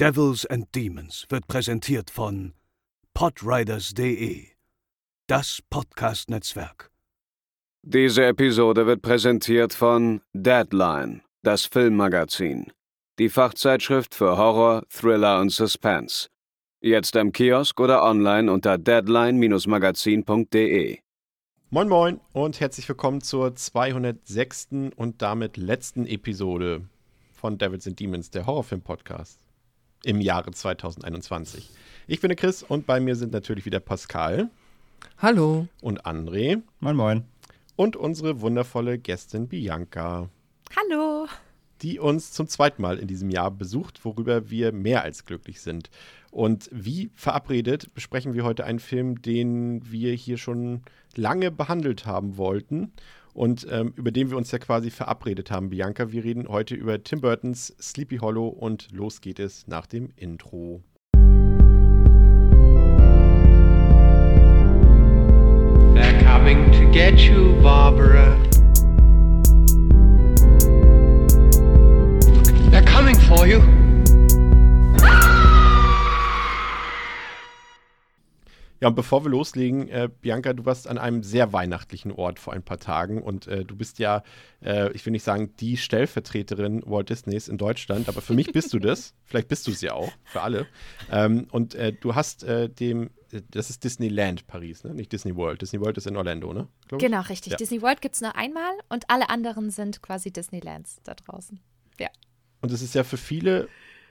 Devils and Demons wird präsentiert von podriders.de, das Podcast-Netzwerk. Diese Episode wird präsentiert von Deadline, das Filmmagazin, die Fachzeitschrift für Horror, Thriller und Suspense. Jetzt im Kiosk oder online unter deadline-magazin.de. Moin Moin und herzlich willkommen zur 206. und damit letzten Episode von Devils and Demons, der Horrorfilm-Podcast im Jahre 2021. Ich bin der Chris und bei mir sind natürlich wieder Pascal. Hallo. Und André. Moin Moin. Und unsere wundervolle Gästin Bianca. Hallo. Die uns zum zweiten Mal in diesem Jahr besucht, worüber wir mehr als glücklich sind. Und wie verabredet besprechen wir heute einen Film, den wir hier schon lange behandelt haben wollten und ähm, über den wir uns ja quasi verabredet haben. Bianca, wir reden heute über Tim Burtons Sleepy Hollow und los geht es nach dem Intro. They're coming to get you, Barbara. Ja, und bevor wir loslegen, äh, Bianca, du warst an einem sehr weihnachtlichen Ort vor ein paar Tagen und äh, du bist ja, äh, ich will nicht sagen, die Stellvertreterin Walt Disneys in Deutschland, aber für mich bist du das. Vielleicht bist du es ja auch, für alle. Ähm, und äh, du hast äh, dem, äh, das ist Disneyland Paris, ne? nicht Disney World. Disney World ist in Orlando, ne? Genau, richtig. Ja. Disney World gibt es nur einmal und alle anderen sind quasi Disneylands da draußen. Ja. Und es ist ja für viele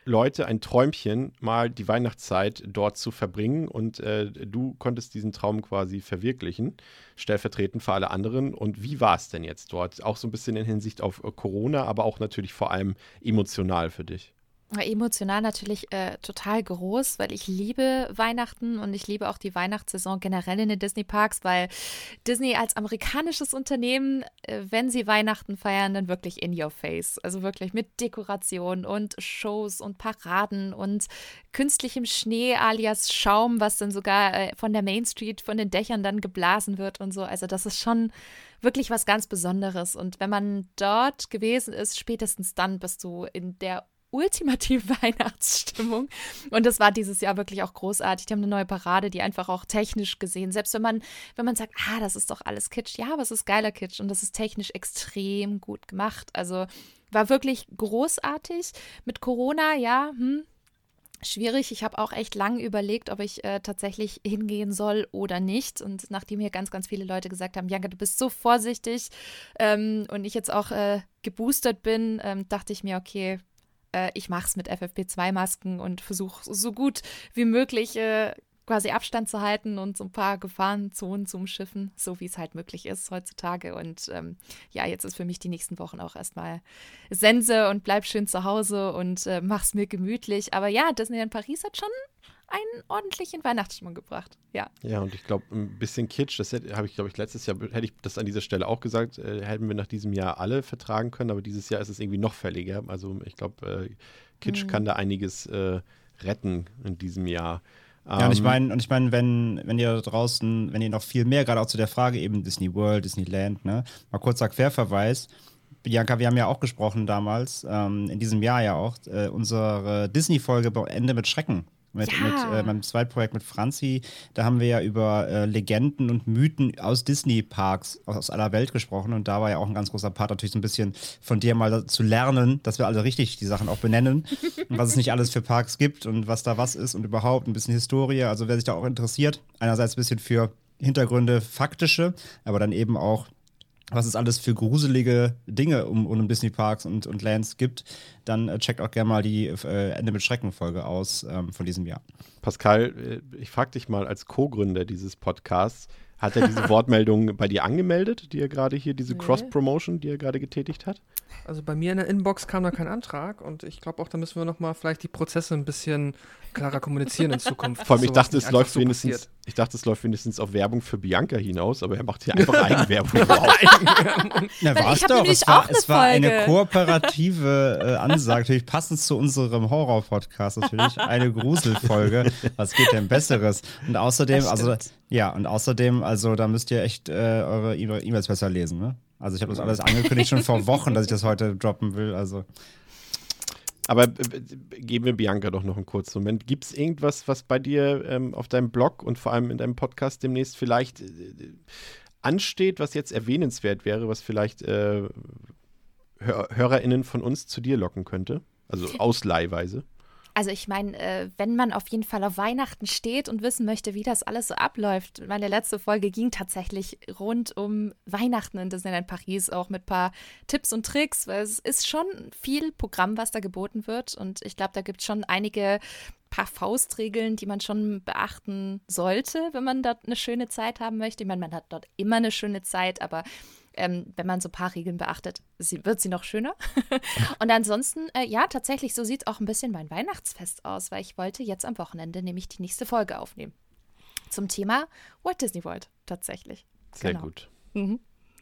Leute ein Träumchen, mal die Weihnachtszeit dort zu verbringen. Und äh, du konntest diesen Traum quasi verwirklichen, stellvertretend für alle anderen. Und wie war es denn jetzt dort? Auch so ein bisschen in Hinsicht auf äh, Corona, aber auch natürlich vor allem emotional für dich. Emotional natürlich äh, total groß, weil ich liebe Weihnachten und ich liebe auch die Weihnachtssaison generell in den Disney-Parks, weil Disney als amerikanisches Unternehmen, äh, wenn sie Weihnachten feiern, dann wirklich in your face. Also wirklich mit Dekoration und Shows und Paraden und künstlichem Schnee alias Schaum, was dann sogar äh, von der Main Street, von den Dächern dann geblasen wird und so. Also das ist schon wirklich was ganz Besonderes. Und wenn man dort gewesen ist, spätestens dann bist du in der ultimative Weihnachtsstimmung. Und das war dieses Jahr wirklich auch großartig. Die haben eine neue Parade, die einfach auch technisch gesehen, selbst wenn man, wenn man sagt, ah, das ist doch alles Kitsch, ja, aber es ist geiler Kitsch und das ist technisch extrem gut gemacht. Also war wirklich großartig. Mit Corona, ja, hm, schwierig. Ich habe auch echt lang überlegt, ob ich äh, tatsächlich hingehen soll oder nicht. Und nachdem mir ganz, ganz viele Leute gesagt haben, Janka, du bist so vorsichtig ähm, und ich jetzt auch äh, geboostert bin, ähm, dachte ich mir, okay, äh, ich mache es mit FFP2-Masken und versuche so gut wie möglich äh, quasi Abstand zu halten und so ein paar Gefahrenzonen zu umschiffen, so wie es halt möglich ist heutzutage. Und ähm, ja, jetzt ist für mich die nächsten Wochen auch erstmal Sense und bleib schön zu Hause und äh, mach's mir gemütlich. Aber ja, Disneyland Paris hat schon einen ordentlichen Weihnachtsstimmung gebracht. Ja. Ja, und ich glaube, ein bisschen Kitsch, das habe ich, glaube ich, letztes Jahr, hätte ich das an dieser Stelle auch gesagt, äh, hätten wir nach diesem Jahr alle vertragen können, aber dieses Jahr ist es irgendwie noch fälliger. Also ich glaube, äh, Kitsch Mhm. kann da einiges äh, retten in diesem Jahr. Ja, und ich Ähm, meine, und ich meine, wenn, wenn ihr da draußen, wenn ihr noch viel mehr, gerade auch zu der Frage eben Disney World, Disneyland, ne, mal kurzer Querverweis. Bianca, wir haben ja auch gesprochen damals, ähm, in diesem Jahr ja auch, äh, unsere Disney-Folge Ende mit Schrecken. Mit, Ja. mit äh, meinem Zweitprojekt mit Franzi, da haben wir ja über äh, Legenden und Mythen aus Disney-Parks aus aller Welt gesprochen und da war ja auch ein ganz großer Part natürlich so ein bisschen von dir mal zu lernen, dass wir alle richtig die Sachen auch benennen und was es nicht alles für Parks gibt und was da was ist und überhaupt ein bisschen Historie. Also wer sich da auch interessiert, einerseits ein bisschen für Hintergründe, faktische, aber dann eben auch was es alles für gruselige Dinge um, um Disney Parks und, und Lands gibt, dann äh, checkt auch gerne mal die äh, Ende mit Schrecken Folge aus ähm, von diesem Jahr. Pascal, äh, ich frage dich mal als Co-Gründer dieses Podcasts, hat er diese Wortmeldung bei dir angemeldet, die er gerade hier, diese Nee. Cross-Promotion, die er gerade getätigt hat? Also bei mir in der Inbox kam da kein Antrag und ich glaube auch, da müssen wir nochmal vielleicht die Prozesse ein bisschen klarer kommunizieren in Zukunft. Vor allem, ich dachte, es läuft so wenigstens, passiert. Ich dachte, es läuft wenigstens auf Werbung für Bianca hinaus, aber er macht hier einfach Eigenwerbung. Na, ich hab doch. Es war, es war eine kooperative äh, Ansage, natürlich passend zu unserem Horror-Podcast natürlich. Eine Gruselfolge. Was geht denn Besseres? Und außerdem, also, ja, und außerdem, also, da müsst ihr echt äh, eure E-Mails besser lesen, ne? Also, ich habe das alles angekündigt schon vor Wochen, dass ich das heute droppen will. Also, Aber äh, geben wir Bianca doch noch einen kurzen Moment. Gibt es irgendwas, was bei dir ähm, auf deinem Blog und vor allem in deinem Podcast demnächst vielleicht äh, ansteht, was jetzt erwähnenswert wäre, was vielleicht äh, Hör HörerInnen von uns zu dir locken könnte? Also ausleihweise. Also ich meine, äh, wenn man auf jeden Fall auf Weihnachten steht und wissen möchte, wie das alles so abläuft. Meine letzte Folge ging tatsächlich rund um Weihnachten in Disneyland Paris, auch mit ein paar Tipps und Tricks, weil es ist schon viel Programm, was da geboten wird. Und ich glaube, da gibt es schon einige paar Faustregeln, die man schon beachten sollte, wenn man dort eine schöne Zeit haben möchte. Ich meine, man hat dort immer eine schöne Zeit, aber ähm, wenn man so ein paar Regeln beachtet, sie, wird sie noch schöner. und ansonsten, äh, ja, tatsächlich, so sieht auch ein bisschen mein Weihnachtsfest aus, weil ich wollte jetzt am Wochenende nämlich die nächste Folge aufnehmen. Zum Thema Walt Disney World, tatsächlich. Sehr Genau. gut. Mhm.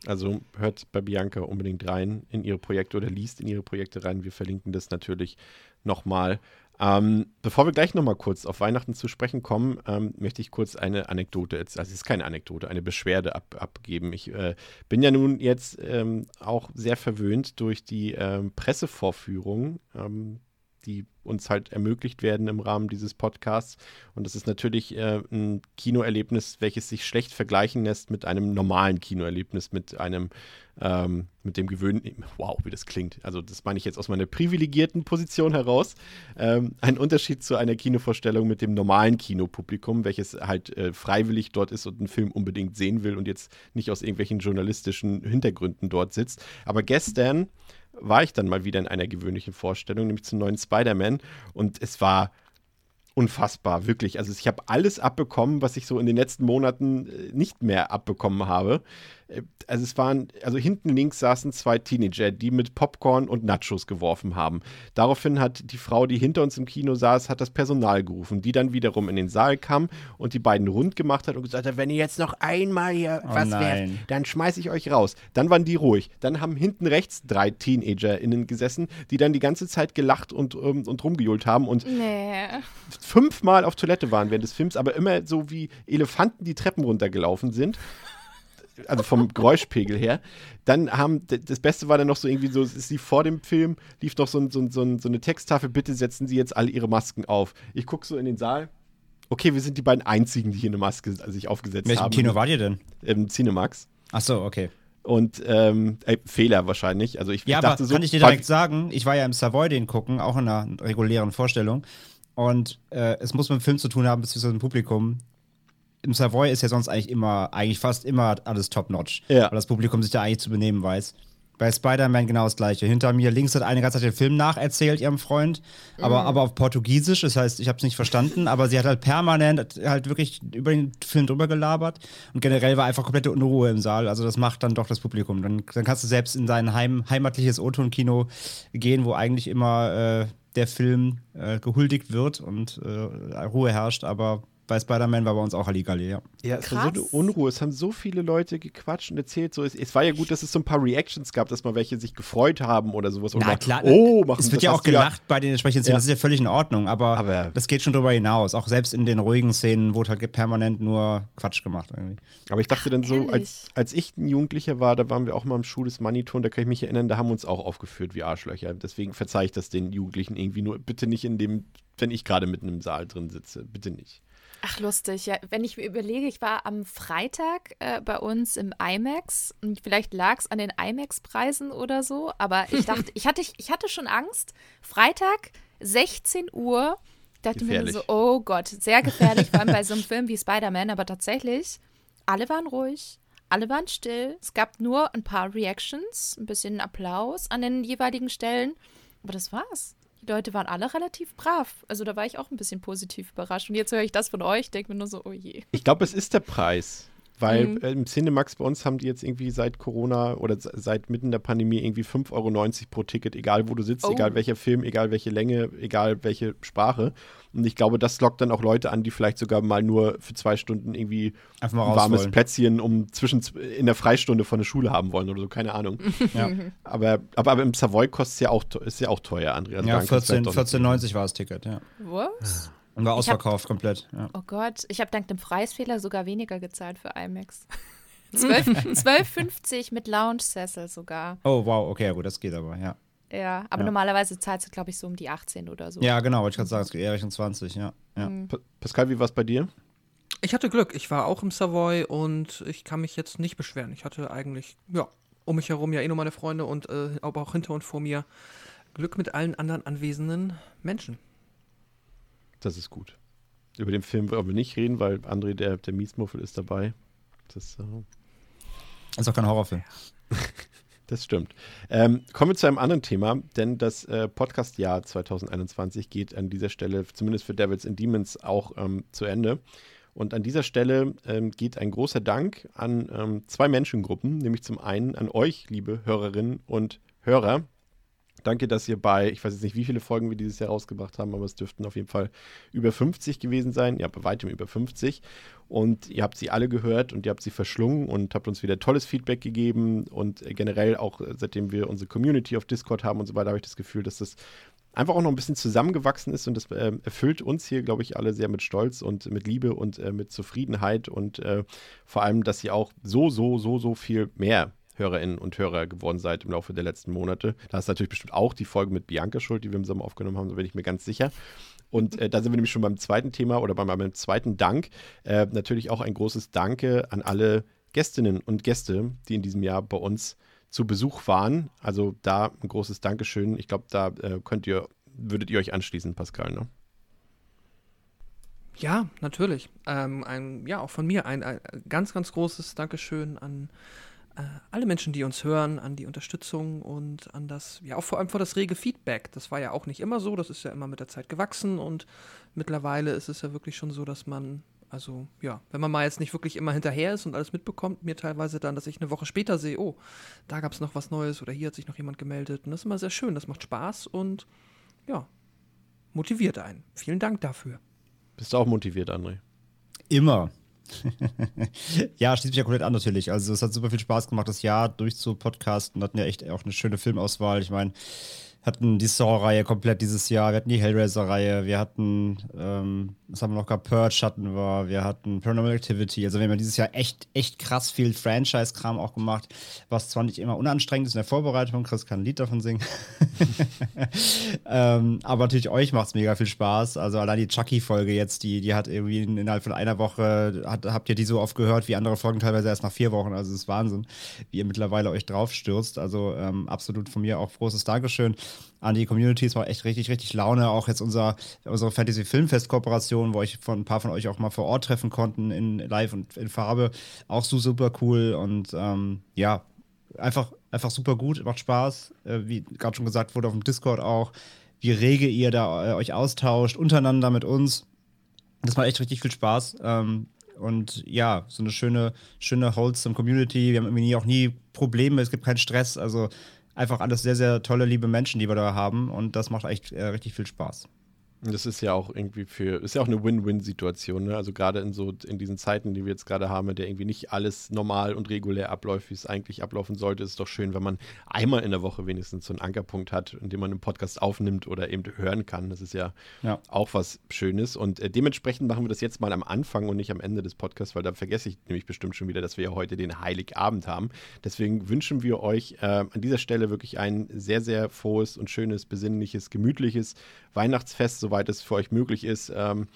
Also hört bei Bianca unbedingt rein in ihre Projekte oder liest in ihre Projekte rein. Wir verlinken das natürlich nochmal. Ähm, bevor wir gleich nochmal kurz auf Weihnachten zu sprechen kommen, ähm, möchte ich kurz eine Anekdote, also es ist keine Anekdote, eine Beschwerde ab, abgeben. Ich äh, bin ja nun jetzt ähm, auch sehr verwöhnt durch die ähm, Pressevorführungen, ähm, die uns halt ermöglicht werden im Rahmen dieses Podcasts. Und das ist natürlich äh, ein Kinoerlebnis, welches sich schlecht vergleichen lässt mit einem normalen Kinoerlebnis, mit einem, ähm, mit dem gewöhnlichen, wow, wie das klingt. Also das meine ich jetzt aus meiner privilegierten Position heraus. Ähm, ein Unterschied zu einer Kinovorstellung mit dem normalen Kinopublikum, welches halt äh, freiwillig dort ist und einen Film unbedingt sehen will und jetzt nicht aus irgendwelchen journalistischen Hintergründen dort sitzt. Aber gestern war ich dann mal wieder in einer gewöhnlichen Vorstellung, nämlich zum neuen Spider-Man. Und es war unfassbar, wirklich. Also ich habe alles abbekommen, was ich so in den letzten Monaten äh, nicht mehr abbekommen habe. Äh, Also es waren, also hinten links saßen zwei Teenager, die mit Popcorn und Nachos geworfen haben. Daraufhin hat die Frau, die hinter uns im Kino saß, hat das Personal gerufen, die dann wiederum in den Saal kam und die beiden rund gemacht hat und gesagt hat, wenn ihr jetzt noch einmal hier Oh was werft, nein. dann schmeiße ich euch raus. Dann waren die ruhig. Dann haben hinten rechts drei TeenagerInnen gesessen, die dann die ganze Zeit gelacht und, ähm, und rumgejohlt haben und Nee. fünfmal auf Toilette waren während des Films, aber immer so wie Elefanten die Treppen runtergelaufen sind. Also vom Geräuschpegel her. Dann haben, das Beste war dann noch so irgendwie so, es ist sie vor dem Film, lief noch so, ein, so, ein, so, ein, so eine Texttafel, bitte setzen Sie jetzt alle Ihre Masken auf. Ich gucke so in den Saal. Okay, wir sind die beiden einzigen, die hier eine Maske sich aufgesetzt welchem haben. Kino wart ihr denn? Im Cinemax. Ach so, okay. Und ähm, äh, Fehler wahrscheinlich. Also ich, Ja, ich aber dachte so. kann ich dir war- direkt sagen, ich war ja im Savoy den gucken, auch in einer regulären Vorstellung. Und äh, es muss mit dem Film zu tun haben, beziehungsweise mit dem Publikum. Im Savoy ist ja sonst eigentlich immer, eigentlich fast immer alles top-notch. Ja. Weil das Publikum sich da eigentlich zu benehmen weiß. Bei Spider-Man genau das gleiche. Hinter mir links hat eine ganze Zeit den Film nacherzählt, ihrem Freund, aber, aber auf Portugiesisch, das heißt, ich habe es nicht verstanden, aber sie hat halt permanent halt wirklich über den Film drüber gelabert und generell war einfach komplette Unruhe im Saal. Also das macht dann doch das Publikum. Dann, dann kannst du selbst in dein Heim, heimatliches O-Ton-Kino gehen, wo eigentlich immer äh, der Film äh, gehuldigt wird und äh, Ruhe herrscht, aber bei Spider-Man war bei uns auch Halligalli, ja. Ja, es war so eine Krass. Unruhe. Es haben so viele Leute gequatscht und erzählt. So, es, es war ja gut, dass es so ein paar Reactions gab, dass mal welche sich gefreut haben oder sowas. Oder Na klar, oh, machen es wird das ja auch gelacht bei den entsprechenden Szenen, Ja. das ist ja völlig in Ordnung, aber, Aber- das geht schon drüber hinaus. Auch selbst in den ruhigen Szenen wurde halt permanent nur Quatsch gemacht irgendwie. Aber ich dachte dann so, als, als ich ein Jugendlicher war, da waren wir auch mal im Schuh des Manitou und da kann ich mich erinnern, da haben wir uns auch aufgeführt wie Arschlöcher. Deswegen verzeih ich das den Jugendlichen irgendwie nur. Bitte nicht in dem, wenn ich gerade mitten im Saal drin sitze. Bitte nicht. Ach, lustig. Ja, wenn ich mir überlege, ich war am Freitag äh, bei uns im IMAX und vielleicht lag es an den IMAX-Preisen oder so, aber ich dachte, ich hatte, ich hatte schon Angst. Freitag, 16 Uhr, dachte mir Gefährlich. so, oh Gott, sehr gefährlich, vor allem bei so einem Film wie Spider-Man, aber tatsächlich, alle waren ruhig. Alle waren still. Es gab nur ein paar Reactions, ein bisschen Applaus an den jeweiligen Stellen. Aber das war's. Die Leute waren alle relativ brav. Also da war ich auch ein bisschen positiv überrascht. Und jetzt höre ich das von euch, denke mir nur so, oh je. Ich glaube, es ist der Preis. Weil Mhm. äh, im Cinemax bei uns haben die jetzt irgendwie seit Corona oder se- seit mitten der Pandemie irgendwie 5,90 Euro pro Ticket, egal wo du sitzt, Oh. egal welcher Film, egal welche Länge, egal welche Sprache. Und ich glaube, das lockt dann auch Leute an, die vielleicht sogar mal nur für zwei Stunden irgendwie ein warmes wollen. Plätzchen um zwischen in der Freistunde von der Schule haben wollen oder so, keine Ahnung. Ja, aber, aber, aber im Savoy kostet es ja auch, ist ja auch teuer, Andrea. Also ja daran kannst du 14 vielleicht doch nicht- 14,90 war das Ticket, ja. Was? Und war Ich hab- ausverkauft komplett. Ja. Oh Gott, ich habe dank dem Preisfehler sogar weniger gezahlt für IMAX. 12 12,50 mit Lounge-Sessel sogar. Oh, wow, okay, ja gut, das geht aber, ja. Ja, aber Ja. normalerweise zahlt du, glaube ich, so um die 18 oder so. Ja, genau, wollte ich gerade sagen, es geht eher Richtung 20, ja. ja. Mhm. Pa Pascal, wie war es bei dir? Ich hatte Glück. Ich war auch im Savoy und ich kann mich jetzt nicht beschweren. Ich hatte eigentlich, ja, um mich herum ja eh nur meine Freunde und äh, aber auch hinter und vor mir Glück mit allen anderen anwesenden Menschen. Das ist gut. Über den Film wollen wir nicht reden, weil André, der, der Miesmuffel, ist dabei. Das, äh, Ist auch kein Horrorfilm. das stimmt. Ähm, kommen wir zu einem anderen Thema, denn das äh, Podcast-Jahr 2021 geht an dieser Stelle, zumindest für Devils and Demons, auch ähm, zu Ende. Und an dieser Stelle ähm, geht ein großer Dank an ähm, zwei Menschengruppen, nämlich zum einen an euch, liebe Hörerinnen und Hörer. Danke, dass ihr bei, ich weiß jetzt nicht, wie viele Folgen wir dieses Jahr rausgebracht haben, aber es dürften auf jeden Fall über 50 gewesen sein. Ja, bei weitem über 50. Und ihr habt sie alle gehört und ihr habt sie verschlungen und habt uns wieder tolles Feedback gegeben. Und äh, generell auch, äh, seitdem wir unsere Community auf Discord haben und so weiter, habe ich das Gefühl, dass das einfach auch noch ein bisschen zusammengewachsen ist und das ähm, erfüllt uns hier, glaube ich, alle sehr mit Stolz und mit Liebe und äh, mit Zufriedenheit und äh, vor allem, dass ihr auch so, so, so, so viel mehr Hörerinnen und Hörer geworden seid im Laufe der letzten Monate. Da ist natürlich bestimmt auch die Folge mit Bianca schuld, die wir im Sommer aufgenommen haben, da bin ich mir ganz sicher. Und äh, da sind wir nämlich schon beim zweiten Thema oder beim, beim zweiten Dank. Äh, natürlich auch ein großes Danke an alle Gästinnen und Gäste, die in diesem Jahr bei uns zu Besuch waren. Also da ein großes Dankeschön. Ich glaube, da äh, könnt ihr, würdet ihr euch anschließen, Pascal, ne? Ja, natürlich. Ähm, ein, ja, auch von mir ein, ein ganz, ganz großes Dankeschön an äh, alle Menschen, die uns hören, an die Unterstützung und an das, ja, auch vor allem vor das rege Feedback. Das war ja auch nicht immer so, das ist ja immer mit der Zeit gewachsen und mittlerweile ist es ja wirklich schon so, dass man, also ja, wenn man mal jetzt nicht wirklich immer hinterher ist und alles mitbekommt, mir teilweise dann, dass ich eine Woche später sehe, oh, da gab es noch was Neues oder hier hat sich noch jemand gemeldet. Und das ist immer sehr schön, das macht Spaß und ja, motiviert einen. Vielen Dank dafür. Bist du auch motiviert, André? Immer. ja, schließt mich ja komplett an natürlich. Also es hat super viel Spaß gemacht, das Jahr durchzupodcasten. Hatten ja echt auch eine schöne Filmauswahl. Ich meine, hatten die Saw-Reihe komplett dieses Jahr, wir hatten die Hellraiser-Reihe, wir hatten, ähm, was haben wir noch gehabt, Purge hatten wir, wir hatten Paranormal Activity. Also wir haben dieses Jahr echt, echt krass viel Franchise-Kram auch gemacht, was zwar nicht immer unanstrengend ist in der Vorbereitung, Chris kann ein Lied davon singen. ähm, aber natürlich euch macht es mega viel Spaß. Also allein die Chucky-Folge jetzt, die, die hat irgendwie in- innerhalb von einer Woche, hat, habt ihr die so oft gehört, wie andere Folgen teilweise erst nach vier Wochen. Also es ist Wahnsinn, wie ihr mittlerweile euch draufstürzt. Also ähm, absolut von mir auch großes Dankeschön an die Community. Es war echt richtig, richtig Laune. Auch jetzt unser, unsere Fantasy-Filmfest-Kooperation, wo ich von ein paar von euch auch mal vor Ort treffen konnten, in live und in Farbe. Auch so super cool. Und ähm, ja, einfach, einfach super gut, macht Spaß. Äh, wie gerade schon gesagt wurde auf dem Discord auch, wie rege ihr da äh, euch austauscht, untereinander mit uns. Das macht echt richtig viel Spaß. Ähm, und ja, so eine schöne, schöne wholesome Community. Wir haben irgendwie auch nie Probleme, es gibt keinen Stress. Also einfach alles sehr, sehr tolle, liebe Menschen, die wir da haben. Und das macht echt äh, richtig viel Spaß. Das ist ja auch irgendwie für, ist ja auch eine Win-Win-Situation, ne? Also gerade in so, in diesen Zeiten, die wir jetzt gerade haben, in der irgendwie nicht alles normal und regulär abläuft, wie es eigentlich ablaufen sollte, ist es doch schön, wenn man einmal in der Woche wenigstens so einen Ankerpunkt hat, in dem man einen Podcast aufnimmt oder eben hören kann. Das ist ja, Ja. auch was Schönes. Und äh, dementsprechend machen wir das jetzt mal am Anfang und nicht am Ende des Podcasts, weil da vergesse ich nämlich bestimmt schon wieder, dass wir ja heute den Heiligabend haben. Deswegen wünschen wir euch äh, an dieser Stelle wirklich ein sehr, sehr frohes und schönes, besinnliches, gemütliches Weihnachtsfest, soweit es für euch möglich ist. Ähm,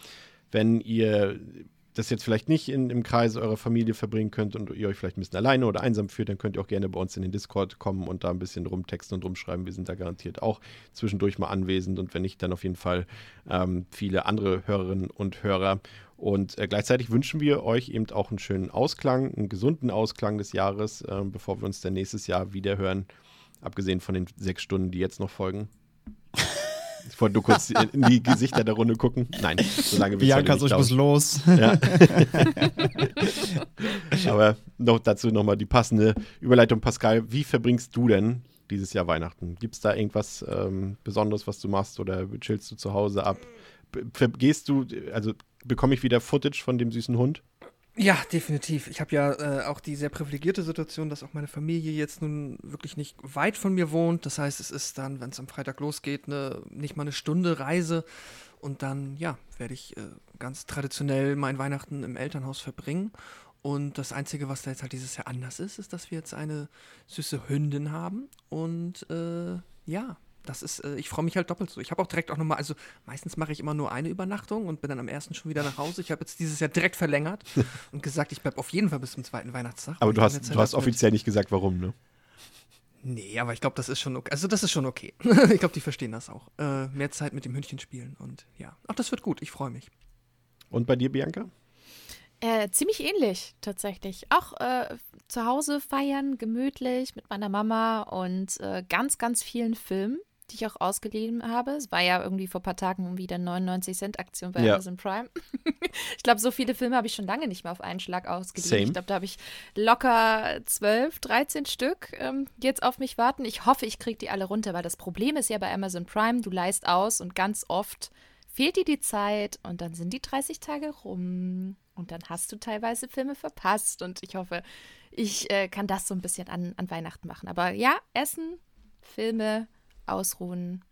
wenn ihr das jetzt vielleicht nicht in, im Kreise eurer Familie verbringen könnt und ihr euch vielleicht ein bisschen alleine oder einsam fühlt, dann könnt ihr auch gerne bei uns in den Discord kommen und da ein bisschen rumtexten und rumschreiben. Wir sind da garantiert auch zwischendurch mal anwesend und wenn nicht, dann auf jeden Fall ähm, viele andere Hörerinnen und Hörer. Und äh, gleichzeitig wünschen wir euch eben auch einen schönen Ausklang, einen gesunden Ausklang des Jahres, ähm, bevor wir uns dann nächstes Jahr wieder hören. Abgesehen von den sechs Stunden, die jetzt noch folgen. Ich wollte nur kurz in die Gesichter der Runde gucken. Nein, so lange wird Bianca, so ich muss los. Ja. Aber noch dazu nochmal die passende Überleitung. Pascal, wie verbringst du denn dieses Jahr Weihnachten? Gibt es da irgendwas ähm, Besonderes, was du machst oder chillst du zu Hause ab? Vergehst du, also bekomme ich wieder Footage von dem süßen Hund? Ja, definitiv. Ich habe ja äh, auch die sehr privilegierte Situation, dass auch meine Familie jetzt nun wirklich nicht weit von mir wohnt. Das heißt, es ist dann, wenn es am Freitag losgeht, ne, nicht mal eine Stunde Reise. Und dann, ja, werde ich äh, ganz traditionell mein Weihnachten im Elternhaus verbringen. Und das Einzige, was da jetzt halt dieses Jahr anders ist, ist, dass wir jetzt eine süße Hündin haben. Und äh, ja, das ist, äh, ich freue mich halt doppelt so. Ich habe auch direkt auch nochmal, also meistens mache ich immer nur eine Übernachtung und bin dann am ersten schon wieder nach Hause. Ich habe jetzt dieses Jahr direkt verlängert und gesagt, ich bleibe auf jeden Fall bis zum zweiten Weihnachtstag. Aber du hast, du hast hab mit- offiziell nicht gesagt, warum, ne? Nee, aber ich glaube, das ist schon okay. Also das ist schon okay. ich glaube, die verstehen das auch. Äh, mehr Zeit mit dem Hündchen spielen und ja. Ach, das wird gut. Ich freue mich. Und bei dir, Bianca? Äh, ziemlich ähnlich tatsächlich. Auch äh, zu Hause feiern, gemütlich mit meiner Mama und äh, ganz, ganz vielen Filmen, die ich auch ausgeliehen habe. Es war ja irgendwie vor ein paar Tagen wieder 99 Cent Aktion bei Ja. Amazon Prime. ich glaube, so viele Filme habe ich schon lange nicht mehr auf einen Schlag ausgeliehen. Same. Ich glaube, da habe ich locker 12, 13 Stück ähm, jetzt auf mich warten. Ich hoffe, ich kriege die alle runter, weil das Problem ist ja bei Amazon Prime, du leist aus und ganz oft fehlt dir die Zeit und dann sind die 30 Tage rum und dann hast du teilweise Filme verpasst und ich hoffe, ich äh, kann das so ein bisschen an, an Weihnachten machen. Aber ja, Essen, Filme, ausruhen,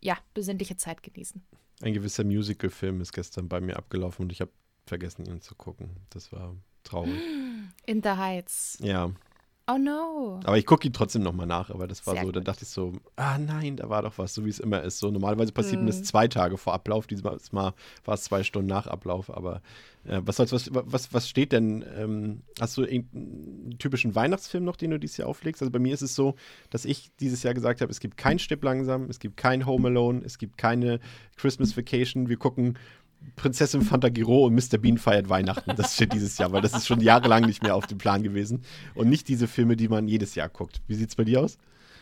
ja, besinnliche Zeit genießen. Ein gewisser Musical-Film ist gestern bei mir abgelaufen und ich habe vergessen, ihn zu gucken. Das war traurig. In the Heights. Ja, Oh no. aber ich gucke ihn trotzdem nochmal nach. Aber das war Sehr so, da dachte ich so, ah nein, da war doch was, so wie es immer ist. So normalerweise passiert mir das Mhm. zwei Tage vor Ablauf. Dieses Mal war es zwei Stunden nach Ablauf. Aber äh, was, soll's, was, was, was steht denn? Ähm, hast du irgendeinen typischen Weihnachtsfilm noch, den du dieses Jahr auflegst? Also bei mir ist es so, dass ich dieses Jahr gesagt habe, es gibt kein Stipp langsam, es gibt kein Home Alone, es gibt keine Christmas Vacation. Wir gucken Prinzessin Fantagiro und Mr. Bean feiert Weihnachten. Das steht dieses Jahr, weil das ist schon jahrelang nicht mehr auf dem Plan gewesen. Und nicht diese Filme, die man jedes Jahr guckt. Wie sieht's bei dir aus?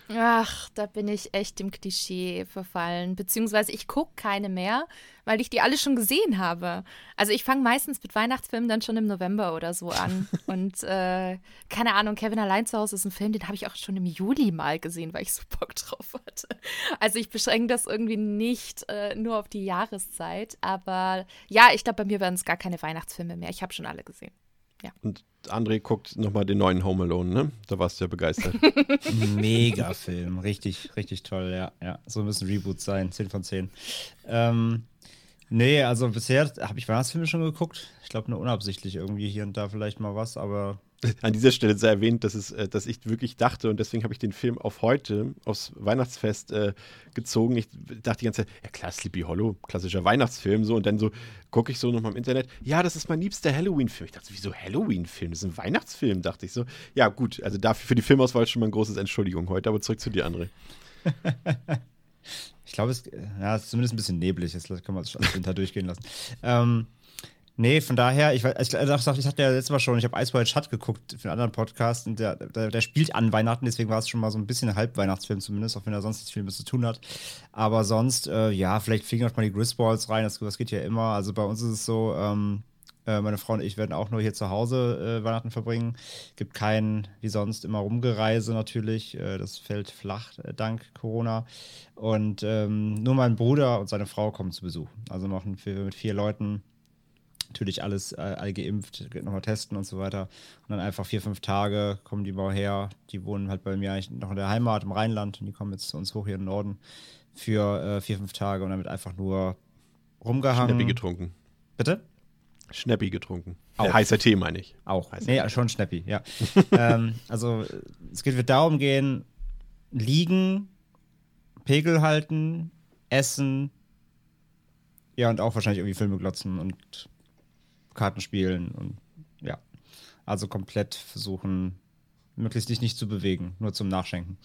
Ach, da bin ich echt dem Klischee verfallen. Beziehungsweise ich gucke keine mehr, weil ich die alle schon gesehen habe. Also ich fange meistens mit Weihnachtsfilmen dann schon im November oder so an. Und äh, keine Ahnung, Kevin allein zu Hause ist ein Film, den habe ich auch schon im Juli mal gesehen, weil ich so Bock drauf hatte. Also ich beschränke das irgendwie nicht äh, nur auf die Jahreszeit. Aber ja, ich glaube, bei mir werden es gar keine Weihnachtsfilme mehr. Ich habe schon alle gesehen. Und André guckt nochmal den neuen Home Alone, ne? Da warst du ja begeistert. Mega Film, richtig, richtig toll, ja. ja. So müssen Reboots sein, 10 von 10. Ähm, nee, also bisher habe ich Weihnachtsfilme schon geguckt. Ich glaube nur unabsichtlich irgendwie hier und da vielleicht mal was, aber An dieser Stelle sei erwähnt, dass, es, äh, dass ich wirklich dachte, und deswegen habe ich den Film auf heute, aufs Weihnachtsfest äh, gezogen. Ich dachte die ganze Zeit, ja klar, Sleepy Hollow, klassischer Weihnachtsfilm, so. Und dann so gucke ich so nochmal im Internet, ja, das ist mein liebster Halloween-Film. Ich dachte, wieso Halloween-Film? Das ist ein Weihnachtsfilm, dachte ich so. Ja, gut, also dafür für die Filmauswahl schon mal ein großes Entschuldigung heute, aber zurück zu dir, André. ich glaube, es ja, es ist zumindest ein bisschen neblig. Jetzt kann man es als Winter durchgehen lassen. Ähm, nee, von daher, ich, ich, ich, hatte ja letztes Mal schon, ich habe Ice White Shut geguckt für einen anderen Podcast und der, der, der spielt an Weihnachten, deswegen war es schon mal so ein bisschen ein Halbweihnachtsfilm zumindest, auch wenn er sonst nicht viel mit zu tun hat. Aber sonst, äh, ja, vielleicht fliegen noch mal die Grisballs rein, das, das geht ja immer. Also bei uns ist es so, ähm, äh, meine Frau und ich werden auch nur hier zu Hause äh, Weihnachten verbringen. Gibt kein, wie sonst, immer Rumgereise natürlich. Äh, das fällt flach, äh, dank Corona. Und ähm, nur mein Bruder und seine Frau kommen zu Besuch. Also machen wir mit vier Leuten natürlich alles äh, all geimpft, nochmal testen und so weiter. Und dann einfach vier, fünf Tage kommen die mal her. Die wohnen halt bei mir eigentlich noch in der Heimat im Rheinland und die kommen jetzt zu uns hoch hier im Norden für äh, vier, fünf Tage und damit einfach nur rumgehangen. Schnappi getrunken. Bitte? Schnappi getrunken. Auch. Heißer Tee, meine ich. Auch. Heißt Nee, schon Schnappi, ja. ähm, also es geht wird darum gehen, liegen, Pegel halten, essen, ja und auch wahrscheinlich irgendwie Filme glotzen und Karten spielen und ja. Also komplett versuchen, möglichst dich nicht zu bewegen, nur zum Nachschenken.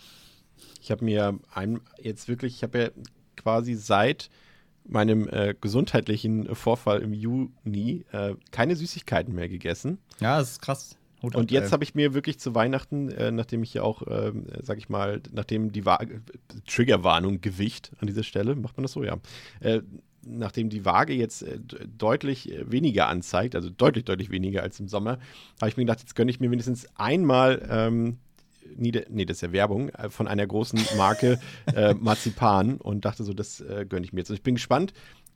Ich habe mir ein, jetzt wirklich, ich habe ja quasi seit meinem äh, gesundheitlichen Vorfall im Juni äh, keine Süßigkeiten mehr gegessen. Ja, das ist krass. Hut Und jetzt habe ich mir wirklich zu Weihnachten, äh, nachdem ich ja auch, ähm, sag ich mal, nachdem die Waage, Triggerwarnung, Gewicht an dieser Stelle, macht man das so, ja. Äh, nachdem die Waage jetzt äh, deutlich äh, weniger anzeigt, also deutlich, deutlich weniger als im Sommer, habe ich mir gedacht, jetzt gönne ich mir mindestens einmal, ähm, nieder, nee, das ist ja Werbung, äh, von einer großen Marke äh, Marzipan und dachte so, das äh, gönne ich mir jetzt. Und ich bin gespannt,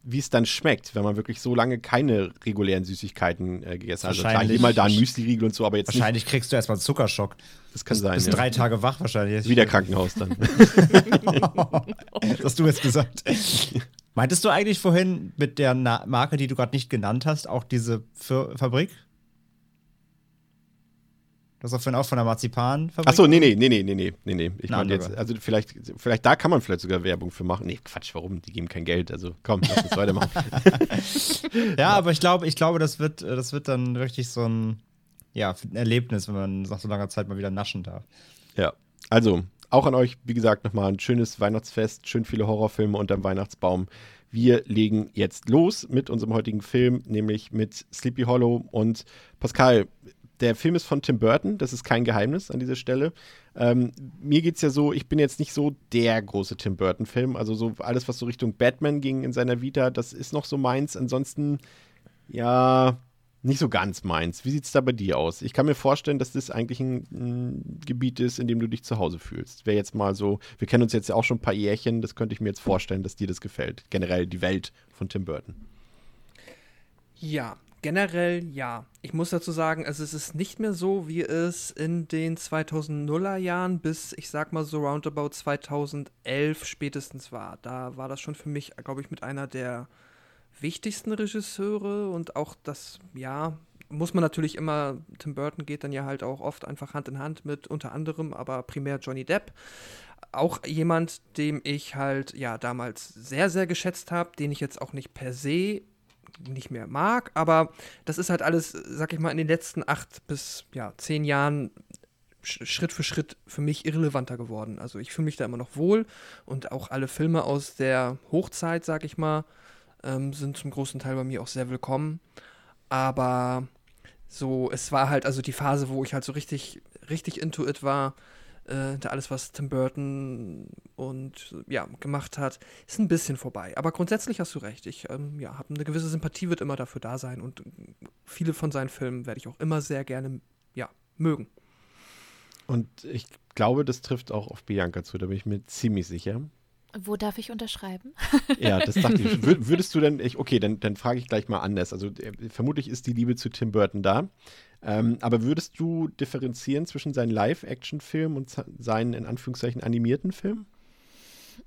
wie es dann schmeckt, wenn man wirklich so lange keine regulären Süßigkeiten äh, gegessen hat. Also klar, mal da ein Müsli-Riegel und so, aber jetzt nicht. Wahrscheinlich kriegst du erstmal einen Zuckerschock. Das kann sein, Bist ja. drei Tage wach wahrscheinlich. Wieder Krankenhaus dann. Das hast du jetzt gesagt. Meintest du eigentlich vorhin mit der Na Marke, die du gerade nicht genannt hast, auch diese Fir Fabrik? Das ist vorhin auch von der Marzipan. Achso, nee, nee, nee, nee, nee, nee, nee. Ich Eine meine jetzt, also vielleicht, vielleicht da kann man vielleicht sogar Werbung für machen. Nee, Quatsch, warum? Die geben kein Geld. Also komm, lass uns weitermachen. Ja, aber ich glaube, ich glaube, das wird, das wird dann richtig so ein, ja, ein Erlebnis, wenn man nach so langer Zeit mal wieder naschen darf. Ja, also auch an euch, wie gesagt, nochmal ein schönes Weihnachtsfest, schön viele Horrorfilme unterm Weihnachtsbaum. Wir legen jetzt los mit unserem heutigen Film, nämlich mit Sleepy Hollow. Und Pascal, der Film ist von Tim Burton, das ist kein Geheimnis an dieser Stelle. Ähm, mir geht es ja so, ich bin jetzt nicht so der große Tim Burton-Film. Also so alles, was so Richtung Batman ging in seiner Vita, das ist noch so meins. Ansonsten, ja, nicht so ganz meins. Wie sieht es da bei dir aus? Ich kann mir vorstellen, dass das eigentlich ein, ein Gebiet ist, in dem du dich zu Hause fühlst. Wäre jetzt mal so, wir kennen uns jetzt ja auch schon ein paar Jährchen, das könnte ich mir jetzt vorstellen, dass dir das gefällt. Generell die Welt von Tim Burton. Ja, generell ja. Ich muss dazu sagen, also es ist nicht mehr so, wie es in den 2000er Jahren bis, ich sag mal so roundabout 2011 spätestens war. Da war das schon für mich, glaube ich, mit einer der wichtigsten Regisseure und auch das, ja, muss man natürlich immer, Tim Burton geht dann ja halt auch oft einfach Hand in Hand mit unter anderem, aber primär Johnny Depp. Auch jemand, dem ich halt, ja, damals sehr, sehr geschätzt habe, den ich jetzt auch nicht per se nicht mehr mag, aber das ist halt alles, sag ich mal, in den letzten acht bis ja, zehn Jahren Sch- Schritt für Schritt für mich irrelevanter geworden. Also ich fühle mich da immer noch wohl und auch alle Filme aus der Hochzeit, sag ich mal, ähm, sind zum großen Teil bei mir auch sehr willkommen. Aber so, es war halt also die Phase, wo ich halt so richtig, richtig into it war. Äh, alles, was Tim Burton und ja, gemacht hat, ist ein bisschen vorbei. Aber grundsätzlich hast du recht. Ich ähm, ja, habe eine gewisse Sympathie, wird immer dafür da sein und viele von seinen Filmen werde ich auch immer sehr gerne ja, mögen. Und ich glaube, das trifft auch auf Bianca zu, da bin ich mir ziemlich sicher. Wo darf ich unterschreiben? Ja, das dachte ich. Wür- Würdest du denn, ich, okay, dann, dann frage ich gleich mal anders. Also äh, vermutlich ist die Liebe zu Tim Burton da. Ähm, aber würdest du differenzieren zwischen seinen Live-Action-Filmen und se- seinen in Anführungszeichen animierten Filmen?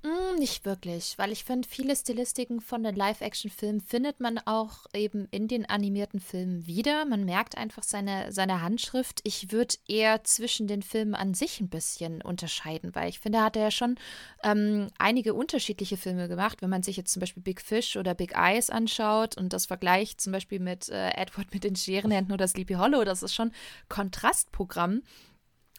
Mm, nicht wirklich, weil ich finde, viele Stilistiken von den Live-Action-Filmen findet man auch eben in den animierten Filmen wieder. Man merkt einfach seine, seine Handschrift. Ich würde eher zwischen den Filmen an sich ein bisschen unterscheiden, weil ich finde, er hat ja schon ähm, einige unterschiedliche Filme gemacht. Wenn man sich jetzt zum Beispiel Big Fish oder Big Eyes anschaut und das vergleicht zum Beispiel mit äh, Edward mit den Scherenhänden oder Sleepy Hollow, das ist schon Kontrastprogramm.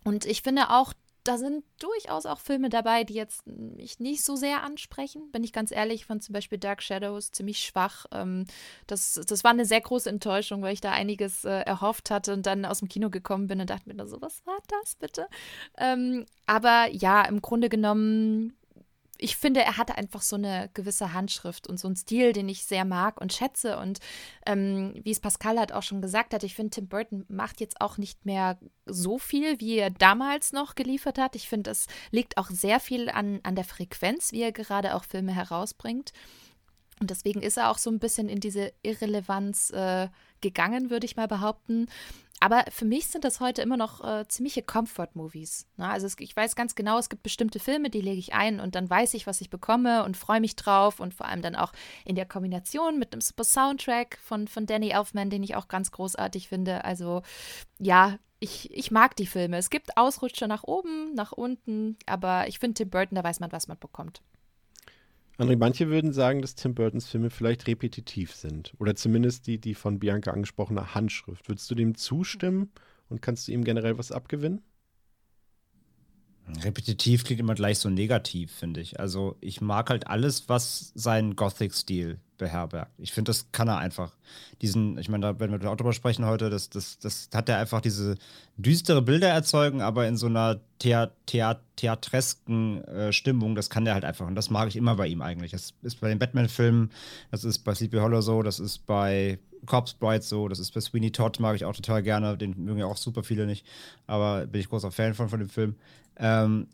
Und ich finde auch, da sind durchaus auch Filme dabei, die jetzt mich nicht so sehr ansprechen. Bin ich ganz ehrlich, von zum Beispiel Dark Shadows ziemlich schwach. Ähm, das, das war eine sehr große Enttäuschung, weil ich da einiges äh, erhofft hatte und dann aus dem Kino gekommen bin und dachte mir so, was war das bitte? Ähm, aber ja, im Grunde genommen ich finde, er hatte einfach so eine gewisse Handschrift und so einen Stil, den ich sehr mag und schätze. Und ähm, wie es Pascal halt auch schon gesagt hat, ich finde, Tim Burton macht jetzt auch nicht mehr so viel, wie er damals noch geliefert hat. Ich finde, es liegt auch sehr viel an, an der Frequenz, wie er gerade auch Filme herausbringt. Und deswegen ist er auch so ein bisschen in diese Irrelevanz äh, gegangen, würde ich mal behaupten. Aber für mich sind das heute immer noch äh, ziemliche Comfort-Movies. Ne? Also es, ich weiß ganz genau, es gibt bestimmte Filme, die lege ich ein und dann weiß ich, was ich bekomme und freue mich drauf. Und vor allem dann auch in der Kombination mit einem super Soundtrack von, von Danny Elfman, den ich auch ganz großartig finde. Also ja, ich, ich mag die Filme. Es gibt Ausrutscher nach oben, nach unten, aber ich finde Tim Burton, da weiß man, was man bekommt. André, manche würden sagen, dass Tim Burtons Filme vielleicht repetitiv sind. Oder zumindest die, die von Bianca angesprochene Handschrift. Würdest du dem zustimmen und kannst du ihm generell was abgewinnen? Repetitiv klingt immer gleich so negativ, finde ich. Also ich mag halt alles, was seinen Gothic-Stil beherbergt. Ich finde, das kann er einfach. Diesen, ich meine, da werden wir auch drüber sprechen heute, das, das, das hat er einfach diese düstere Bilder erzeugen, aber in so einer Thea Thea theatresken äh, Stimmung, das kann der halt einfach. Und das mag ich immer bei ihm eigentlich. Das ist bei den Batman-Filmen, das ist bei Sleepy Hollow so, das ist bei Corpse Bride so, das ist bei Sweeney Todd, mag ich auch total gerne. Den mögen ja auch super viele nicht, aber bin ich großer Fan von, von dem Film. Ähm,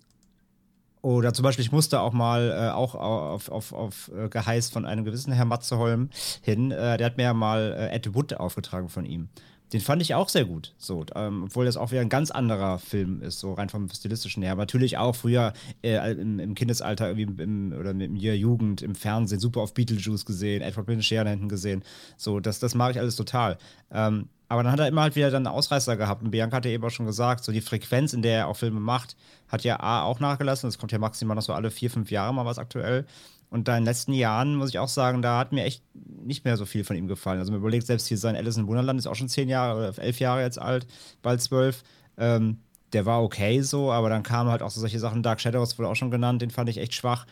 oder zum Beispiel, ich musste auch mal äh, auch auf, auf, auf äh, Geheiß von einem gewissen Herr Matzeholm hin, äh, der hat mir ja mal äh, Ed Wood aufgetragen von ihm. Den fand ich auch sehr gut, so, ähm, obwohl das auch wieder ein ganz anderer Film ist, so rein vom stilistischen her. Natürlich auch früher äh, im, im Kindesalter irgendwie im, oder in der Jugend im Fernsehen super auf Beetlejuice gesehen, Edward mit den Scherenhänden gesehen. So, das, das mag ich alles total. Ähm, aber dann hat er immer halt wieder dann einen Ausreißer gehabt. Und Bianca hat ja eben auch schon gesagt, so die Frequenz, in der er auch Filme macht, hat ja A auch nachgelassen. Es kommt ja maximal noch so alle vier, fünf Jahre mal was aktuell. Und da in den letzten Jahren, muss ich auch sagen, da hat mir echt nicht mehr so viel von ihm gefallen. Also man überlegt, selbst hier sein Alice in Wunderland ist auch schon zehn Jahre oder elf Jahre jetzt alt, bald zwölf. Ähm, der war okay so, aber dann kamen halt auch so solche Sachen. Dark Shadows wurde auch schon genannt, den fand ich echt schwach.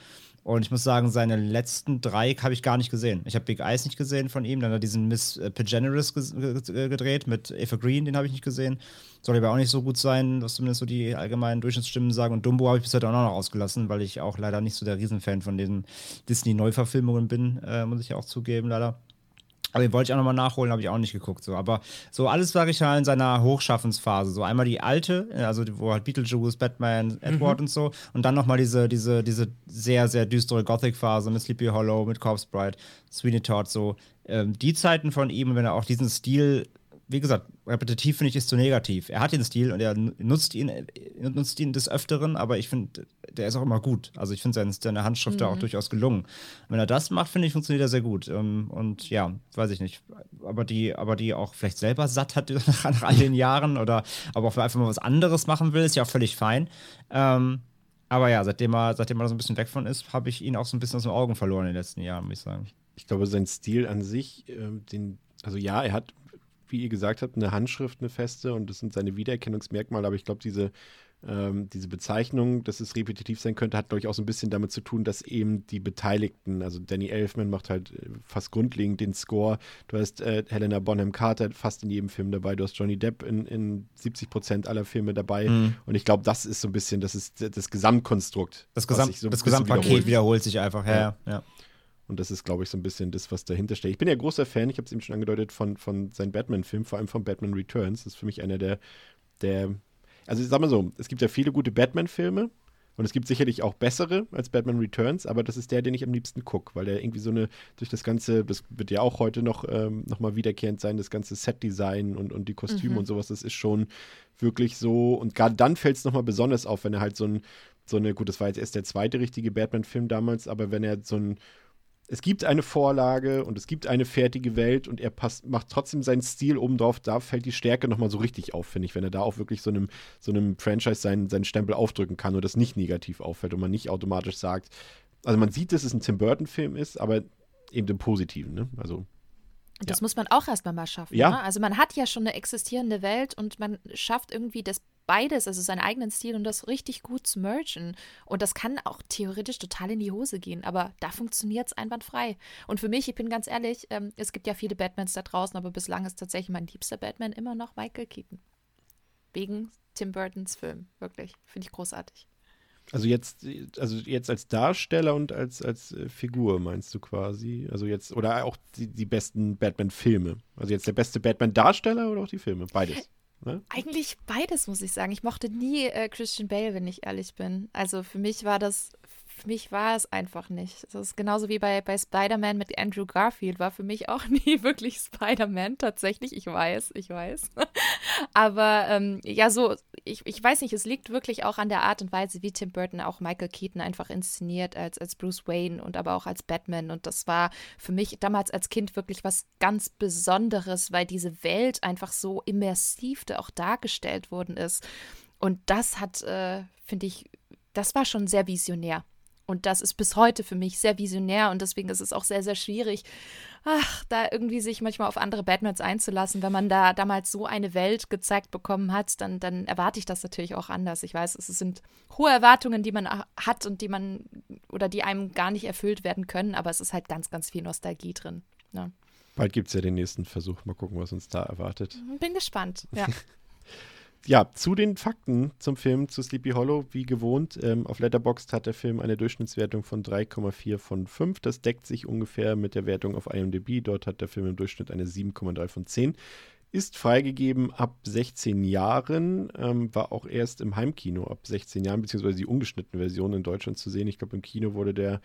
Und ich muss sagen, seine letzten drei habe ich gar nicht gesehen. Ich habe Big Eyes nicht gesehen von ihm. Dann hat er diesen Miss äh, Pagenerous gedreht mit Eva Green, den habe ich nicht gesehen. Soll aber auch nicht so gut sein, was zumindest so die allgemeinen Durchschnittsstimmen sagen. Und Dumbo habe ich bis heute auch noch ausgelassen, weil ich auch leider nicht so der Riesenfan von diesen Disney-Neuverfilmungen bin, äh, muss ich auch zugeben, leider. Aber den wollte ich auch nochmal nachholen, habe ich auch nicht geguckt. So. Aber so alles sage ich halt in seiner Hochschaffensphase. So einmal die alte, also wo halt Beetlejuice, Batman, Edward mhm. und so. Und dann nochmal diese, diese, diese sehr, sehr düstere Gothic-Phase mit Sleepy Hollow, mit Corpse Bride, Sweeney Todd, so. Ähm, die Zeiten von ihm, wenn er auch diesen Stil wie gesagt, repetitiv finde ich ist zu negativ. Er hat den Stil und er nutzt ihn, nutzt ihn des Öfteren, aber ich finde, der ist auch immer gut. Also ich finde seine, seine Handschrift mhm. da auch durchaus gelungen. Wenn er das macht, finde ich, funktioniert er sehr gut. Ähm, und ja, weiß ich nicht. Aber die, aber die auch vielleicht selber satt hat nach, nach all den Jahren oder aber auch einfach mal was anderes machen will, ist ja auch völlig fein. Ähm, aber ja, seitdem er, seitdem er so ein bisschen weg von ist, habe ich ihn auch so ein bisschen aus den Augen verloren in den letzten Jahren, muss ich sagen. Ich glaube, sein Stil an sich, äh, den, also ja, er hat wie ihr gesagt habt, eine Handschrift, eine feste und das sind seine Wiedererkennungsmerkmale, aber ich glaube, diese, ähm, diese Bezeichnung, dass es repetitiv sein könnte, hat, glaube ich, auch so ein bisschen damit zu tun, dass eben die Beteiligten, also Danny Elfman macht halt äh, fast grundlegend den Score, du hast äh, Helena Bonham Carter fast in jedem Film dabei, du hast Johnny Depp in, in 70 Prozent aller Filme dabei mhm. und ich glaube, das ist so ein bisschen, das ist das Gesamtkonstrukt. Das, Gesamt, so das Gesamtpaket wiederholt. wiederholt. sich einfach, ja. ja. ja. Und das ist, glaube ich, so ein bisschen das, was dahinter steht. Ich bin ja großer Fan, ich habe es eben schon angedeutet, von, von seinen Batman-Filmen, vor allem von Batman Returns. Das ist für mich einer der, der, also ich sag mal so, es gibt ja viele gute Batman-Filme und es gibt sicherlich auch bessere als Batman Returns, aber das ist der, den ich am liebsten gucke, weil der irgendwie so eine, durch das ganze, das wird ja auch heute noch, ähm, noch mal wiederkehrend sein, das ganze Set-Design und, und die Kostüme mhm. und sowas, das ist schon wirklich so, und gerade dann fällt es nochmal besonders auf, wenn er halt so ein, so eine, gut, das war jetzt erst der zweite richtige Batman-Film damals, aber wenn er so ein es gibt eine Vorlage und es gibt eine fertige Welt und er passt, macht trotzdem seinen Stil oben drauf. Da fällt die Stärke nochmal so richtig auf, finde ich, wenn er da auch wirklich so einem, so einem Franchise seinen, seinen Stempel aufdrücken kann und das nicht negativ auffällt und man nicht automatisch sagt, also man sieht, dass es ein Tim Burton-Film ist, aber eben im Positiven, ne? Also das ja. muss man auch erstmal mal schaffen. Ja. Ne? Also man hat ja schon eine existierende Welt und man schafft irgendwie das beides, also seinen eigenen Stil und das richtig gut zu mergen. Und das kann auch theoretisch total in die Hose gehen, aber da funktioniert es einwandfrei. Und für mich, ich bin ganz ehrlich, ähm, es gibt ja viele Batmans da draußen, aber bislang ist tatsächlich mein liebster Batman immer noch Michael Keaton. Wegen Tim Burtons Film, wirklich. Finde ich großartig. Also jetzt, also jetzt als Darsteller und als, als äh, Figur meinst du quasi? Also jetzt, oder auch die, die besten Batman-Filme? Also jetzt der beste Batman-Darsteller oder auch die Filme? Beides. Ne? Eigentlich beides, muss ich sagen. Ich mochte nie äh, Christian Bale, wenn ich ehrlich bin. Also für mich war das für mich war es einfach nicht. Das ist genauso wie bei, bei Spider-Man mit Andrew Garfield, war für mich auch nie wirklich Spider-Man tatsächlich. Ich weiß, ich weiß. Aber ähm, ja, so, ich, ich weiß nicht, es liegt wirklich auch an der Art und Weise, wie Tim Burton auch Michael Keaton einfach inszeniert als, als Bruce Wayne und aber auch als Batman. Und das war für mich damals als Kind wirklich was ganz Besonderes, weil diese Welt einfach so immersiv da auch dargestellt worden ist. Und das hat, äh, finde ich, das war schon sehr visionär. Und das ist bis heute für mich sehr visionär und deswegen ist es auch sehr, sehr schwierig, ach, da irgendwie sich manchmal auf andere Batmans einzulassen. Wenn man da damals so eine Welt gezeigt bekommen hat, dann, dann erwarte ich das natürlich auch anders. Ich weiß, es sind hohe Erwartungen, die man hat und die man oder die einem gar nicht erfüllt werden können, aber es ist halt ganz, ganz viel Nostalgie drin. Ja. Ne? Bald gibt es ja den nächsten Versuch. Mal gucken, was uns da erwartet. Bin gespannt, ja. ja, zu den Fakten zum Film zu Sleepy Hollow, wie gewohnt. Ähm, auf Letterboxd hat der Film eine Durchschnittswertung von 3,4 von 5. Das deckt sich ungefähr mit der Wertung auf IMDb. Dort hat der Film im Durchschnitt eine 7,3 von 10. Ist freigegeben ab 16 Jahren, ähm, war auch erst im Heimkino ab 16 Jahren, beziehungsweise die ungeschnittene Version in Deutschland zu sehen. Ich glaube, im Kino wurde der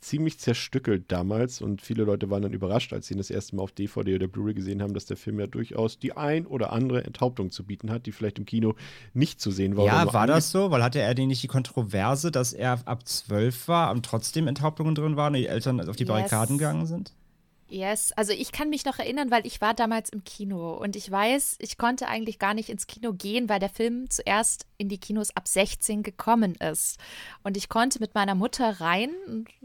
ziemlich zerstückelt damals und viele Leute waren dann überrascht, als sie ihn das erste Mal auf DVD oder Blu-ray gesehen haben, dass der Film ja durchaus die ein oder andere Enthauptung zu bieten hat, die vielleicht im Kino nicht zu sehen war. Ja, war das so? Weil hatte er denn nicht die Kontroverse, dass er ab zwölf war und trotzdem Enthauptungen drin waren und die Eltern auf die yes. Barrikaden gegangen sind? Yes, also ich kann mich noch erinnern, weil ich war damals im Kino und ich weiß, ich konnte eigentlich gar nicht ins Kino gehen, weil der Film zuerst in die Kinos ab 16 gekommen ist. Und ich konnte mit meiner Mutter rein,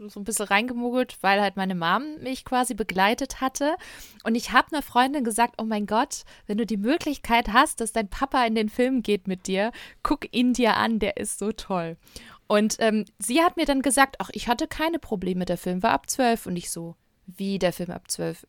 so ein bisschen reingemogelt, weil halt meine Mom mich quasi begleitet hatte. Und ich habe einer Freundin gesagt, oh mein Gott, wenn du die Möglichkeit hast, dass dein Papa in den Film geht mit dir, guck ihn dir an, der ist so toll. Und ähm, sie hat mir dann gesagt, ach, ich hatte keine Probleme, der Film war ab 12 und ich so wie der Film ab 12.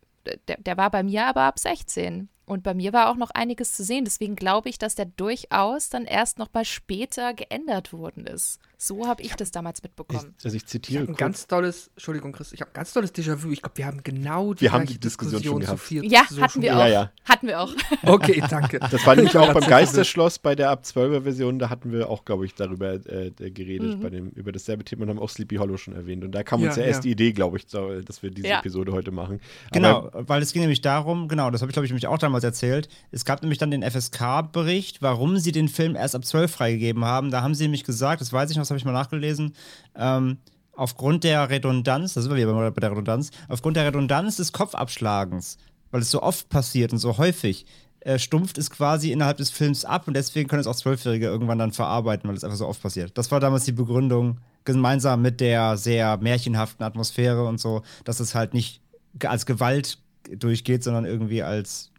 Der, der war bei mir aber ab 16. Und bei mir war auch noch einiges zu sehen. Deswegen glaube ich, dass der durchaus dann erst noch mal später geändert worden ist. So habe ich das damals mitbekommen. Ich, also ich zitiere Ich ein ganz tolles, Entschuldigung, Chris, ich habe ein ganz tolles Déjà-vu. Ich glaube, wir haben genau die Wir haben die Diskussion schon zu gehabt. viert Ja, so hatten schon wir auch. Ja, ja. Hatten wir auch. Okay, danke. Das war nämlich auch beim. Geisterschloss bei der ab 12er Version, da hatten wir auch, glaube ich, darüber äh, geredet, Mhm. bei dem, über dasselbe Thema und haben auch Sleepy Hollow schon erwähnt. Und da kam Ja, uns ja erst die Idee, glaube ich, dass wir diese Ja. Episode heute machen. Genau, Aber, weil es ging nämlich darum, genau, das habe ich, glaube ich, nämlich auch damals erzählt. Es gab nämlich dann den FSK-Bericht, warum sie den Film erst ab 12 freigegeben haben. Da haben sie nämlich gesagt, das weiß ich noch, das habe ich mal nachgelesen, ähm, aufgrund der Redundanz, da sind wir wieder bei der Redundanz, aufgrund der Redundanz des Kopfabschlagens, weil es so oft passiert und so häufig, äh, stumpft es quasi innerhalb des Films ab und deswegen können es auch Zwölfjährige irgendwann dann verarbeiten, weil es einfach so oft passiert. Das war damals die Begründung, gemeinsam mit der sehr märchenhaften Atmosphäre und so, dass es halt nicht als Gewalt durchgeht, sondern irgendwie als,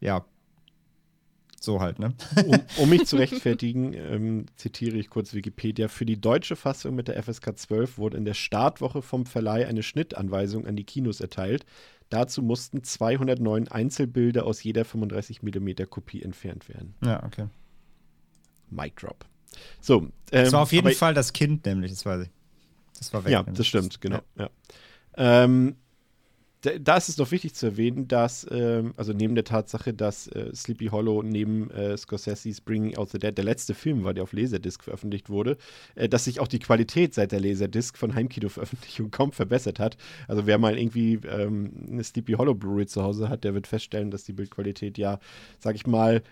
ja, so halt, ne? um, um mich zu rechtfertigen, ähm, zitiere ich kurz Wikipedia. Für die deutsche Fassung mit der FSK 12 wurde in der Startwoche vom Verleih eine Schnittanweisung an die Kinos erteilt. Dazu mussten 209 Einzelbilder aus jeder 35 mm Kopie entfernt werden. Ja, okay. Mic drop. So, ähm, Das war auf jeden aber- Fall das Kind, nämlich, das weiß ich. Das war weg. Ja, nämlich. das stimmt, genau. Ja. Ähm, da, ist es noch wichtig zu erwähnen, dass, ähm, also neben der Tatsache, dass äh, Sleepy Hollow neben äh, Scorsese's Bringing Out the Dead der letzte Film war, der auf Laserdisc veröffentlicht wurde, äh, dass sich auch die Qualität seit der Laserdisc von Heimkino-Veröffentlichung kaum verbessert hat. Also wer mal irgendwie ähm, eine Sleepy Hollow Blu-ray zu Hause hat, der wird feststellen, dass die Bildqualität ja, sag ich mal,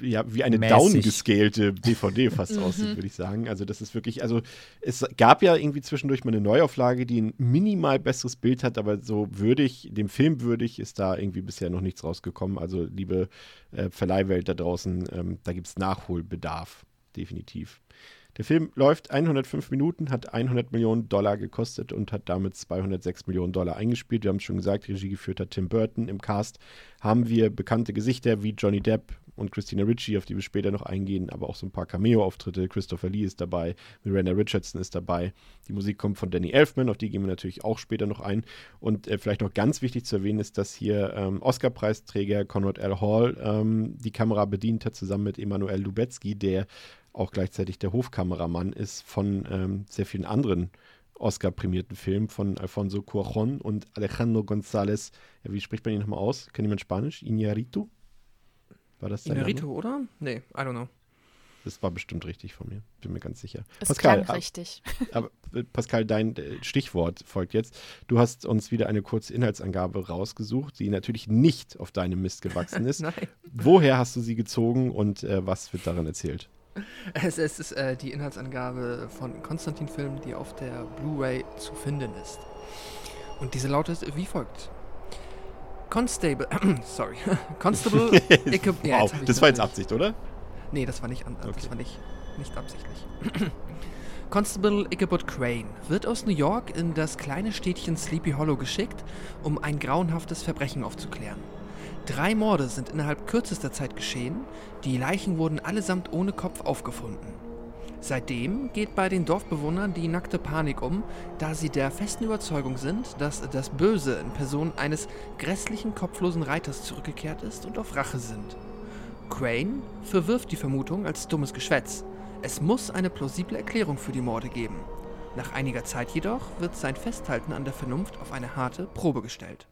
ja, wie eine Mäßig. downgescalte DVD fast aussieht, würde ich sagen. Also das ist wirklich, also es gab ja irgendwie zwischendurch mal eine Neuauflage, die ein minimal besseres Bild hat, aber so würdig, dem Film würdig, ist da irgendwie bisher noch nichts rausgekommen. Also liebe äh, Verleihwelt da draußen, ähm, da gibt es Nachholbedarf, definitiv. Der Film läuft 105 Minuten, hat 100 Millionen Dollar gekostet und hat damit 206 Millionen Dollar eingespielt. Wir haben es schon gesagt, Regie geführt hat Tim Burton. Im Cast haben wir bekannte Gesichter wie Johnny Depp und Christina Ricci, auf die wir später noch eingehen, aber auch so ein paar Cameo-Auftritte. Christopher Lee ist dabei, Miranda Richardson ist dabei. Die Musik kommt von Danny Elfman, auf die gehen wir natürlich auch später noch ein. Und äh, vielleicht noch ganz wichtig zu erwähnen ist, dass hier ähm, Oscar-Preisträger Conrad L. Hall ähm, die Kamera bedient hat, zusammen mit Emanuel Lubetzky, der auch gleichzeitig der Hofkameramann ist von ähm, sehr vielen anderen Oscar-prämierten Filmen von Alfonso Cuarón und Alejandro González. Ja, wie spricht man ihn nochmal aus? Kennt jemand Spanisch? Iñárritu? War das sein Inarito, Name? oder? Nee, I don't know. Das war bestimmt richtig von mir. Bin mir ganz sicher. Es Pascal, klang richtig. aber, äh, Pascal, dein äh, Stichwort folgt jetzt. Du hast uns wieder eine kurze Inhaltsangabe rausgesucht, die natürlich nicht auf deinem Mist gewachsen ist. Nein. Woher hast du sie gezogen und äh, was wird darin erzählt? Es, es ist äh, die Inhaltsangabe von Konstantin-Film, die auf der Blu-ray zu finden ist. Und diese lautet wie folgt. Constable, sorry, Constable, Icke, ja, wow, das war jetzt Absicht, oder? Nee, das war nicht, an, das Okay. war nicht, nicht absichtlich. Constable Ichabod Crane wird aus New York in das kleine Städtchen Sleepy Hollow geschickt, um ein grauenhaftes Verbrechen aufzuklären. Drei Morde sind innerhalb kürzester Zeit geschehen, die Leichen wurden allesamt ohne Kopf aufgefunden. Seitdem geht bei den Dorfbewohnern die nackte Panik um, da sie der festen Überzeugung sind, dass das Böse in Person eines grässlichen kopflosen Reiters zurückgekehrt ist und auf Rache sind. Crane verwirft die Vermutung als dummes Geschwätz. Es muss eine plausible Erklärung für die Morde geben. Nach einiger Zeit jedoch wird sein Festhalten an der Vernunft auf eine harte Probe gestellt.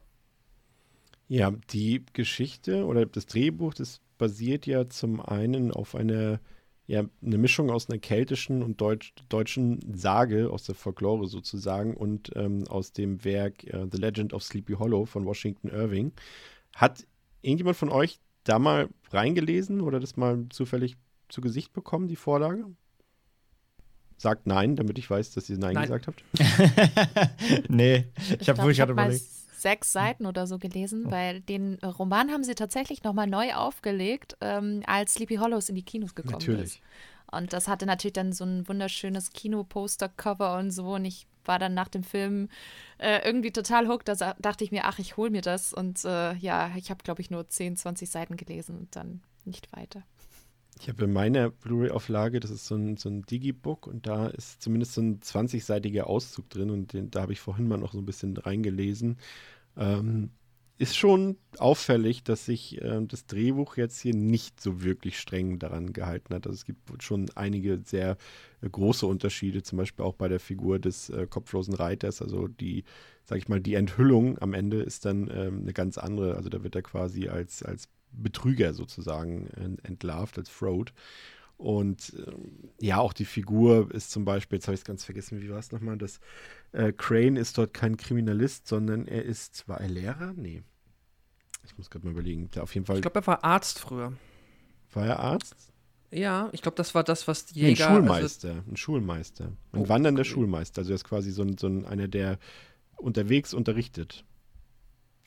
Ja, die Geschichte oder das Drehbuch, das basiert ja zum einen auf einer, ja, eine Mischung aus einer keltischen und deutsch, deutschen Sage, aus der Folklore sozusagen, und ähm, aus dem Werk äh, The Legend of Sleepy Hollow von Washington Irving. Hat irgendjemand von euch da mal reingelesen oder das mal zufällig zu Gesicht bekommen, die Vorlage? Sagt nein, damit ich weiß, dass ihr nein, Nein. gesagt habt. nee, ich habe glaub, wirklich gerade überlegt. Sechs Seiten oder so gelesen, weil den Roman haben sie tatsächlich nochmal neu aufgelegt, ähm, als Sleepy Hollows in die Kinos gekommen Natürlich. ist. Und das hatte natürlich dann so ein wunderschönes Kinoposter-Cover und so. Und ich war dann nach dem Film äh, irgendwie total hooked. Da dachte ich mir, ach, ich hole mir das. Und äh, ja, ich habe, glaube ich, nur 10, 20 Seiten gelesen und dann nicht weiter. Ich habe in meiner Blu-ray-Auflage, das ist so ein, so ein Digibook und da ist zumindest so ein 20-seitiger Auszug drin und den, da habe ich vorhin mal noch so ein bisschen reingelesen. Ähm, ist schon auffällig, dass sich ähm, das Drehbuch jetzt hier nicht so wirklich streng daran gehalten hat. Also es gibt schon einige sehr äh, große Unterschiede, zum Beispiel auch bei der Figur des äh, kopflosen Reiters. Also die, sag ich mal, die Enthüllung am Ende ist dann ähm, eine ganz andere. Also da wird er quasi als, als Betrüger sozusagen ent- entlarvt, als Fraud. Und ähm, ja, auch die Figur ist zum Beispiel, jetzt habe ich es ganz vergessen, wie war es nochmal, dass äh, Crane ist dort kein Kriminalist, sondern er ist, war er Lehrer? Nee. Ich muss gerade mal überlegen. Der auf jeden Fall, Ich glaube, er war Arzt früher. war er Arzt? Ja, ich glaube, das war das, was die Nee, ein Jäger. also, Schulmeister. ein Schulmeister. Ein Oh, wandernder okay. Schulmeister. Also er ist quasi so ein, so ein einer, der unterwegs unterrichtet.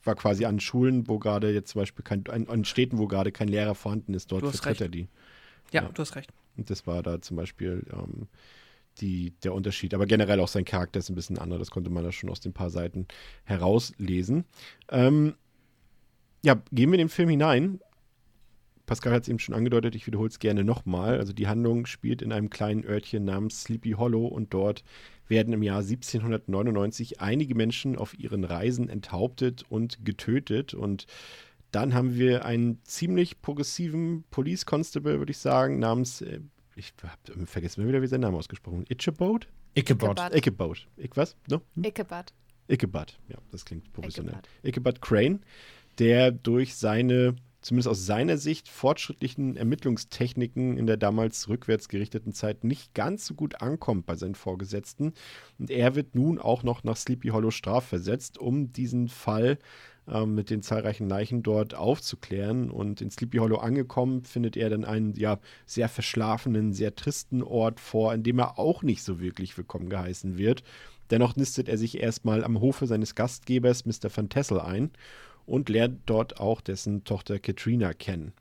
War quasi an Schulen, wo gerade jetzt zum Beispiel kein, an, an Städten, wo gerade kein Lehrer vorhanden ist, dort vertritt er die. ja, ja. du hast recht. Und das war da zum Beispiel ähm, die, der Unterschied. Aber generell auch sein Charakter ist ein bisschen anders. Das konnte man da schon aus den paar Seiten herauslesen. Ähm, ja, gehen wir in den Film hinein. Pascal hat es eben schon angedeutet, ich wiederhole es gerne nochmal. Also die Handlung spielt in einem kleinen Örtchen namens Sleepy Hollow und dort werden im Jahr 1799 einige Menschen auf ihren Reisen enthauptet und getötet. Und dann haben wir einen ziemlich progressiven Police Constable, würde ich sagen, namens, äh, ich habe vergessen immer wieder, wie sein Name ausgesprochen wird. Ichabod? Ichabod. Ichabod. Ichabod. Ich was? No? Hm? Ichabod. Ichabod, ja, das klingt professionell. Ichabod. Ichabod Crane, der durch seine, zumindest aus seiner Sicht, fortschrittlichen Ermittlungstechniken in der damals rückwärts gerichteten Zeit nicht ganz so gut ankommt bei seinen Vorgesetzten. Und er wird nun auch noch nach Sleepy Hollow strafversetzt, um diesen Fall ähm, mit den zahlreichen Leichen dort aufzuklären. Und in Sleepy Hollow angekommen, findet er dann einen ja sehr verschlafenen, sehr tristen Ort vor, in dem er auch nicht so wirklich willkommen geheißen wird. Dennoch nistet er sich erstmal am Hofe seines Gastgebers, Mr. Van Tessel, ein und lernt dort auch dessen Tochter Katrina kennen.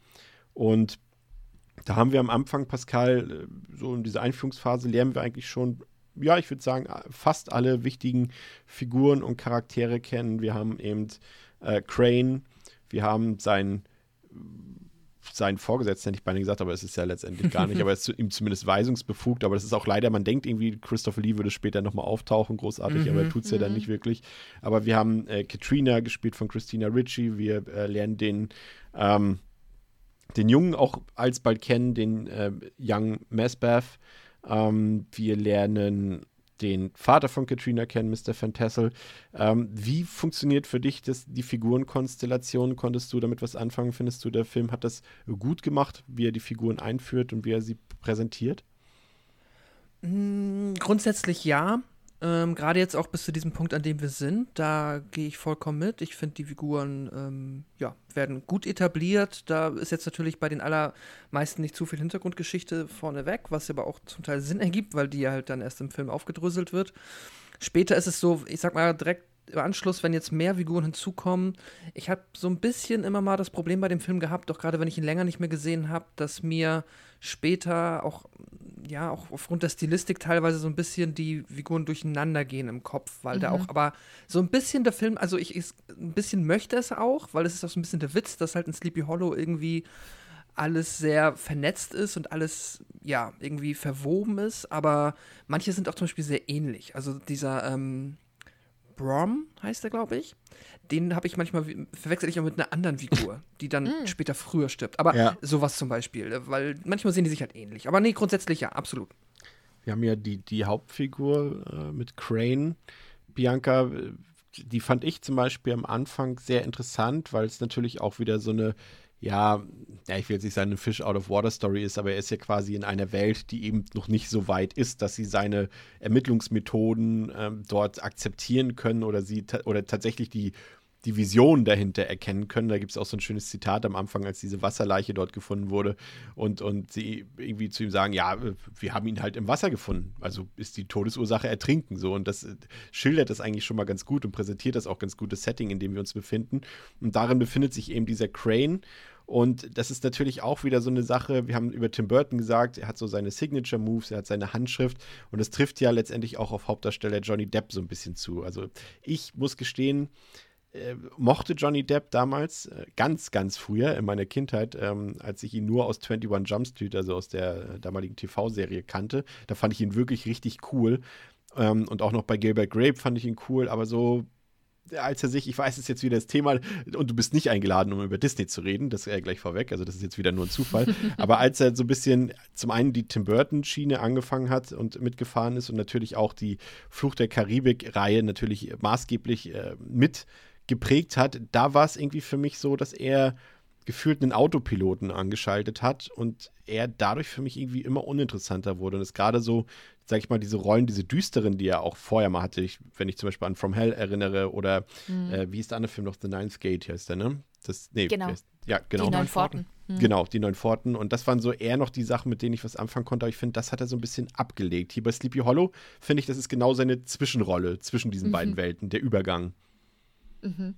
Und da haben wir am Anfang, Pascal, äh, so in dieser Einführungsphase lernen wir eigentlich schon, ja, ich würde sagen, fast alle wichtigen Figuren und Charaktere kennen. Wir haben eben äh, Crane, wir haben seinen seinen Vorgesetzten, hätte ich beinahe gesagt, aber es ist ja letztendlich gar nicht. aber er ist ihm zumindest weisungsbefugt. Aber das ist auch leider, man denkt irgendwie, Christopher Lee würde später nochmal auftauchen, großartig, aber er tut es ja dann nicht wirklich. Aber wir haben äh, Katrina, gespielt von Christina Ritchie. Wir äh, lernen den, ähm, den Jungen auch alsbald kennen, den äh, Young Masbath. Ähm, wir lernen den Vater von Katrina kennen, Mr. Fantassel. Ähm, wie funktioniert für dich das, die Figurenkonstellation? Konntest du damit was anfangen? Findest du, der Film hat das gut gemacht, wie er die Figuren einführt und wie er sie präsentiert? Mm, Grundsätzlich ja. Ähm, Gerade jetzt auch bis zu diesem Punkt, an dem wir sind, da gehe ich vollkommen mit. Ich finde, die Figuren ähm, ja, werden gut etabliert. Da ist jetzt natürlich bei den allermeisten nicht zu viel Hintergrundgeschichte vorneweg, was aber auch zum Teil Sinn ergibt, weil die ja halt dann erst im Film aufgedröselt wird. Später ist es so, ich sag mal, direkt im Anschluss, wenn jetzt mehr Figuren hinzukommen, ich habe so ein bisschen immer mal das Problem bei dem Film gehabt, doch gerade wenn ich ihn länger nicht mehr gesehen habe, dass mir später auch, ja, auch aufgrund der Stilistik teilweise so ein bisschen die Figuren durcheinander gehen im Kopf, weil da auch aber so ein bisschen der Film, also ich, ich ein bisschen möchte es auch, weil es ist auch so ein bisschen der Witz, dass halt in Sleepy Hollow irgendwie alles sehr vernetzt ist und alles, ja, irgendwie verwoben ist, aber manche sind auch zum Beispiel sehr ähnlich. Also dieser, ähm, Brom heißt er, glaube ich. Den habe ich manchmal, verwechsel ich auch mit einer anderen Figur, die dann später früher stirbt. Aber Ja. sowas zum Beispiel, äh, weil manchmal sehen die sich halt ähnlich. Aber nee, grundsätzlich ja, absolut. Wir haben ja die, die Hauptfigur äh, mit Crane, Bianca, äh, die fand ich zum Beispiel am Anfang sehr interessant, weil es natürlich auch wieder so eine, ja, ja, ich will jetzt nicht sagen, eine Fish out of Water Story ist, aber er ist ja quasi in einer Welt, die eben noch nicht so weit ist, dass sie seine Ermittlungsmethoden ähm, dort akzeptieren können oder sie ta oder tatsächlich die die Vision dahinter erkennen können. Da gibt es auch so ein schönes Zitat am Anfang, als diese Wasserleiche dort gefunden wurde und, und sie irgendwie zu ihm sagen, ja, wir haben ihn halt im Wasser gefunden. Also ist die Todesursache Ertrinken so. Und das äh, schildert das eigentlich schon mal ganz gut und präsentiert das auch ganz gutes Setting, in dem wir uns befinden. Und darin befindet sich eben dieser Crane. Und das ist natürlich auch wieder so eine Sache. Wir haben über Tim Burton gesagt, er hat so seine Signature Moves, er hat seine Handschrift und das trifft ja letztendlich auch auf Hauptdarsteller Johnny Depp so ein bisschen zu. Also ich muss gestehen, äh, mochte Johnny Depp damals äh, ganz, ganz früher in meiner Kindheit, ähm, als ich ihn nur aus 21 Jump Street, also aus der damaligen TV-Serie kannte. Da fand ich ihn wirklich richtig cool. Ähm, und auch noch bei Gilbert Grape fand ich ihn cool, aber so als er sich, ich weiß es jetzt wieder das Thema, und du bist nicht eingeladen, um über Disney zu reden, das ist ja gleich vorweg, also das ist jetzt wieder nur ein Zufall. Aber als er so ein bisschen zum einen die Tim Burton-Schiene angefangen hat und mitgefahren ist und natürlich auch die Fluch der Karibik-Reihe natürlich maßgeblich äh, mit geprägt hat, da war es irgendwie für mich so, dass er gefühlt einen Autopiloten angeschaltet hat und er dadurch für mich irgendwie immer uninteressanter wurde. Und es gerade so, sag ich mal, diese Rollen, diese düsteren, die er auch vorher mal hatte, ich, wenn ich zum Beispiel an From Hell erinnere oder mhm. äh, wie ist der andere Film noch, The Ninth Gate heißt der, ne? Das, nee, genau. Heißt, ja, genau. Die neun Pforten. Mhm. Genau, die neun Pforten. Und das waren so eher noch die Sachen, mit denen ich was anfangen konnte. Aber ich finde, das hat er so ein bisschen abgelegt. Hier bei Sleepy Hollow finde ich, das ist genau seine Zwischenrolle zwischen diesen mhm. beiden Welten, der Übergang. Mhm.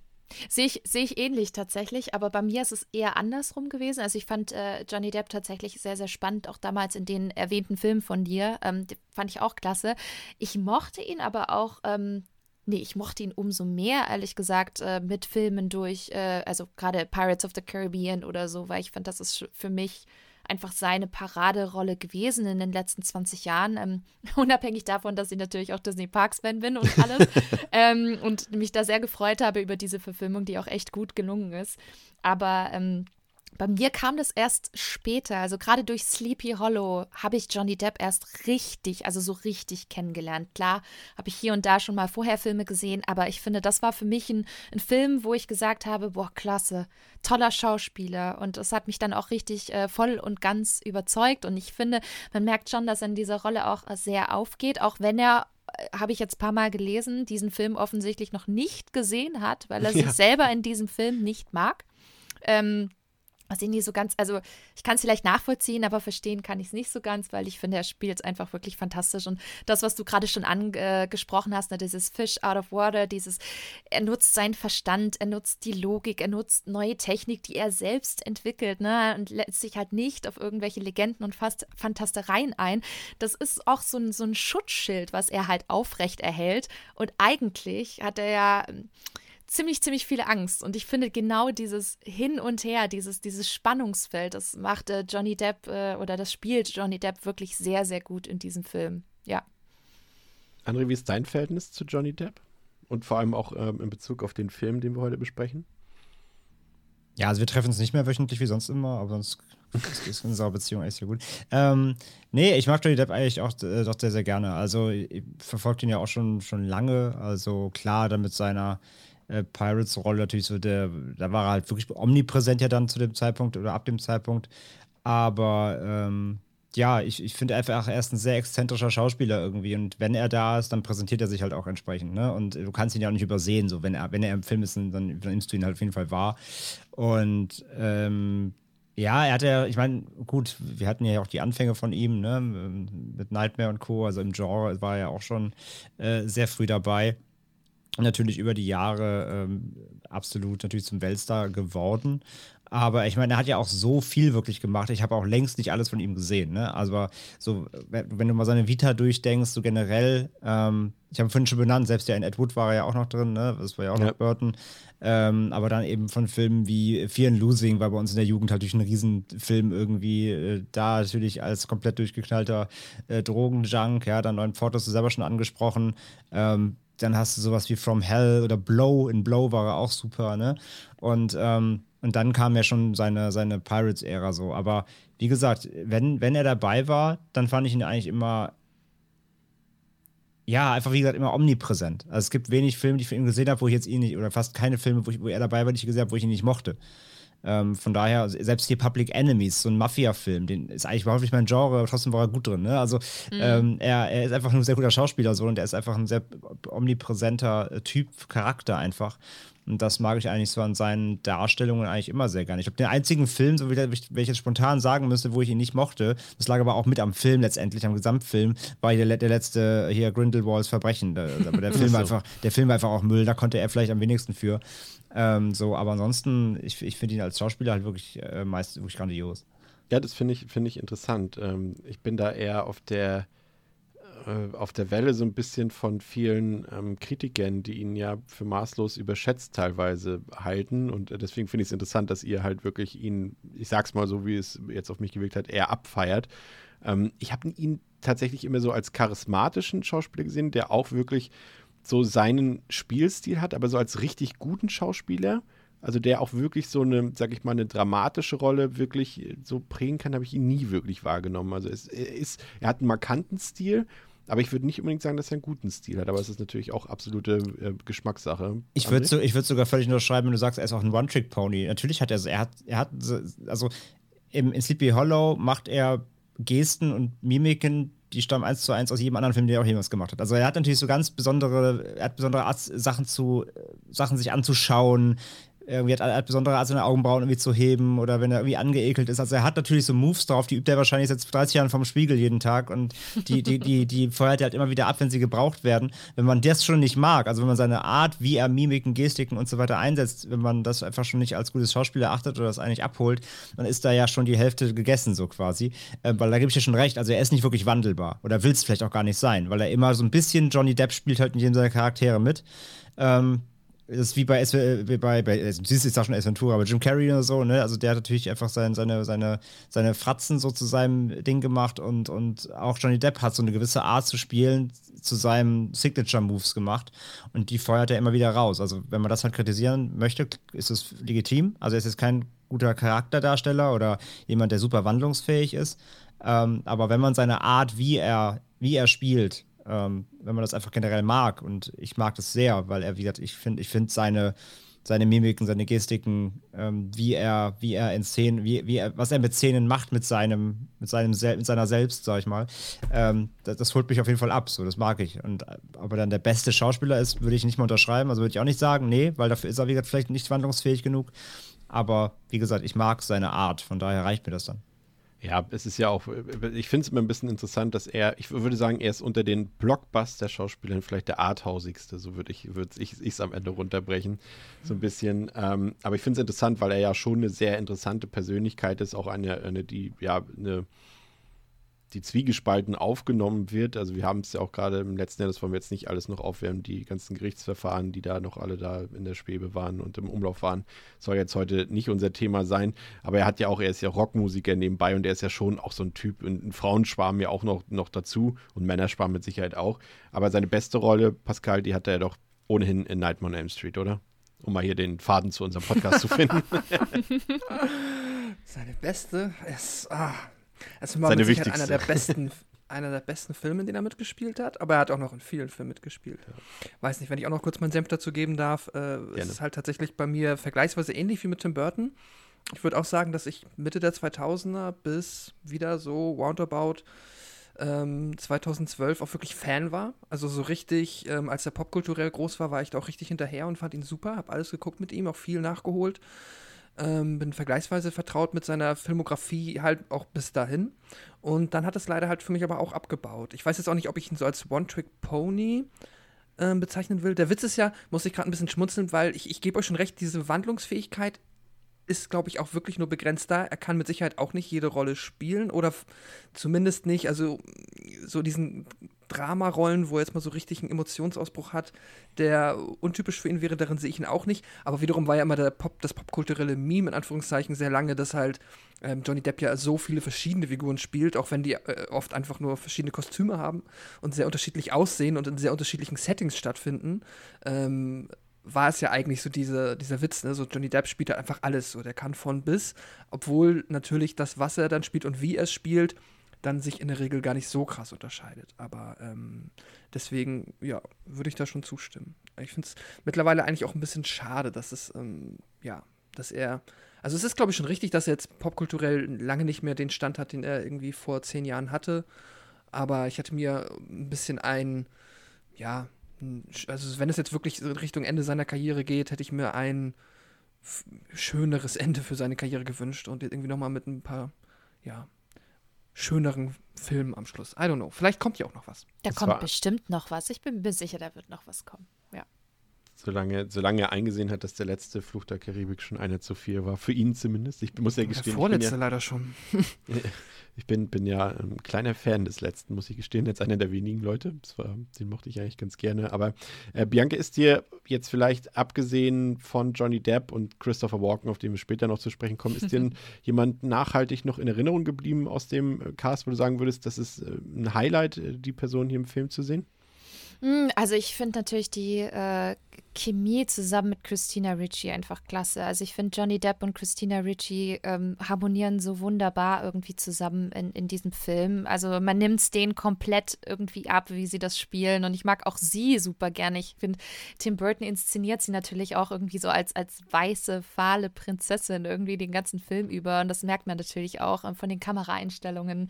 Sehe ich, sehe ich ähnlich tatsächlich, aber bei mir ist es eher andersrum gewesen. Also ich fand äh, Johnny Depp tatsächlich sehr, sehr spannend, auch damals in den erwähnten Filmen von dir. Ähm, fand ich auch klasse. Ich mochte ihn aber auch, ähm, nee, ich mochte ihn umso mehr, ehrlich gesagt, äh, mit Filmen durch, äh, also gerade Pirates of the Caribbean oder so, weil ich fand, das ist für mich einfach seine Paraderolle gewesen in den letzten 20 Jahren. Ähm, unabhängig davon, dass ich natürlich auch Disney Parks-Fan bin und alles. ähm, und mich da sehr gefreut habe über diese Verfilmung, die auch echt gut gelungen ist. Aber ähm, bei mir kam das erst später, also gerade durch Sleepy Hollow habe ich Johnny Depp erst richtig, also so richtig kennengelernt. Klar, habe ich hier und da schon mal vorher Filme gesehen, aber ich finde, das war für mich ein, ein Film, wo ich gesagt habe, boah, klasse, toller Schauspieler und es hat mich dann auch richtig äh, voll und ganz überzeugt und ich finde, man merkt schon, dass er in dieser Rolle auch sehr aufgeht, auch wenn er äh, habe ich jetzt ein paar Mal gelesen, diesen Film offensichtlich noch nicht gesehen hat, weil er ja. sich selber in diesem Film nicht mag. Ähm, was ich nie so ganz, also ich kann es vielleicht nachvollziehen, aber verstehen kann ich es nicht so ganz, weil ich finde, er spielt es einfach wirklich fantastisch. Und das, was du gerade schon angesprochen hast, ne, dieses Fish out of water, dieses, er nutzt seinen Verstand, er nutzt die Logik, er nutzt neue Technik, die er selbst entwickelt, ne, und lässt sich halt nicht auf irgendwelche Legenden und fast Fantastereien ein. Das ist auch so ein, so ein Schutzschild, was er halt aufrecht erhält. Und eigentlich hat er ja ziemlich, ziemlich viel Angst. Und ich finde genau dieses Hin und Her, dieses, dieses Spannungsfeld, das macht äh, Johnny Depp äh, oder das spielt Johnny Depp wirklich sehr, sehr gut in diesem Film. Ja. André, wie ist dein Verhältnis zu Johnny Depp? Und vor allem auch ähm, in Bezug auf den Film, den wir heute besprechen? Ja, also wir treffen uns nicht mehr wöchentlich wie sonst immer, aber sonst ist unsere Beziehung echt sehr gut. Ähm, nee, ich mag Johnny Depp eigentlich auch äh, doch sehr, sehr gerne. Also ich verfolge ihn ja auch schon, schon lange. Also klar, dann mit seiner äh, Pirates-Rolle natürlich so der, da war er halt wirklich omnipräsent ja dann zu dem Zeitpunkt oder ab dem Zeitpunkt. Aber ähm, ja, ich, ich finde einfach, er ist ein sehr exzentrischer Schauspieler irgendwie. Und wenn er da ist, dann präsentiert er sich halt auch entsprechend. Ne? Und du kannst ihn ja auch nicht übersehen. So, wenn er, wenn er im Film ist, dann, dann nimmst du ihn halt auf jeden Fall wahr. Und ähm, ja, er hatte ja, ich meine, gut, wir hatten ja auch die Anfänge von ihm, ne, mit Nightmare und Co. Also im Genre war er ja auch schon äh, sehr früh dabei natürlich über die Jahre ähm, absolut natürlich zum Weltstar geworden. Aber ich meine, er hat ja auch so viel wirklich gemacht. Ich habe auch längst nicht alles von ihm gesehen. Ne? Also so, wenn du mal seine Vita durchdenkst, so generell, ähm, ich habe vorhin schon benannt, selbst ja in Ed Wood war er ja auch noch drin, ne? das war ja auch ja. noch Burton. Ähm, aber dann eben von Filmen wie Fear and Losing war bei uns in der Jugend halt durch einen Riesenfilm irgendwie äh, da natürlich als komplett durchgeknallter äh, Drogenjunk, ja, dann neuen Fotos, du selber schon angesprochen. Ähm, dann hast du sowas wie From Hell oder Blow. In Blow war er auch super, ne? Und, ähm, und dann kam ja schon seine, seine Pirates-Ära so. Aber wie gesagt, wenn, wenn er dabei war, dann fand ich ihn eigentlich immer, ja, einfach wie gesagt, immer omnipräsent. Also es gibt wenig Filme, die ich von ihm gesehen habe, wo ich jetzt ihn nicht, oder fast keine Filme, wo, ich, wo er dabei war, die ich gesehen habe, wo ich ihn nicht mochte. Ähm, von daher, selbst hier Public Enemies, so ein Mafia-Film, den ist eigentlich überhaupt nicht mein Genre, aber trotzdem war er gut drin. Ne? Also mhm. ähm, er, er ist einfach ein sehr guter Schauspieler so und er ist einfach ein sehr omnipräsenter äh, Typ, Charakter einfach. Und das mag ich eigentlich so an seinen Darstellungen eigentlich immer sehr gerne. Ich glaube, den einzigen Film, so wie wenn ich jetzt spontan sagen müsste, wo ich ihn nicht mochte, das lag aber auch mit am Film letztendlich, am Gesamtfilm, war der, der letzte hier Grindelwalds Verbrechen. Aber der Film, so. einfach, der Film war einfach auch Müll, da konnte er vielleicht am wenigsten für. Ähm, so, aber ansonsten, ich, ich finde ihn als Schauspieler halt wirklich äh, meist wirklich grandios. Ja, das finde ich, find ich interessant. Ähm, ich bin da eher auf der äh, auf der Welle so ein bisschen von vielen ähm, Kritikern, die ihn ja für maßlos überschätzt teilweise halten. Und äh, deswegen finde ich es interessant, dass ihr halt wirklich ihn, ich sag's mal so, wie es jetzt auf mich gewirkt hat, eher abfeiert. Ähm, ich habe ihn tatsächlich immer so als charismatischen Schauspieler gesehen, der auch wirklich so seinen Spielstil hat, aber so als richtig guten Schauspieler. Also der auch wirklich so eine, sag ich mal, eine dramatische Rolle wirklich so prägen kann, habe ich ihn nie wirklich wahrgenommen. Also es, er, ist, er hat einen markanten Stil, aber ich würde nicht unbedingt sagen, dass er einen guten Stil hat, aber es ist natürlich auch absolute äh, Geschmackssache. Ich würde so, würd sogar völlig nur schreiben, wenn du sagst, er ist auch ein One-Trick-Pony. Natürlich hat er so, er hat, er hat, also im, in Sleepy Hollow macht er Gesten und Mimiken, die stammen eins zu eins aus jedem anderen Film, der auch jemals gemacht hat. Also er hat natürlich so ganz besondere, er hat besondere Art, Sachen zu, Sachen sich anzuschauen, irgendwie hat, hat besondere Art, seine Augenbrauen irgendwie zu heben oder wenn er irgendwie angeekelt ist. Also er hat natürlich so Moves drauf, die übt er wahrscheinlich seit 30 Jahren vom Spiegel jeden Tag und die, die, die, die feuert er halt immer wieder ab, wenn sie gebraucht werden. Wenn man das schon nicht mag, also wenn man seine Art, wie er Mimiken, Gestiken und so weiter einsetzt, wenn man das einfach schon nicht als gutes Schauspiel erachtet oder das eigentlich abholt, dann ist da ja schon die Hälfte gegessen, so quasi. Äh, weil da gebe ich dir schon recht, also er ist nicht wirklich wandelbar oder will es vielleicht auch gar nicht sein, weil er immer so ein bisschen Johnny Depp spielt halt in jedem seiner Charaktere mit. Ähm, das ist wie bei, wie bei, bei also, siehst du, ich sag schon Ace Ventura, aber Jim Carrey oder so, ne? Also der hat natürlich einfach sein, seine, seine, seine Fratzen so zu seinem Ding gemacht und, und auch Johnny Depp hat so eine gewisse Art zu spielen zu seinem Signature-Moves gemacht und die feuert er immer wieder raus. Also wenn man das halt kritisieren möchte, ist es legitim. Also er ist jetzt kein guter Charakterdarsteller oder jemand, der super wandlungsfähig ist. Ähm, aber wenn man seine Art, wie er, wie er spielt, ähm, wenn man das einfach generell mag. Und ich mag das sehr, weil er, wie gesagt, ich finde ich find seine, seine Mimiken, seine Gestiken, ähm, wie er, wie er in Szenen, wie, wie er, was er mit Szenen macht mit seinem, mit seinem, mit seiner selbst, sag ich mal, ähm, das, das, holt mich auf jeden Fall ab, so, das mag ich. Und ob er dann der beste Schauspieler ist, würde ich nicht mal unterschreiben, also würde ich auch nicht sagen, nee, weil dafür ist er, wie gesagt, vielleicht nicht wandlungsfähig genug. Aber wie gesagt, ich mag seine Art, von daher reicht mir das dann. Ja, es ist ja auch, ich finde es immer ein bisschen interessant, dass er, ich würde sagen, er ist unter den Blockbuster-Schauspielern vielleicht der arthausigste, so würde ich es ich, am Ende runterbrechen, so ein bisschen. Ähm, aber ich finde es interessant, weil er ja schon eine sehr interessante Persönlichkeit ist, auch eine, eine die, ja, eine die zwiegespalten aufgenommen wird. Also wir haben es ja auch gerade im letzten Jahr, das wollen wir jetzt nicht alles noch aufwärmen, die ganzen Gerichtsverfahren, die da noch alle da in der Schwebe waren und im Umlauf waren, soll jetzt heute nicht unser Thema sein. Aber er hat ja auch, er ist ja Rockmusiker nebenbei und er ist ja schon auch so ein Typ, ein Frauenschwarm ja auch noch, noch dazu und Männerschwarm mit Sicherheit auch. Aber seine beste Rolle, Pascal, die hat er ja doch ohnehin in Nightmare on Elm Street, oder? Um mal hier den Faden zu unserem Podcast zu finden. Seine beste ist, ah, es war mit Sicherheit einer der besten, einer der besten Filme, in denen er mitgespielt hat, aber er hat auch noch in vielen Filmen mitgespielt. Ja. Weiß nicht, wenn ich auch noch kurz meinen Senf dazu geben darf, äh, ist es halt tatsächlich bei mir vergleichsweise ähnlich wie mit Tim Burton. Ich würde auch sagen, dass ich Mitte der 2000er bis wieder so roundabout ähm, 2012 auch wirklich Fan war. Also so richtig, ähm, als er popkulturell groß war, war ich da auch richtig hinterher und fand ihn super. Hab alles geguckt mit ihm, auch viel nachgeholt. Ähm, bin vergleichsweise vertraut mit seiner Filmografie halt auch bis dahin. Und dann hat es leider halt für mich aber auch abgebaut. Ich weiß jetzt auch nicht, ob ich ihn so als One-Trick-Pony äh, bezeichnen will. Der Witz ist ja, muss ich gerade ein bisschen schmunzeln, weil ich, ich gebe euch schon recht, diese Wandlungsfähigkeit ist, glaube ich, auch wirklich nur begrenzt da. Er kann mit Sicherheit auch nicht jede Rolle spielen oder zumindest nicht, also so diesen Dramarollen, wo er jetzt mal so richtig einen Emotionsausbruch hat, der untypisch für ihn wäre, darin sehe ich ihn auch nicht. Aber wiederum war ja immer der Pop, das popkulturelle Meme in Anführungszeichen sehr lange, dass halt ähm, Johnny Depp ja so viele verschiedene Figuren spielt, auch wenn die äh, oft einfach nur verschiedene Kostüme haben und sehr unterschiedlich aussehen und in sehr unterschiedlichen Settings stattfinden. Ähm, war es ja eigentlich so diese, dieser Witz, ne? So Johnny Depp spielt halt einfach alles so, der kann von bis, obwohl natürlich das, was er dann spielt und wie er es spielt, dann sich in der Regel gar nicht so krass unterscheidet. Aber ähm, deswegen, ja, würde ich da schon zustimmen. Ich finde es mittlerweile eigentlich auch ein bisschen schade, dass es, ähm, ja, dass er, also es ist, glaube ich, schon richtig, dass er jetzt popkulturell lange nicht mehr den Stand hat, den er irgendwie vor zehn Jahren hatte. Aber ich hatte mir ein bisschen ein, ja, also wenn es jetzt wirklich Richtung Ende seiner Karriere geht, hätte ich mir ein schöneres Ende für seine Karriere gewünscht und irgendwie nochmal mit ein paar, ja, schöneren Filmen am Schluss. I don't know. Vielleicht kommt ja auch noch was. Da Das kommt war- bestimmt noch was. Ich bin mir sicher, da wird noch was kommen. Solange, solange er eingesehen hat, dass der letzte Fluch der Karibik schon einer zu viel war. Für ihn zumindest. Ich muss ja Der gestehen, bin vorletzte ja, leider schon. ich bin, bin ja ein kleiner Fan des letzten, muss ich gestehen. Jetzt einer der wenigen Leute. Das war, den mochte ich eigentlich ganz gerne. Aber äh, Bianca, ist dir jetzt vielleicht, abgesehen von Johnny Depp und Christopher Walken, auf den wir später noch zu sprechen kommen, ist dir jemand nachhaltig noch in Erinnerung geblieben aus dem äh, Cast, wo du sagen würdest, das ist äh, ein Highlight, äh, die Person hier im Film zu sehen? Mm, Also ich finde natürlich die äh, Chemie zusammen mit Christina Ricci einfach klasse. Also ich finde Johnny Depp und Christina Ricci ähm, harmonieren so wunderbar irgendwie zusammen in, in diesem Film. Also man nimmt es denen komplett irgendwie ab, wie sie das spielen. Und ich mag auch sie super gerne. Ich finde, Tim Burton inszeniert sie natürlich auch irgendwie so als, als weiße, fahle Prinzessin irgendwie den ganzen Film über. Und das merkt man natürlich auch ähm, von den Kameraeinstellungen.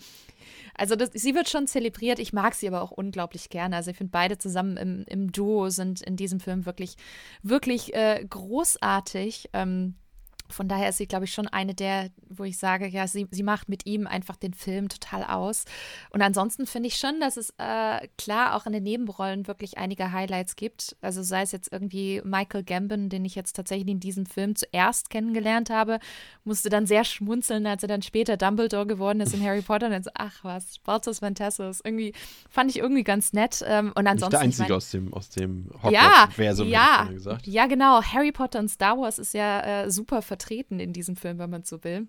Also das, sie wird schon zelebriert, ich mag sie aber auch unglaublich gerne. Also ich finde beide zusammen im, im Duo sind in diesem Film wirklich, wirklich äh, großartig. Ähm, von daher ist sie, glaube ich, schon eine der, wo ich sage, ja, sie, sie macht mit ihm einfach den Film total aus. Und ansonsten finde ich schon, dass es äh, klar auch in den Nebenrollen wirklich einige Highlights gibt. Also sei es jetzt irgendwie Michael Gambon, den ich jetzt tatsächlich in diesem Film zuerst kennengelernt habe, musste dann sehr schmunzeln, als er dann später Dumbledore geworden ist in Harry Potter. Und dann so, ach was, Baltus Fantassus. Irgendwie fand ich irgendwie ganz nett. Ähm, und Nicht ansonsten. der ich Einzige mein- aus dem, aus dem ja, ich ja, gesagt. ja, genau. Harry Potter und Star Wars ist ja äh, super vertreten in diesem Film, wenn man so will.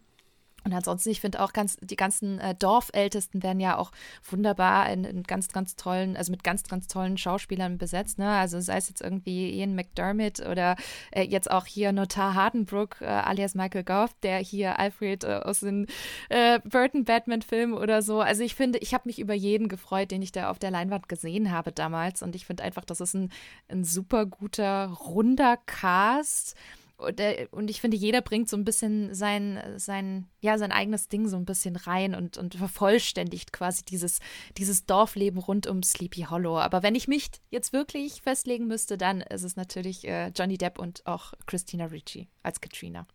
Und ansonsten, ich finde auch ganz, die ganzen äh, Dorfältesten werden ja auch wunderbar in, in ganz, ganz tollen, also mit ganz, ganz tollen Schauspielern besetzt. Ne? Also sei es jetzt irgendwie Ian McDermott oder äh, jetzt auch hier Notar Hardenbrook, äh, alias Michael Goff, der hier Alfred äh, aus den äh, Burton Batman-Filmen oder so. Also ich finde, ich habe mich über jeden gefreut, den ich da auf der Leinwand gesehen habe damals. Und ich finde einfach, das ist ein, ein super guter, runder Cast. Und, äh, und ich finde, jeder bringt so ein bisschen sein, sein, ja, sein eigenes Ding so ein bisschen rein und, und vervollständigt quasi dieses, dieses Dorfleben rund um Sleepy Hollow. Aber wenn ich mich jetzt wirklich festlegen müsste, dann ist es natürlich äh, Johnny Depp und auch Christina Ricci als Katrina.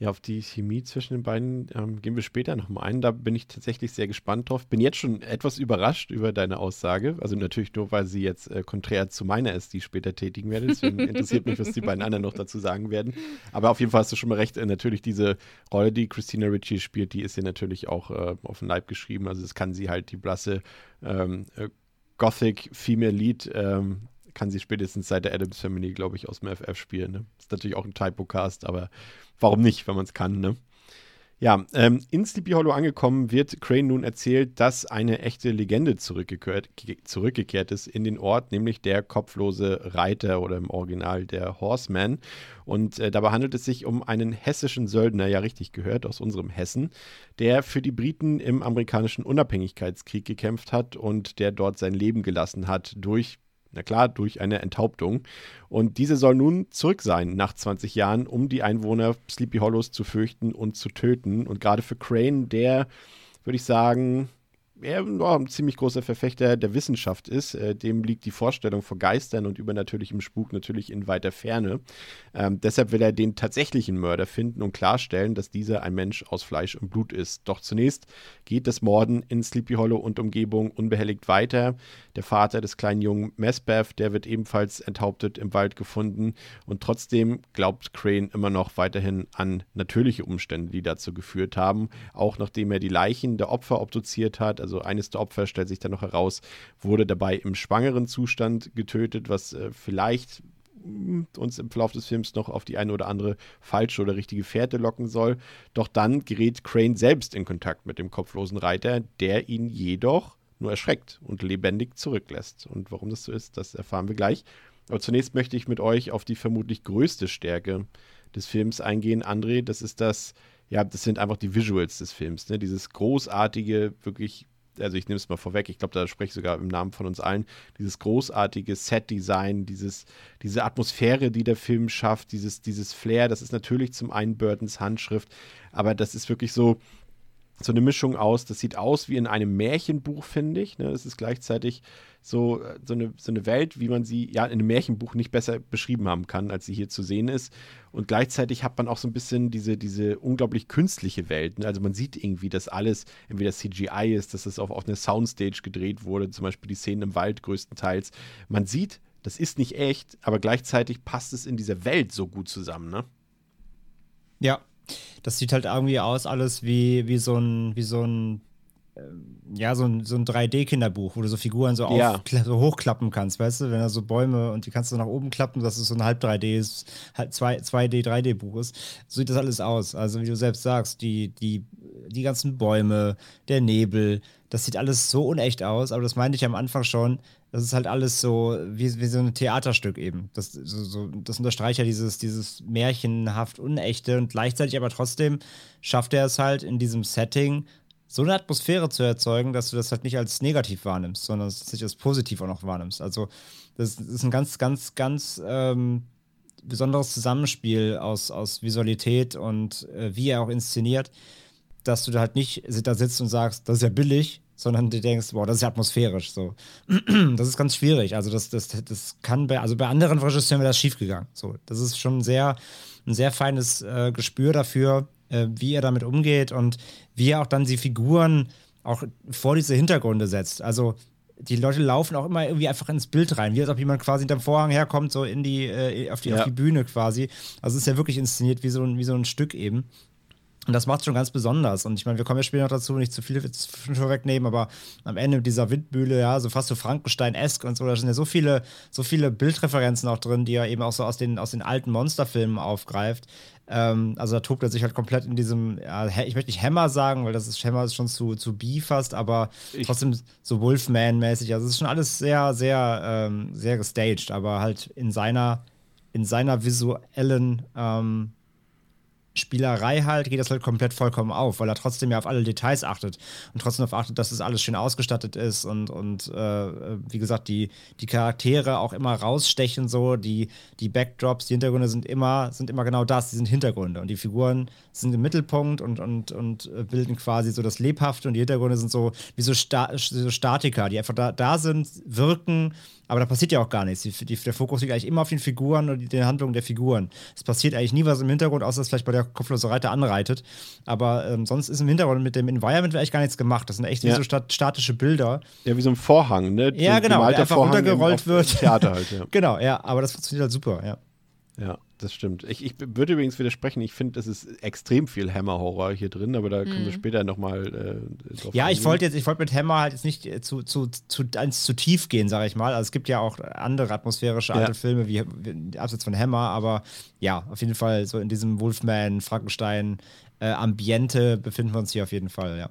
Ja, auf die Chemie zwischen den beiden ähm, gehen wir später nochmal ein. Da bin ich tatsächlich sehr gespannt drauf. Bin jetzt schon etwas überrascht über deine Aussage. Also natürlich nur, weil sie jetzt äh, konträr zu meiner ist, die ich später tätigen werde. Deswegen interessiert mich, was die beiden anderen noch dazu sagen werden. Aber auf jeden Fall hast du schon mal recht. Äh, natürlich diese Rolle, die Christina Ricci spielt, die ist ja natürlich auch äh, auf den Leib geschrieben. Also das kann sie halt die blasse ähm, äh, Gothic Female Lead ähm, kann sie spätestens seit der Adams Family, glaube ich, aus dem FF spielen. Ne? Ist natürlich auch ein Typocast, aber warum nicht, wenn man es kann, ne? Ja, ähm, in Sleepy Hollow angekommen wird Crane nun erzählt, dass eine echte Legende zurückgekehrt, ge- zurückgekehrt ist in den Ort, nämlich der kopflose Reiter oder im Original der Horseman. Und äh, dabei handelt es sich um einen hessischen Söldner, ja richtig gehört, aus unserem Hessen, der für die Briten im amerikanischen Unabhängigkeitskrieg gekämpft hat und der dort sein Leben gelassen hat durch na klar, durch eine Enthauptung. Und diese soll nun zurück sein nach 20 Jahren, um die Einwohner Sleepy Hollows zu fürchten und zu töten. Und gerade für Crane, der, würde ich sagen, er ja, ein ziemlich großer Verfechter der Wissenschaft ist. Äh, dem liegt die Vorstellung vor Geistern und übernatürlichem Spuk natürlich in weiter Ferne. Ähm, deshalb will er den tatsächlichen Mörder finden und klarstellen, dass dieser ein Mensch aus Fleisch und Blut ist. Doch zunächst geht das Morden in Sleepy Hollow und Umgebung unbehelligt weiter. Der Vater des kleinen Jungen Mesbeth, der wird ebenfalls enthauptet im Wald gefunden. Und trotzdem glaubt Crane immer noch weiterhin an natürliche Umstände, die dazu geführt haben. Auch nachdem er die Leichen der Opfer obduziert hat. Also eines der Opfer stellt sich dann noch heraus, wurde dabei im schwangeren Zustand getötet, was äh, vielleicht mh, uns im Verlauf des Films noch auf die eine oder andere falsche oder richtige Fährte locken soll. Doch dann gerät Crane selbst in Kontakt mit dem kopflosen Reiter, der ihn jedoch nur erschreckt und lebendig zurücklässt. Und warum das so ist, das erfahren wir gleich. Aber zunächst möchte ich mit euch auf die vermutlich größte Stärke des Films eingehen, André. Das ist das, ja, das sind einfach die Visuals des Films. Ne? Dieses großartige, wirklich, also ich nehme es mal vorweg, ich glaube, da spreche ich sogar im Namen von uns allen, dieses großartige Set-Design, diese Atmosphäre, die der Film schafft, dieses, dieses Flair, das ist natürlich zum einen Burtons Handschrift, aber das ist wirklich so, so eine Mischung aus, das sieht aus wie in einem Märchenbuch, finde ich. Ne? Es ist gleichzeitig so, äh, so, eine, so eine Welt, wie man sie ja in einem Märchenbuch nicht besser beschrieben haben kann, als sie hier zu sehen ist. Und gleichzeitig hat man auch so ein bisschen diese, diese unglaublich künstliche Welt. Ne? Also man sieht irgendwie, dass alles entweder CGI ist, dass es auf, auf einer Soundstage gedreht wurde, zum Beispiel die Szenen im Wald größtenteils. Man sieht, das ist nicht echt, aber gleichzeitig passt es in dieser Welt so gut zusammen, ne? Ja, das sieht halt irgendwie aus, alles wie, wie so ein, wie so ein, ähm, ja, so ein, so ein 3D-Kinderbuch, wo du so Figuren so, Ja. auf, so hochklappen kannst, weißt du, wenn da so Bäume und die kannst du nach oben klappen, dass es so ein halb 3D ist, halt 2, 2D, 3D-Buch ist. So sieht das alles aus. Also, wie du selbst sagst, die, die, die ganzen Bäume, der Nebel, das sieht alles so unecht aus, aber das meinte ich am Anfang schon. Das ist halt alles so wie, wie so ein Theaterstück eben. Das, so, so, das unterstreicht ja dieses, dieses märchenhaft Unechte und gleichzeitig aber trotzdem schafft er es halt in diesem Setting so eine Atmosphäre zu erzeugen, dass du das halt nicht als negativ wahrnimmst, sondern dich als positiv auch noch wahrnimmst. Also das ist ein ganz, ganz, ganz ähm, besonderes Zusammenspiel aus, aus Visualität und äh, wie er auch inszeniert, dass du da halt nicht da sitzt und sagst, das ist ja billig, sondern du denkst, boah, das ist ja atmosphärisch. So. Das ist ganz schwierig. Also das, das, das kann bei, also bei anderen Regisseuren wäre das schiefgegangen. So, das ist schon sehr, ein sehr feines äh, Gespür dafür, äh, wie er damit umgeht und wie er auch dann die Figuren auch vor diese Hintergründe setzt. Also die Leute laufen auch immer irgendwie einfach ins Bild rein, wie als ob jemand quasi hinterm Vorhang herkommt, so in die, äh, auf, die Ja. auf die Bühne quasi. Also es ist ja wirklich inszeniert wie so ein, wie so ein Stück eben. Und das macht schon ganz besonders. Und ich meine, wir kommen ja später noch dazu, nicht zu viel vorwegnehmen, aber am Ende dieser Windmühle, ja, so fast so Frankenstein-esk und so, da sind ja so viele, so viele Bildreferenzen auch drin, die er eben auch so aus den, aus den alten Monsterfilmen aufgreift. Ähm, also da tobt er sich halt komplett in diesem, ja, ich möchte nicht Hammer sagen, weil das ist Hammer ist schon zu, zu B fast, aber Ich- trotzdem so Wolfman-mäßig. Also es ist schon alles sehr, sehr, ähm, sehr gestaged, aber halt in seiner, in seiner visuellen ähm, Spielerei halt geht das halt komplett vollkommen auf, weil er trotzdem ja auf alle Details achtet und trotzdem darauf achtet, dass es alles schön ausgestattet ist und, und äh, wie gesagt, die, die Charaktere auch immer rausstechen so, die, die Backdrops, die Hintergründe sind immer, sind immer genau das, die sind Hintergründe und die Figuren sind im Mittelpunkt und, und, und bilden quasi so das Lebhafte und die Hintergründe sind so wie so, Sta so Statiker, die einfach da, da sind, wirken, aber da passiert ja auch gar nichts. Die, die, der Fokus liegt eigentlich immer auf den Figuren und den Handlungen der Figuren. Es passiert eigentlich nie was im Hintergrund, außer dass vielleicht bei der kopflose Reiter anreitet. Aber ähm, sonst ist im Hintergrund mit dem Environment eigentlich gar nichts gemacht. Das sind echt wie Ja. so stat statische Bilder. Ja, wie so ein Vorhang, ne? Ja, genau, der einfach Vorhang runtergerollt wird. Theater halt, ja. Genau, ja, aber das funktioniert halt super, ja. Ja, das stimmt. Ich, ich würde übrigens widersprechen, ich finde, es ist extrem viel Hammer-Horror hier drin, aber da können wir später nochmal äh, drauf Ja, ich eingehen. wollte jetzt, ich wollte mit Hammer halt jetzt nicht äh, zu, zu, zu, ans zu tief gehen, sage ich mal. Also es gibt ja auch andere atmosphärische alte Ja. Filme, wie, wie abseits von Hammer, aber ja, auf jeden Fall so in diesem Wolfman, Frankenstein, äh, Ambiente befinden wir uns hier auf jeden Fall, ja.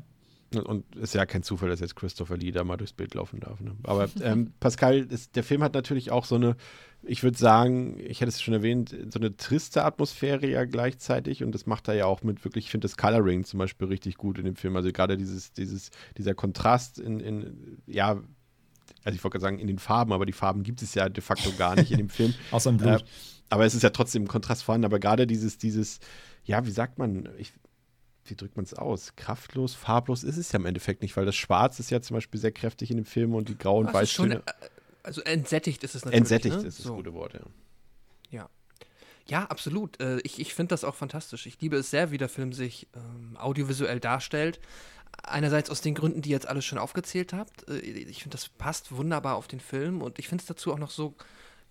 Und- Und ist ja kein Zufall, dass jetzt Christopher Lee da mal durchs Bild laufen darf. Ne? Aber ähm, Pascal, ist, der Film hat natürlich auch so eine, ich würde sagen, ich hätte es schon erwähnt, so eine triste Atmosphäre ja gleichzeitig. Und das macht er ja auch mit wirklich, ich finde das Coloring zum Beispiel richtig gut in dem Film. Also gerade dieses, dieses, dieser Kontrast in, in ja, also ich wollte gerade sagen, in den Farben, aber die Farben gibt es ja de facto gar nicht in dem Film. Außer im Blut. Äh, aber es ist ja trotzdem ein Kontrast vorhanden. Aber gerade dieses, dieses, ja, wie sagt man, ich, wie drückt man es aus? Kraftlos, farblos ist es ja im Endeffekt nicht, weil das Schwarz ist ja zum Beispiel sehr kräftig in dem Film und die Grau- und ist schon, Weißtöne. äh, also entsättigt ist es natürlich. Entsättigt ne? ist das So. gute Wort, ja. Ja. Ja, absolut. Äh, Ich, ich finde das auch fantastisch. Ich liebe es sehr, wie der Film sich ähm, audiovisuell darstellt. Einerseits aus den Gründen, die ihr jetzt alles schon aufgezählt habt. Äh, Ich finde, das passt wunderbar auf den Film und ich finde es dazu auch noch so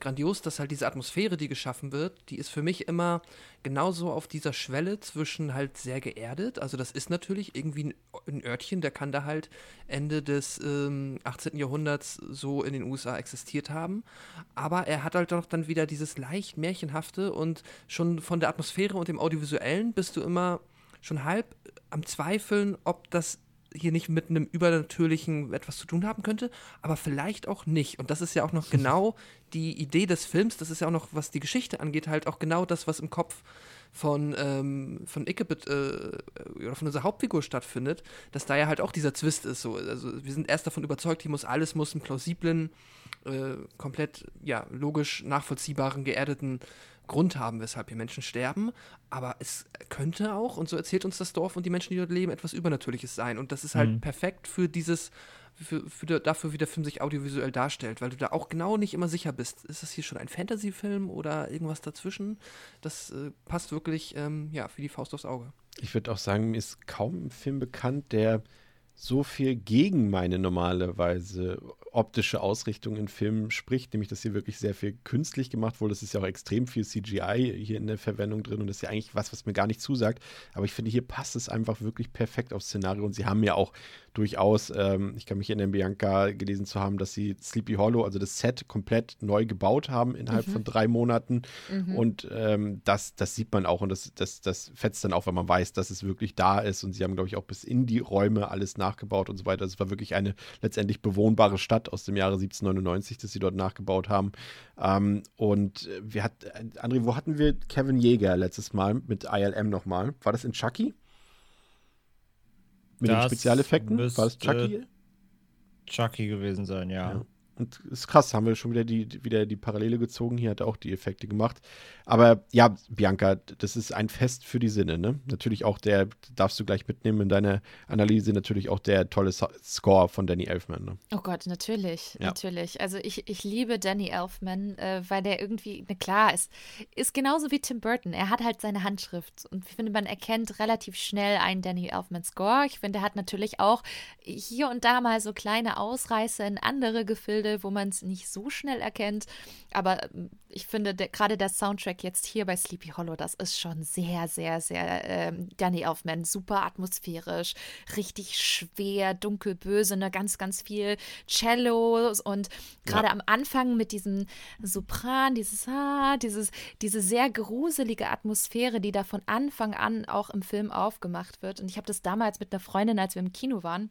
grandios, dass halt diese Atmosphäre, die geschaffen wird, die ist für mich immer genauso auf dieser Schwelle zwischen halt sehr geerdet. Also das ist natürlich irgendwie ein, Örtchen, der kann da halt Ende des ähm, 18. Jahrhunderts so in den USA existiert haben. Aber er hat halt auch dann wieder dieses leicht märchenhafte und schon von der Atmosphäre und dem Audiovisuellen bist du immer schon halb am Zweifeln, ob das hier nicht mit einem Übernatürlichen etwas zu tun haben könnte, aber vielleicht auch nicht. Und das ist ja auch noch genau die Idee des Films, das ist ja auch noch, was die Geschichte angeht, halt auch genau das, was im Kopf von, ähm, von Ickebit äh, oder von unserer Hauptfigur stattfindet, dass da ja halt auch dieser Zwist ist. So. Also wir sind erst davon überzeugt, hier muss alles muss einen plausiblen, äh, komplett ja, logisch nachvollziehbaren, geerdeten Grund haben, weshalb hier Menschen sterben, aber es könnte auch, und so erzählt uns das Dorf und die Menschen, die dort leben, etwas Übernatürliches sein. Und das ist halt Mhm. perfekt für dieses, für, für dafür, wie der Film sich audiovisuell darstellt, weil du da auch genau nicht immer sicher bist, ist das hier schon ein Fantasy-Film oder irgendwas dazwischen? Das äh, passt wirklich, ähm, ja, wie die Faust aufs Auge. Ich würde auch sagen, mir ist kaum ein Film bekannt, der so viel gegen meine normalerweise optische Ausrichtung in Filmen spricht, nämlich dass hier wirklich sehr viel künstlich gemacht wurde. Es ist ja auch extrem viel CGI hier in der Verwendung drin und das ist ja eigentlich was, was mir gar nicht zusagt. Aber ich finde, hier passt es einfach wirklich perfekt aufs Szenario und sie haben ja auch durchaus, ähm, ich kann mich erinnern, Bianca gelesen zu haben, dass sie Sleepy Hollow, also das Set komplett neu gebaut haben innerhalb von drei Monaten und ähm, das, das sieht man auch und das, das, das fetzt dann auch, wenn man weiß, dass es wirklich da ist. Und sie haben, glaube ich, auch bis in die Räume alles nachgebaut und so weiter. Also es war wirklich eine letztendlich bewohnbare Stadt aus dem Jahre 1799, das sie dort nachgebaut haben. Ähm, und wir hat, äh, André, wo hatten wir Kevin Jäger letztes Mal mit ILM nochmal? War das in Chucky? Mit den Das Spezialeffekten? War müsste- Chucky? Chucky gewesen sein, ja. Ja. Und ist krass, haben wir schon wieder die, wieder die Parallele gezogen. Hier hat er auch die Effekte gemacht. Aber ja, Bianca, das ist ein Fest für die Sinne, ne? Natürlich auch der, darfst du gleich mitnehmen in deiner Analyse, natürlich auch der tolle So- Score von Danny Elfman, ne? Oh Gott, natürlich, Ja. natürlich. Also ich, ich liebe Danny Elfman, äh, weil der irgendwie, na klar, ist, ist genauso wie Tim Burton. Er hat halt seine Handschrift und ich finde, man erkennt relativ schnell einen Danny Elfman Score. Ich finde, er hat natürlich auch hier und da mal so kleine Ausreißer in andere Gefilde, wo man es nicht so schnell erkennt. Aber ähm, ich finde, der, gerade der Soundtrack jetzt hier bei Sleepy Hollow, das ist schon sehr, sehr, sehr ähm, Danny Elfman, super atmosphärisch, richtig schwer, dunkelböse, ne, ganz, ganz viel Cellos und gerade am Anfang mit diesem Sopran, dieses ah, dieses, diese sehr gruselige Atmosphäre, die da von Anfang an auch im Film aufgemacht wird. Und ich habe das damals mit einer Freundin, als wir im Kino waren,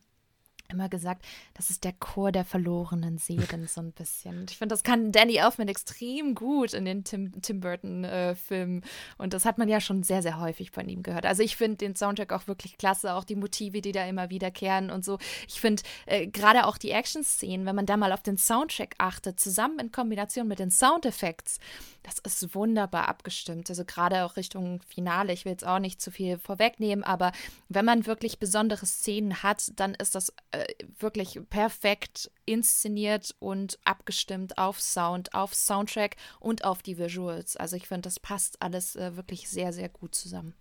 immer gesagt, das ist der Chor der verlorenen Seelen so ein bisschen. Ich finde, das kann Danny Elfman extrem gut in den Tim, Tim Burton-Filmen. und das hat man ja schon sehr, sehr häufig von ihm gehört. Also ich finde den Soundtrack auch wirklich klasse, auch die Motive, die da immer wiederkehren und so. Ich finde äh, gerade auch die Action-Szenen, wenn man da mal auf den Soundtrack achtet, zusammen in Kombination mit den Soundeffekts, das ist wunderbar abgestimmt. Also gerade auch Richtung Finale. Ich will jetzt auch nicht zu viel vorwegnehmen, aber wenn man wirklich besondere Szenen hat, dann ist das äh, wirklich perfekt inszeniert und abgestimmt auf Sound, auf Soundtrack und auf die Visuals. Also ich finde, das passt alles äh, wirklich sehr, sehr gut zusammen.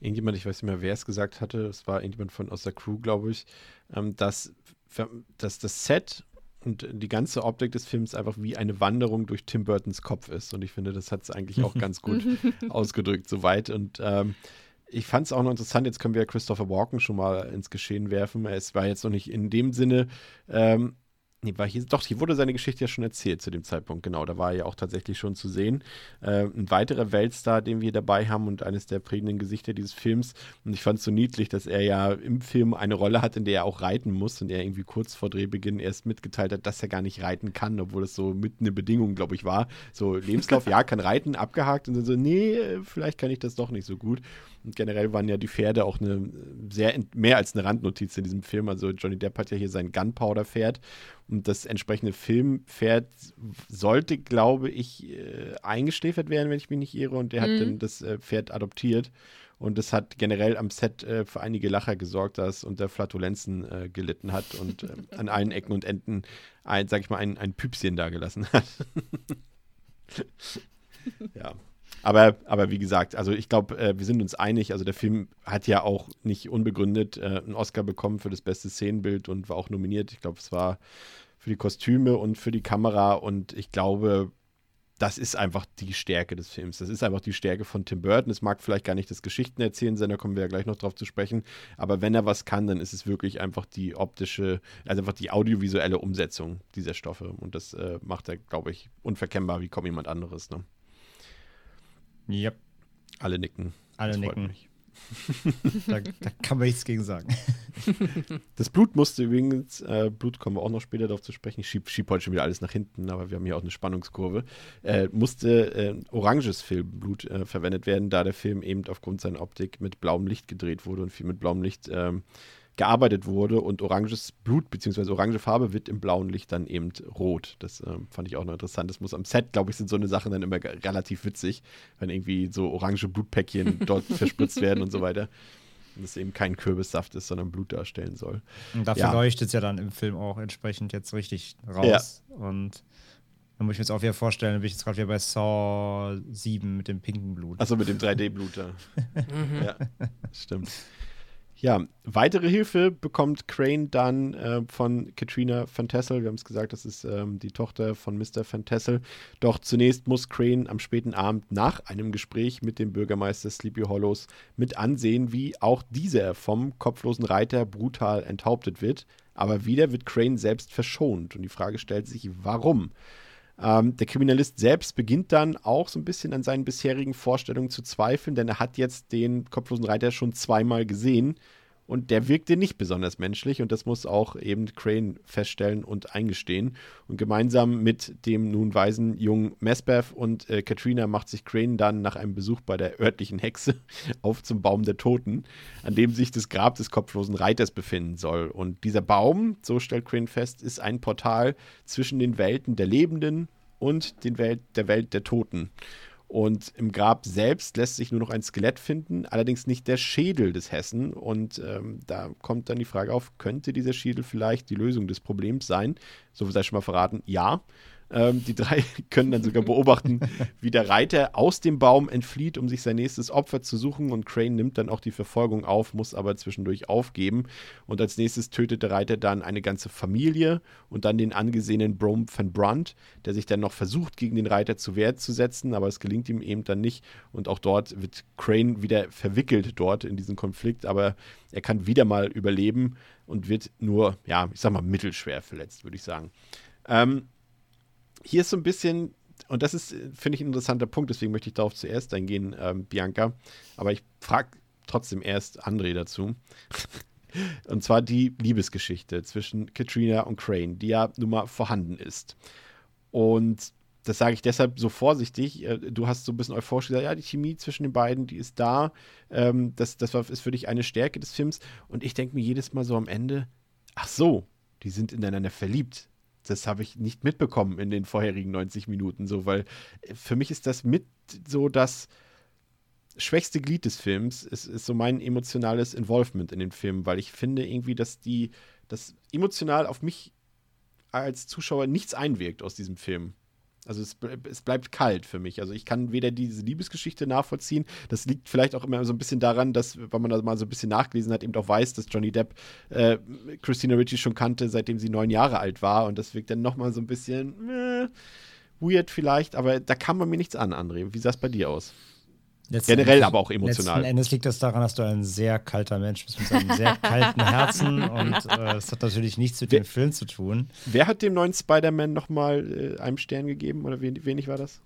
Irgendjemand, ich weiß nicht mehr, wer es gesagt hatte, es war irgendjemand von aus der Crew, glaube ich, ähm, dass, dass das Set und die ganze Optik des Films einfach wie eine Wanderung durch Tim Burtons Kopf ist. Und ich finde, das hat es eigentlich auch ganz gut ausgedrückt soweit. Und ähm, ich fand es auch noch interessant, jetzt können wir Christopher Walken schon mal ins Geschehen werfen. Es war jetzt noch nicht in dem Sinne, ähm, nee, war hier, doch, hier wurde seine Geschichte ja schon erzählt zu dem Zeitpunkt, genau. Da war er ja auch tatsächlich schon zu sehen. Äh, ein weiterer Weltstar, den wir dabei haben und eines der prägenden Gesichter dieses Films. Und ich fand es so niedlich, dass er ja im Film eine Rolle hat, in der er auch reiten muss und er irgendwie kurz vor Drehbeginn erst mitgeteilt hat, dass er gar nicht reiten kann, obwohl es so mit eine Bedingung, glaube ich, war. So, Lebenslauf, ja, kann reiten, abgehakt und dann so, nee, vielleicht kann ich das doch nicht so gut. Und generell waren ja die Pferde auch eine sehr mehr als eine Randnotiz in diesem Film. Also Johnny Depp hat ja hier sein Gunpowder-Pferd und das entsprechende Filmpferd sollte, glaube ich, äh, eingeschläfert werden, wenn ich mich nicht irre. Und der hat dann das äh, Pferd adoptiert. Und das hat generell am Set äh, für einige Lacher gesorgt, da es unter Flatulenzen äh, gelitten hat und äh, an allen Ecken und Enden ein, sag ich mal, ein, ein Püpschen dagelassen hat. ja. Aber, aber wie gesagt, also ich glaube, äh, wir sind uns einig. Also der Film hat ja auch nicht unbegründet äh, einen Oscar bekommen für das beste Szenenbild und war auch nominiert. Ich glaube, es war für die Kostüme und für die Kamera. Und ich glaube, das ist einfach die Stärke des Films. Das ist einfach die Stärke von Tim Burton. Es mag vielleicht gar nicht das Geschichtenerzählen sein, da kommen wir ja gleich noch drauf zu sprechen. Aber wenn er was kann, dann ist es wirklich einfach die optische, also einfach die audiovisuelle Umsetzung dieser Stoffe. Und das äh, macht er, glaube ich, unverkennbar wie kaum jemand anderes. Ne? Yep, Alle nicken. alle Das freut nicken. mich. Da, da kann man nichts gegen sagen. Das Blut musste übrigens, äh, Blut kommen wir auch noch später darauf zu sprechen. Ich schieb, schieb heute schon wieder alles nach hinten, aber wir haben hier auch eine Spannungskurve. Äh, musste äh, oranges Filmblut äh, verwendet werden, da der Film eben aufgrund seiner Optik mit blauem Licht gedreht wurde und viel mit blauem Licht ähm, gearbeitet wurde und oranges Blut bzw. orange Farbe wird im blauen Licht dann eben rot. Das äh, fand ich auch noch interessant. Das muss am Set, glaube ich, sind so eine Sachen dann immer relativ witzig, wenn irgendwie so orange Blutpäckchen dort verspritzt werden und so weiter. Und es eben kein Kürbissaft ist, sondern Blut darstellen soll. Und dafür Ja. leuchtet es ja dann im Film auch entsprechend jetzt richtig raus. Und dann muss ich mir jetzt auch wieder vorstellen, bin ich jetzt gerade wieder bei Saw 7 mit dem pinken Blut. Achso, mit dem 3D-Blut da. Ja, stimmt. Ja, weitere Hilfe bekommt Crane dann äh, von Katrina Van Tassel. Wir haben es gesagt, das ist ähm, die Tochter von Mr. Van Tassel. Doch zunächst muss Crane am späten Abend nach einem Gespräch mit dem Bürgermeister Sleepy Hollows mit ansehen, wie auch dieser vom kopflosen Reiter brutal enthauptet wird. Aber wieder wird Crane selbst verschont. Und die Frage stellt sich, warum? Ähm, der Kriminalist selbst beginnt dann auch so ein bisschen an seinen bisherigen Vorstellungen zu zweifeln, denn er hat jetzt den kopflosen Reiter schon zweimal gesehen und der wirkte nicht besonders menschlich und das muss auch eben Crane feststellen und eingestehen. Und gemeinsam mit dem nun weisen jungen Mesbeth und äh, Katrina macht sich Crane dann nach einem Besuch bei der örtlichen Hexe auf zum Baum der Toten, an dem sich das Grab des kopflosen Reiters befinden soll. Und dieser Baum, so stellt Crane fest, ist ein Portal zwischen den Welten der Lebenden und den Welt, der Welt der Toten. Und im Grab selbst lässt sich nur noch ein Skelett finden, allerdings nicht der Schädel des Hessen. Und ähm, da kommt dann die Frage auf, könnte dieser Schädel vielleicht die Lösung des Problems sein? So sei schon mal verraten, ja. Ähm, die drei können dann sogar beobachten, wie der Reiter aus dem Baum entflieht, um sich sein nächstes Opfer zu suchen. Und Crane nimmt dann auch die Verfolgung auf, muss aber zwischendurch aufgeben. Und als nächstes tötet der Reiter dann eine ganze Familie und dann den angesehenen Brom van Brunt, der sich dann noch versucht, gegen den Reiter zu Wehr zu setzen, aber es gelingt ihm eben dann nicht. Und auch dort wird Crane wieder verwickelt dort in diesen Konflikt, aber er kann wieder mal überleben und wird nur, ja, ich sag mal, mittelschwer verletzt, würde ich sagen. Ähm, hier ist so ein bisschen, und das ist, äh, finde ich, ein interessanter Punkt, deswegen möchte ich darauf zuerst eingehen, ähm, Bianca. Aber ich frage trotzdem erst André dazu. Und zwar die Liebesgeschichte zwischen Katrina und Crane, die ja nun mal vorhanden ist. Und das sage ich deshalb so vorsichtig. Äh, Du hast so ein bisschen euphorisch gesagt, ja, die Chemie zwischen den beiden, die ist da. Ähm, das, das war, ist für dich eine Stärke des Films. Und ich denke mir jedes Mal so am Ende, ach so, die sind ineinander verliebt. Das habe ich nicht mitbekommen in den vorherigen 90 Minuten, so, weil äh, für mich ist das mit so das schwächste Glied des Films, ist, ist so mein emotionales Involvement in den Film, weil ich finde irgendwie, dass die, das emotional auf mich als Zuschauer nichts einwirkt aus diesem Film. Also es, es bleibt kalt für mich. Also ich kann weder diese Liebesgeschichte nachvollziehen. Das liegt vielleicht auch immer so ein bisschen daran, dass, wenn man da mal so ein bisschen nachgelesen hat, eben auch weiß, dass Johnny Depp äh, Christina Ricci schon kannte, seitdem sie neun Jahre alt war. Und das wirkt dann nochmal so ein bisschen äh, weird vielleicht. Aber da kam bei mir nichts an, André. Wie sah es bei dir aus? Letzten Generell Endes- aber auch emotional. Letzten Endes liegt das daran, dass du ein sehr kalter Mensch bist mit einem sehr kalten Herzen und äh, es hat natürlich nichts mit Wer- dem Film zu tun. Wer hat dem neuen Spider-Man nochmal äh, einem Stern gegeben? Oder wen, wenig war das?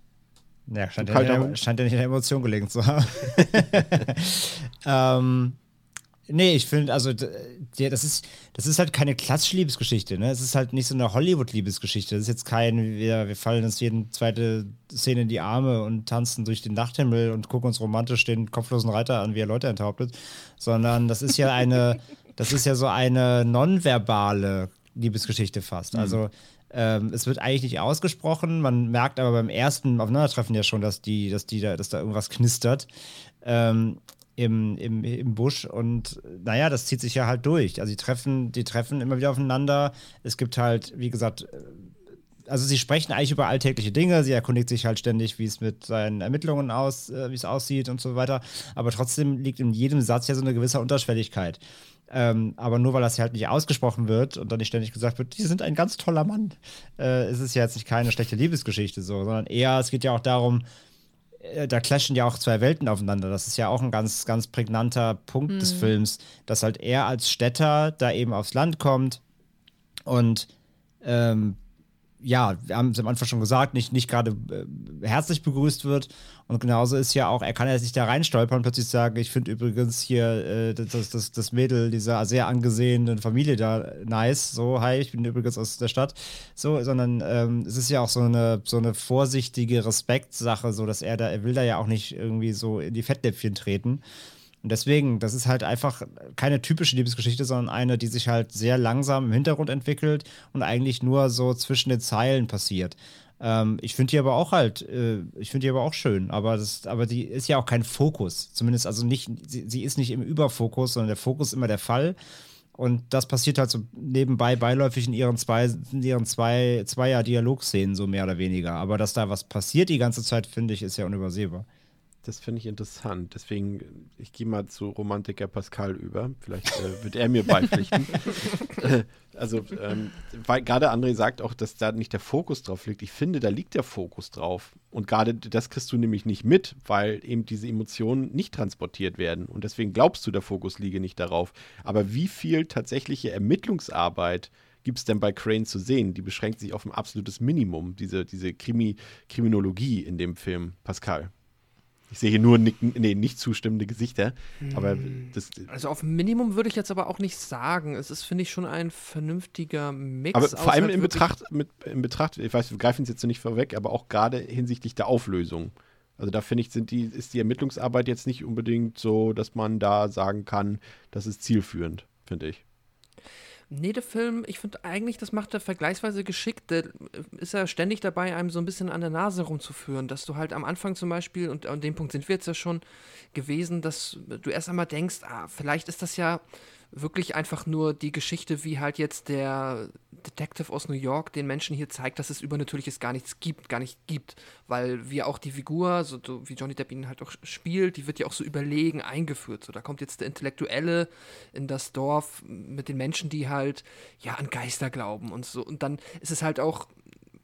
Ja, scheint, Hund? scheint ja nicht in der Emotion gelegen zu haben. ähm, nee, ich finde, also, das, ist, das ist halt keine klassische Liebesgeschichte. Ne? Es ist halt nicht so eine Hollywood-Liebesgeschichte. Das ist jetzt kein, wir, wir fallen uns jeden zweite Szene in die Arme und tanzen durch den Nachthimmel und gucken uns romantisch den kopflosen Reiter an, wie er Leute enthauptet. Sondern das ist ja eine, das ist ja so eine nonverbale Liebesgeschichte fast. Also, ähm, es wird eigentlich nicht ausgesprochen, man merkt aber beim ersten Aufeinandertreffen ja schon, dass die, dass die da, dass da irgendwas knistert ähm, im, im, im Busch und naja, das zieht sich ja halt durch. Also die treffen, die treffen immer wieder aufeinander. Es gibt halt, wie gesagt, äh, also sie sprechen eigentlich über alltägliche Dinge, sie erkundigt sich halt ständig, wie es mit seinen Ermittlungen aus, äh, wie es aussieht und so weiter. Aber trotzdem liegt in jedem Satz ja so eine gewisse Unterschwelligkeit. Ähm, aber nur weil das halt nicht ausgesprochen wird und dann nicht ständig gesagt wird, die sind ein ganz toller Mann, äh, ist es ja jetzt nicht keine schlechte Liebesgeschichte so, sondern eher, es geht ja auch darum, da clashen ja auch zwei Welten aufeinander. Das ist ja auch ein ganz, ganz prägnanter Punkt des Films, dass halt er als Städter da eben aufs Land kommt und ähm, ja, wir haben es am Anfang schon gesagt, nicht, nicht gerade äh, herzlich begrüßt wird. Und genauso ist ja auch, er kann ja sich da reinstolpern und plötzlich sagen, ich finde übrigens hier äh, das, das, das Mädel dieser sehr angesehenen Familie da nice. So, hi, ich bin übrigens aus der Stadt. So, sondern ähm, es ist ja auch so eine, so eine vorsichtige Respektsache, so dass er da, er will da ja auch nicht irgendwie so in die Fettnäpfchen treten. Und deswegen, das ist halt einfach keine typische Liebesgeschichte, sondern eine, die sich halt sehr langsam im Hintergrund entwickelt und eigentlich nur so zwischen den Zeilen passiert. Ähm, ich finde die aber auch halt, äh, ich finde die aber auch schön, aber, das, aber die ist ja auch kein Fokus. Zumindest also nicht, sie, sie ist nicht im Überfokus, sondern der Fokus ist immer der Fall. Und das passiert halt so nebenbei beiläufig in ihren zwei, in ihren zwei, zweier Dialogszenen, so mehr oder weniger. Aber dass da was passiert die ganze Zeit, finde ich, ist ja unübersehbar. Das finde ich interessant. Deswegen, ich gehe mal zu Romantiker Pascal über. Vielleicht äh, wird er mir beipflichten. Äh, also, ähm, weil gerade André sagt auch, dass da nicht der Fokus drauf liegt. Ich finde, da liegt der Fokus drauf. Und gerade das kriegst du nämlich nicht mit, weil eben diese Emotionen nicht transportiert werden. Und deswegen glaubst du, der Fokus liege nicht darauf. Aber wie viel tatsächliche Ermittlungsarbeit gibt es denn bei Crane zu sehen? Die beschränkt sich auf ein absolutes Minimum, diese, diese Krimi Kriminologie in dem Film, Pascal. Ich sehe hier nur nicken, nee, nicht zustimmende Gesichter. Aber Hm. das, Also auf Minimum würde ich jetzt aber auch nicht sagen. Es ist, finde ich, schon ein vernünftiger Mix. aber vor allem halt in Betracht, mit, in Betracht, ich weiß, wir greifen es jetzt nicht vorweg, aber auch gerade hinsichtlich der Auflösung. Also da finde ich, sind die, ist die Ermittlungsarbeit jetzt nicht unbedingt so, dass man da sagen kann, das ist zielführend, finde ich. Nee, der Film, ich finde eigentlich, das macht er vergleichsweise geschickt. Der ist ja ständig dabei, einem so ein bisschen an der Nase rumzuführen, dass du halt am Anfang zum Beispiel, und an dem Punkt sind wir jetzt ja schon gewesen, dass du erst einmal denkst, ah, vielleicht ist das ja wirklich einfach nur die Geschichte, wie halt jetzt der Detective aus New York den Menschen hier zeigt, dass es Übernatürliches gar nichts gibt, gar nicht gibt. Weil wir auch die Figur, so, wie Johnny Depp ihn halt auch spielt, die wird ja auch so überlegen eingeführt. So, da kommt jetzt der Intellektuelle in das Dorf mit den Menschen, die halt ja an Geister glauben und so. Und dann ist es halt auch,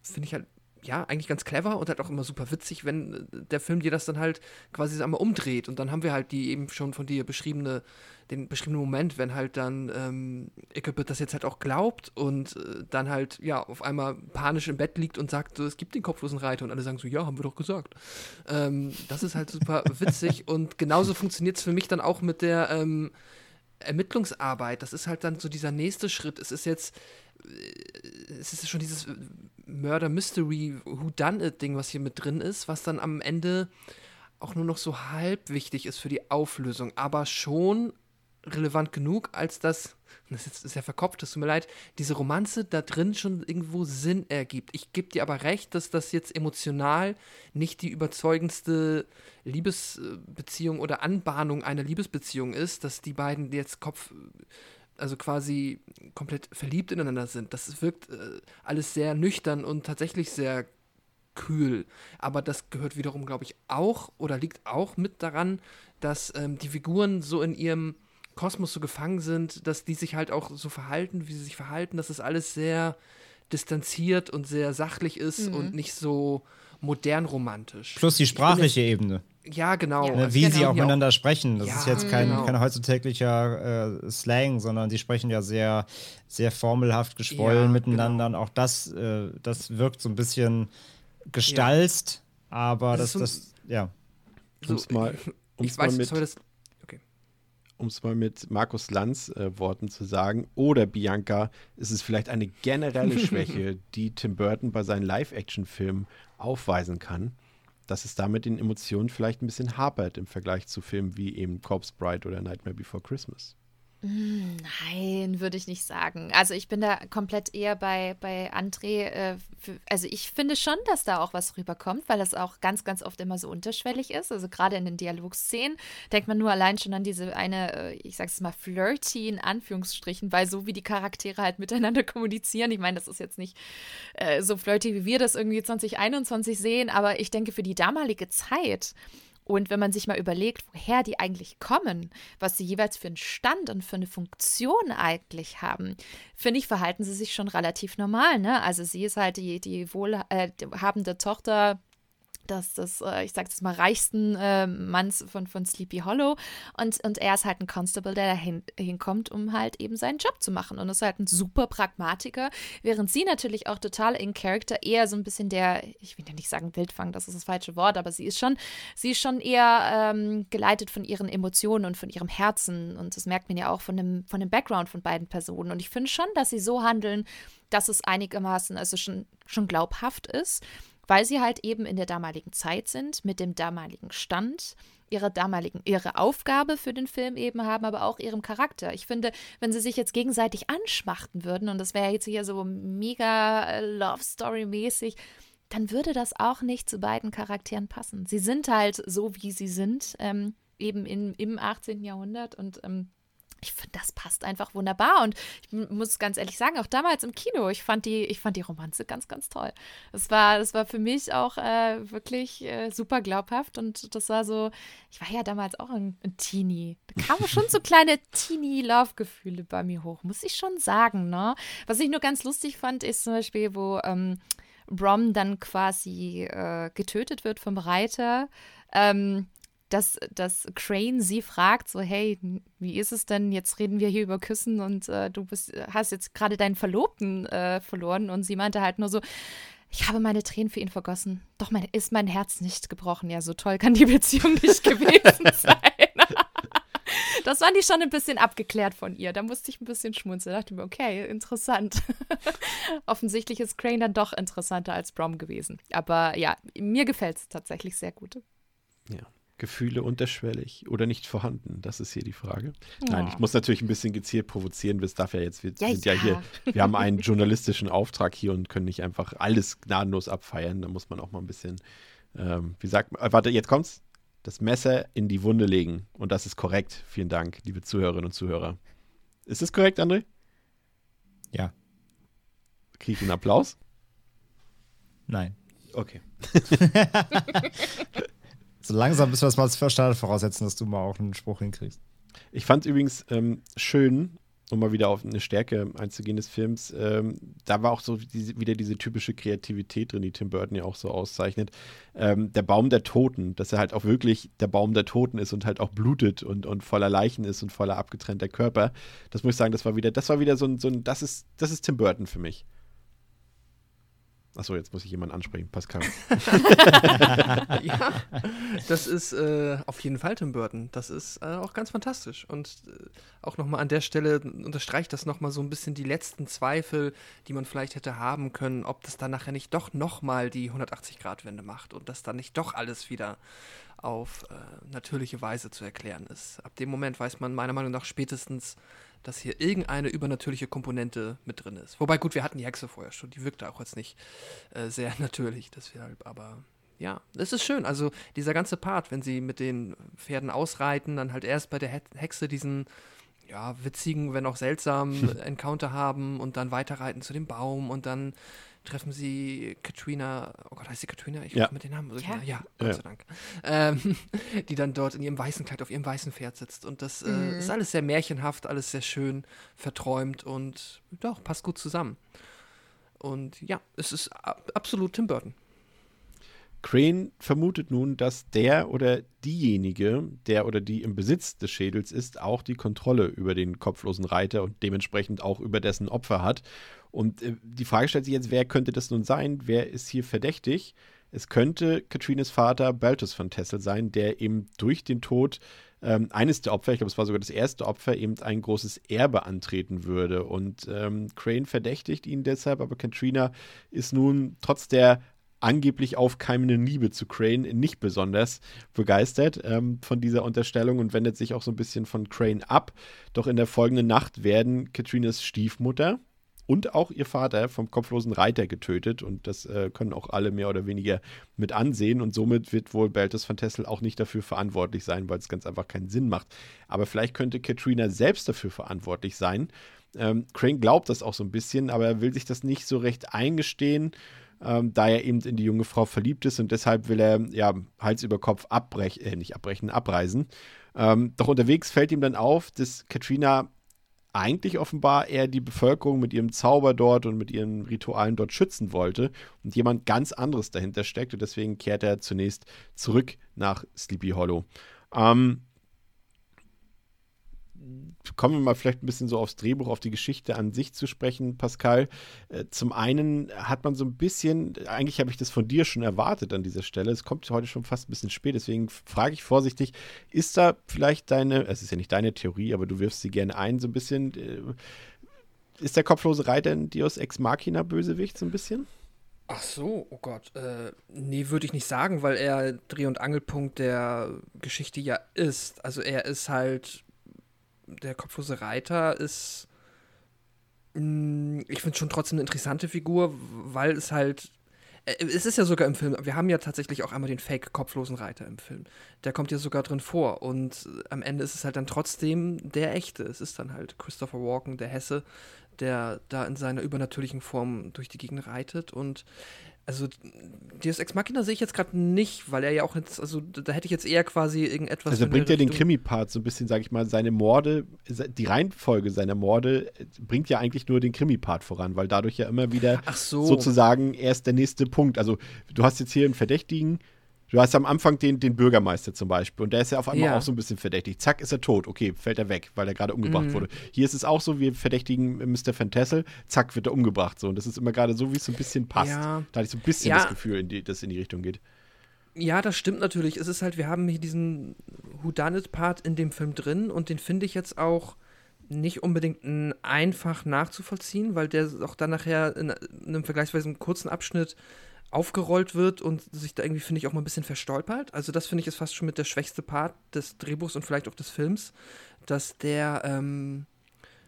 finde ich halt, ja, eigentlich ganz clever und halt auch immer super witzig, wenn äh, der Film dir das dann halt quasi einmal umdreht. Und dann haben wir halt die eben schon von dir beschriebene, den beschriebenen Moment, wenn halt dann ähm, Ichabod das jetzt halt auch glaubt und äh, dann halt, ja, auf einmal panisch im Bett liegt und sagt, so, es gibt den kopflosen Reiter und alle sagen so, ja, haben wir doch gesagt. Ähm, das ist halt super witzig und genauso funktioniert es für mich dann auch mit der ähm, Ermittlungsarbeit. Das ist halt dann so dieser nächste Schritt. Es ist jetzt, äh, es ist schon dieses Murder Mystery Who Done It Ding, was hier mit drin ist, was dann am Ende auch nur noch so halb wichtig ist für die Auflösung, aber schon relevant genug, als dass, das ist, ja verkopft, es tut mir leid, diese Romanze da drin schon irgendwo Sinn ergibt. Ich gebe dir aber recht, dass das jetzt emotional nicht die überzeugendste Liebesbeziehung oder Anbahnung einer Liebesbeziehung ist, dass die beiden jetzt Kopf, also quasi komplett verliebt ineinander sind. Das wirkt äh, alles sehr nüchtern und tatsächlich sehr kühl. Aber das gehört wiederum, glaube ich, auch oder liegt auch mit daran, dass ähm, die Figuren so in ihrem Kosmos so gefangen sind, dass die sich halt auch so verhalten, wie sie sich verhalten, dass es alles sehr distanziert und sehr sachlich ist Mhm. und nicht so modern romantisch. Plus die sprachliche Ebene. jetzt- Ja, genau. Ja. Ne, wie die sie auch ja miteinander sprechen. Das Ja, ist jetzt kein, genau. kein heutzutäglicher äh, Slang, sondern die sprechen ja sehr, sehr formelhaft geschwollen Ja, miteinander. genau. Und auch das, äh, das wirkt so ein bisschen gestalzt, aber Das das, ist so das, ja. so, Um's mal- ich um's mal weiß, mit- sorry, das, um es mal mit Markus Lanz äh, Worten zu sagen, oder Bianca, ist es vielleicht eine generelle Schwäche, die Tim Burton bei seinen Live-Action-Filmen aufweisen kann, dass es damit den Emotionen vielleicht ein bisschen hapert im Vergleich zu Filmen wie eben Corpse Bride oder Nightmare Before Christmas. Nein, würde ich nicht sagen. Also ich bin da komplett eher bei, bei André. Äh, für, also ich finde schon, dass da auch was rüberkommt, weil das auch ganz, ganz oft immer so unterschwellig ist. Also gerade in den Dialogszenen denkt man nur allein schon an diese eine, äh, ich sag's mal, flirty in Anführungsstrichen, weil so wie die Charaktere halt miteinander kommunizieren. Ich meine, das ist jetzt nicht äh, so flirty, wie wir das irgendwie 2021 sehen, aber ich denke, für die damalige Zeit und wenn man sich mal überlegt, woher die eigentlich kommen, was sie jeweils für einen Stand und für eine Funktion eigentlich haben, finde ich, verhalten sie sich schon relativ normal. Ne? Also sie ist halt die, die wohlhabende Tochter des äh, ich sag jetzt mal, reichsten äh, Manns von, von Sleepy Hollow. Und, und er ist halt ein Constable, der da hin, hinkommt, um halt eben seinen Job zu machen. Und ist halt ein super Pragmatiker, während sie natürlich auch total in Character eher so ein bisschen der, ich will ja nicht sagen Wildfang, das ist das falsche Wort, aber sie ist schon, sie ist schon eher ähm, geleitet von ihren Emotionen und von ihrem Herzen. Und das merkt man ja auch von dem, von dem Background von beiden Personen. Und ich finde schon, dass sie so handeln, dass es einigermaßen, also schon, schon glaubhaft ist weil sie halt eben in der damaligen Zeit sind, mit dem damaligen Stand ihrer damaligen, ihre Aufgabe für den Film eben haben, aber auch ihrem Charakter. Ich finde, wenn sie sich jetzt gegenseitig anschmachten würden, und das wäre jetzt hier so mega äh, Love Story mäßig, dann würde das auch nicht zu beiden Charakteren passen. Sie sind halt so, wie sie sind, ähm, eben in, im 18. Jahrhundert und ähm, ich finde, das passt einfach wunderbar. Und ich muss ganz ehrlich sagen, auch damals im Kino, ich fand die, ich fand die Romanze ganz, ganz toll. Das war, das war für mich auch äh, wirklich äh, super glaubhaft. Und das war so, ich war ja damals auch ein, ein Teenie. Da kamen schon so kleine Teenie-Love-Gefühle bei mir hoch, muss ich schon sagen. Ne? Was ich nur ganz lustig fand, ist zum Beispiel, wo ähm, Brom dann quasi äh, getötet wird vom Reiter. Ähm, dass, dass Crane sie fragt, so, hey, wie ist es denn? Jetzt reden wir hier über Küssen und äh, du bist, hast jetzt gerade deinen Verlobten äh, verloren. Und sie meinte halt nur so, ich habe meine Tränen für ihn vergossen. Doch mein, ist mein Herz nicht gebrochen. Ja, so toll kann die Beziehung nicht gewesen sein. das fand ich schon ein bisschen abgeklärt von ihr. Da musste ich ein bisschen schmunzeln. Da dachte ich mir, okay, interessant. Offensichtlich ist Crane dann doch interessanter als Brom gewesen. Aber ja, mir gefällt es tatsächlich sehr gut. Ja. Gefühle unterschwellig oder nicht vorhanden? Das ist hier die Frage. Ja. Nein, ich muss natürlich ein bisschen gezielt provozieren, wir darf ja jetzt, wir ja, sind ja. ja. hier, wir haben einen journalistischen Auftrag hier und können nicht einfach alles gnadenlos abfeiern. Da muss man auch mal ein bisschen, ähm, wie sagt man, äh, warte, jetzt kommt's, das Messer in die Wunde legen. Und das ist korrekt. Vielen Dank, liebe Zuhörerinnen und Zuhörer. Ist es korrekt, André? Ja. Kriege ich einen Applaus? Nein. Okay. So langsam müssen wir es mal als Standard voraussetzen, dass du mal auch einen Spruch hinkriegst. Ich fand übrigens ähm, schön, um mal wieder auf eine Stärke einzugehen des Films, ähm, da war auch so diese, wieder diese typische Kreativität drin, die Tim Burton ja auch so auszeichnet. Ähm, der Baum der Toten, dass er halt auch wirklich der Baum der Toten ist und halt auch blutet und, und voller Leichen ist und voller abgetrennter Körper. Das muss ich sagen, das war wieder, das war wieder so ein, so ein das ist, das ist Tim Burton für mich. Achso, jetzt muss ich jemanden ansprechen, Pascal. ja, das ist äh, auf jeden Fall Tim Burton. Das ist äh, auch ganz fantastisch. Und äh, auch nochmal an der Stelle unterstreicht das nochmal so ein bisschen die letzten Zweifel, die man vielleicht hätte haben können, ob das dann nachher nicht doch nochmal die 180-Grad-Wende macht und dass dann nicht doch alles wieder auf äh, natürliche Weise zu erklären ist. Ab dem Moment weiß man meiner Meinung nach spätestens, dass hier irgendeine übernatürliche Komponente mit drin ist. Wobei, gut, wir hatten die Hexe vorher schon, die wirkte auch jetzt nicht äh, sehr natürlich, deshalb, aber ja, es ist schön. Also dieser ganze Part, wenn sie mit den Pferden ausreiten, dann halt erst bei der Hexe diesen ja, witzigen, wenn auch seltsamen Encounter haben und dann weiterreiten zu dem Baum und dann treffen sie Katrina, oh Gott, heißt sie Katrina? Ich ja. mit den Namen. Ja. ja, Gott ja. sei Dank. Ähm, die dann dort in ihrem weißen Kleid auf ihrem weißen Pferd sitzt. Und das äh, mhm. äh, ist alles sehr märchenhaft, alles sehr schön verträumt und doch, passt gut zusammen. Und ja, es ist absolut Tim Burton. Crane vermutet nun, dass der oder diejenige, der oder die im Besitz des Schädels ist, auch die Kontrolle über den kopflosen Reiter und dementsprechend auch über dessen Opfer hat. Und äh, die Frage stellt sich jetzt, wer könnte das nun sein? Wer ist hier verdächtig? Es könnte Katrines Vater Baltus von Tessel sein, der eben durch den Tod ähm, eines der Opfer, ich glaube, es war sogar das erste Opfer, eben ein großes Erbe antreten würde. Und ähm, Crane verdächtigt ihn deshalb, aber Katrina ist nun trotz der angeblich aufkeimenden Liebe zu Crane nicht besonders begeistert ähm, von dieser Unterstellung und wendet sich auch so ein bisschen von Crane ab. Doch in der folgenden Nacht werden Katrinas Stiefmutter und auch ihr Vater vom kopflosen Reiter getötet und das äh, können auch alle mehr oder weniger mit ansehen und somit wird wohl Beltus von Tessel auch nicht dafür verantwortlich sein, weil es ganz einfach keinen Sinn macht. Aber vielleicht könnte Katrina selbst dafür verantwortlich sein. Ähm, Crane glaubt das auch so ein bisschen, aber er will sich das nicht so recht eingestehen ähm, da er eben in die junge Frau verliebt ist und deshalb will er ja Hals über Kopf abbrechen, äh, nicht abbrechen, abreisen. Ähm, doch unterwegs fällt ihm dann auf, dass Katrina eigentlich offenbar eher die Bevölkerung mit ihrem Zauber dort und mit ihren Ritualen dort schützen wollte und jemand ganz anderes dahinter steckt und deswegen kehrt er zunächst zurück nach Sleepy Hollow. Ähm, kommen wir mal vielleicht ein bisschen so aufs Drehbuch, auf die Geschichte an sich zu sprechen, Pascal. Äh, zum einen hat man so ein bisschen, eigentlich habe ich das von dir schon erwartet an dieser Stelle. Es kommt heute schon fast ein bisschen spät, deswegen frage ich vorsichtig, ist da vielleicht deine, es ist ja nicht deine Theorie, aber du wirfst sie gerne ein, so ein bisschen, äh, ist der kopflose Reiter ein Dios Ex Machina Bösewicht so ein bisschen? Ach so, oh Gott. Äh, nee, würde ich nicht sagen, weil er Dreh- und Angelpunkt der Geschichte ja ist. Also er ist halt, der kopflose Reiter ist, mh, mm, ich finde schon trotzdem eine interessante Figur, weil es halt, äh, es ist ja sogar im Film, wir haben ja tatsächlich auch einmal den Fake-kopflosen Reiter im Film. Der kommt ja sogar drin vor und am Ende ist es halt dann trotzdem der echte. Es ist dann halt Christopher Walken, der Hesse, der da in seiner übernatürlichen Form durch die Gegend reitet und also Deus Ex Machina sehe ich jetzt gerade nicht, weil er ja auch jetzt, also da hätte ich jetzt eher quasi irgendetwas. Also bringt ja den Krimi-Part so ein bisschen, sage ich mal, seine Morde, die Reihenfolge seiner Morde bringt ja eigentlich nur den Krimi-Part voran, weil dadurch ja immer wieder so. sozusagen erst der nächste Punkt. Also du hast jetzt hier einen Verdächtigen, Du hast am Anfang den, den Bürgermeister zum Beispiel und der ist ja auf einmal ja. auch so ein bisschen verdächtig. Zack, ist er tot. Okay, fällt er weg, weil er gerade umgebracht mhm. wurde. Hier ist es auch so, wir verdächtigen Mr. Fantassel, zack, wird er umgebracht. So. Und das ist immer gerade so, wie es so ein bisschen passt. Ja. Da hatte ich so ein bisschen ja. das Gefühl, in die, dass es in die Richtung geht. Ja, das stimmt natürlich. Es ist halt, wir haben hier diesen Whodunit-Part in dem Film drin und den finde ich jetzt auch nicht unbedingt einfach nachzuvollziehen, weil der auch dann nachher in einem vergleichsweise kurzen Abschnitt aufgerollt wird und sich da irgendwie, finde ich, auch mal ein bisschen verstolpert. Also das finde ich ist fast schon mit der schwächste Part des Drehbuchs und vielleicht auch des Films, dass der ähm,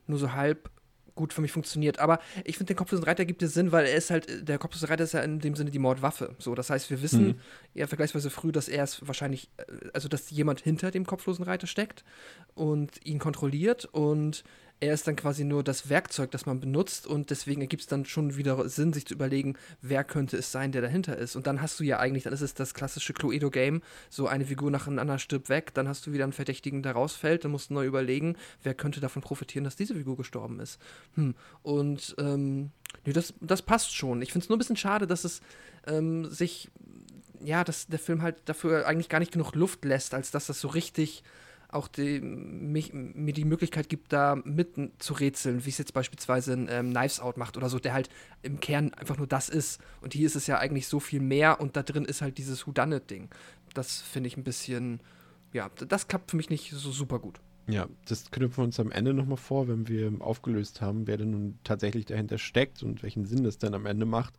nur so halb gut für mich funktioniert. Aber ich finde, den kopflosen Reiter gibt es Sinn, weil er ist halt, der kopflose Reiter ist ja in dem Sinne die Mordwaffe. So, das heißt, wir wissen mhm. ja vergleichsweise früh, dass er es wahrscheinlich, äh, also dass jemand hinter dem kopflosen Reiter steckt und ihn kontrolliert und er ist dann quasi nur das Werkzeug, das man benutzt und deswegen ergibt es dann schon wieder Sinn, sich zu überlegen, wer könnte es sein, der dahinter ist. Und dann hast du ja eigentlich, dann ist es das klassische Cluedo-Game, so eine Figur nacheinander stirbt weg, dann hast du wieder einen Verdächtigen, der rausfällt, dann musst du neu überlegen, wer könnte davon profitieren, dass diese Figur gestorben ist. Hm. Und ähm, nee, das, das passt schon. Ich finde es nur ein bisschen schade, dass es ähm, sich, ja, dass der Film halt dafür eigentlich gar nicht genug Luft lässt, als dass das so richtig auch die, mich, mir die Möglichkeit gibt, da mitten zu rätseln, wie es jetzt beispielsweise ein ähm, Knives Out macht oder so, der halt im Kern einfach nur das ist. Und hier ist es ja eigentlich so viel mehr und da drin ist halt dieses Whodunit-Ding. Das finde ich ein bisschen, ja, das klappt für mich nicht so super gut. Ja, das knüpfen wir uns am Ende nochmal vor, wenn wir aufgelöst haben, wer denn nun tatsächlich dahinter steckt und welchen Sinn das dann am Ende macht.